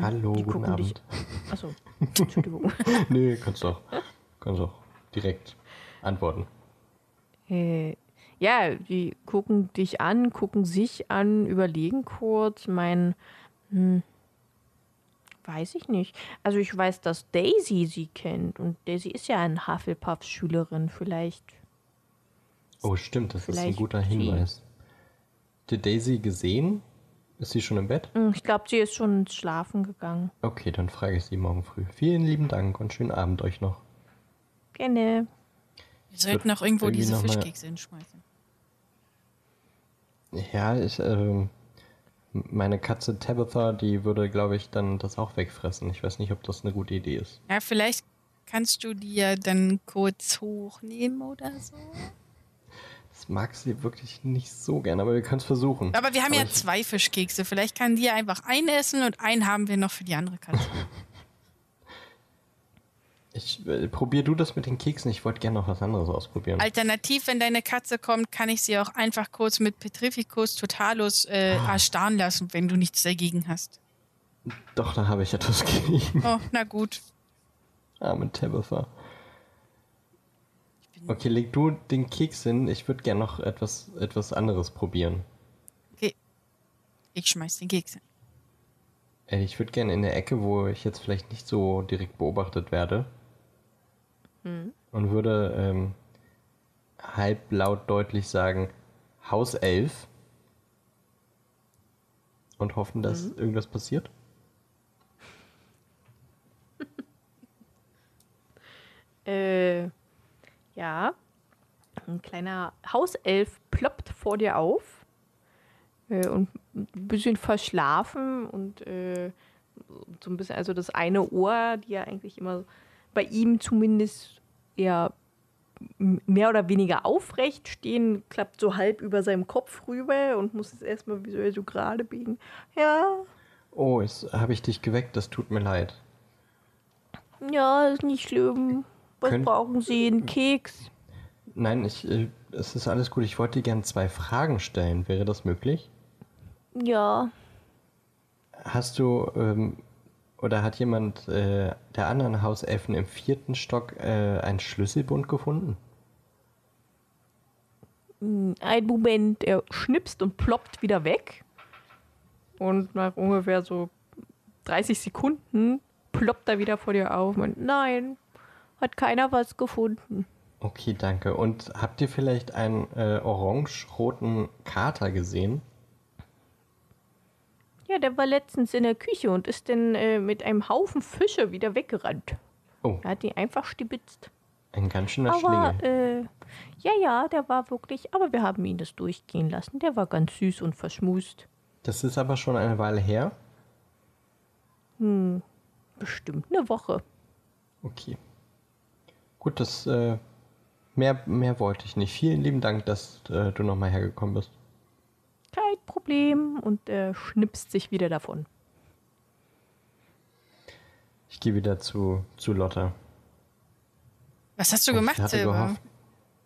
Hallo, Mhm. die guten gucken dich- Abend. Achso, Entschuldigung. nee, kannst doch, kannst doch direkt antworten. Äh, ja, die gucken dich an, gucken sich an, überlegen kurz, mein, hm, weiß ich nicht. Also ich weiß, dass Daisy sie kennt und Daisy ist ja eine Hufflepuff-Schülerin. Vielleicht, Oh, stimmt, das ist ein guter. Hinweis. Ihr Daisy gesehen? Ist sie schon im Bett? hm, ich glaube, sie ist schon ins Schlafen gegangen. Okay, dann frage ich sie morgen früh. Vielen lieben Dank und schönen Abend euch noch. Gerne. Wir sollten auch irgendwo diese Fischkekse hinschmeißen. Ja, ich, ähm, meine Katze Tabitha, die würde, glaube ich, dann das auch wegfressen. Ich weiß nicht, ob das eine gute Idee ist. Ja, vielleicht kannst du die ja dann kurz hochnehmen oder so. Das mag sie wirklich nicht so gern, aber wir können es versuchen. Aber wir haben Aber ja zwei Fischkekse. Vielleicht kann die ja einfach einen essen und einen haben wir noch für die andere Katze. Ich, äh, probier du das mit den Keksen. Ich wollte gerne noch was anderes ausprobieren. Alternativ, wenn deine Katze kommt, kann ich sie auch einfach kurz mit Petrificus Totalus äh, Ah. erstarren lassen, wenn du nichts dagegen hast. Doch, da habe ich etwas gegen. Oh, na gut. Arme Tabitha. Okay, leg du den Keks hin. Ich würde gerne noch etwas, etwas anderes probieren. Okay. Ich schmeiß den Keks hin. Ey, Ich würde gerne in der Ecke, wo ich jetzt vielleicht nicht so direkt beobachtet werde. Und würde ähm, halblaut deutlich sagen, Haus 11. Und hoffen, dass irgendwas passiert. Äh, ja. Ein kleiner Hauself ploppt vor dir auf. Äh, und ein bisschen verschlafen und äh, so ein bisschen, also das eine Ohr, die ja eigentlich immer bei ihm zumindest eher mehr oder weniger aufrecht stehen, klappt so halb über seinem Kopf rüber und muss es erstmal visuell so gerade biegen. Ja, Oh, jetzt habe ich dich geweckt, das tut mir leid. ja, ist nicht schlimm. Was Könnt- brauchen Sie? Einen Keks? Nein, ich, äh, es ist alles gut. Ich wollte dir gerne zwei Fragen stellen. Wäre das möglich? Ja. Hast du ähm, oder hat jemand äh, der anderen Hauselfen im vierten Stock äh, einen Schlüsselbund gefunden? Ein Moment, er schnipst und ploppt wieder weg. Und nach ungefähr so 30 Sekunden ploppt er wieder vor dir auf. Und nein, hat keiner was gefunden. Okay, danke. Und habt ihr vielleicht einen äh, orange-roten Kater gesehen? Ja, der war letztens in der Küche und ist dann äh, mit einem Haufen Fische wieder weggerannt. Oh, Er hat die einfach stibitzt. ein ganz schöner Aber, Schlingel. äh, ja, ja, der war wirklich, aber wir haben ihn das durchgehen lassen. Der war ganz süß und verschmust. Das ist aber schon eine Weile her. Bestimmt eine Woche. Okay. Gut, das äh, mehr, mehr wollte ich nicht. Vielen lieben Dank, dass äh, du nochmal hergekommen bist. Kein Problem. Und er schnipst sich wieder davon. Ich gehe wieder zu, zu Lotta. Was hast du Ich gemacht, hatte, Silber? gehofft,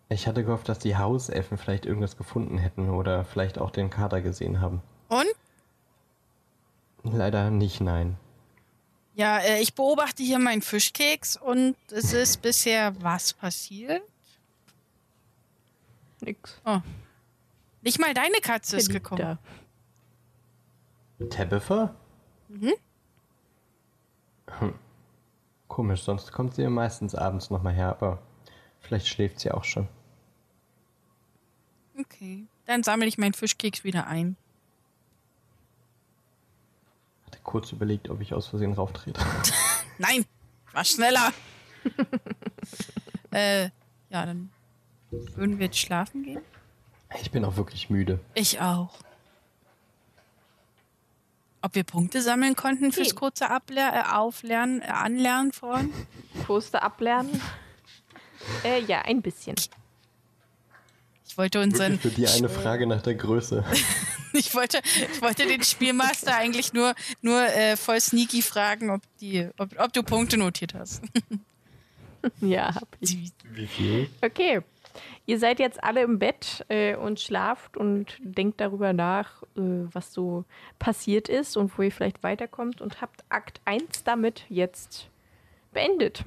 ich hatte gehofft, dass die Hauselfen vielleicht irgendwas gefunden hätten oder vielleicht auch den Kater gesehen haben. Und? Leider nicht, nein. Ja, äh, ich beobachte hier meinen Fischkeks und es ist bisher was passiert? Nix. Nicht mal deine Katze ist gekommen. da. Tabitha? Mhm. Hm. Komisch, sonst kommt sie ja meistens abends nochmal her, aber vielleicht schläft sie auch schon. Okay. Dann sammle ich meinen Fischkeks wieder ein. Hatte kurz überlegt, ob ich aus Versehen rauftrete. Nein, war schneller. äh, ja, dann würden wir jetzt schlafen gehen. Ich bin auch wirklich müde. Ich auch. Ob wir Punkte sammeln konnten fürs Okay. kurze Abler äh, Auflernen, äh, Anlernen vorhin? Kurse ablernen. äh, ja, ein bisschen. Ich wollte unseren, Wirklich für die eine Frage nach der Größe. ich wollte, ich wollte den Spielmaster eigentlich nur, nur äh, voll sneaky fragen, ob die, ob, ob du Punkte notiert hast. Ja, hab ich. Wie viel? Okay. Ihr seid jetzt alle im Bett äh, und schlaft und denkt darüber nach, äh, was so passiert ist und wo ihr vielleicht weiterkommt und habt Akt 1 damit jetzt beendet.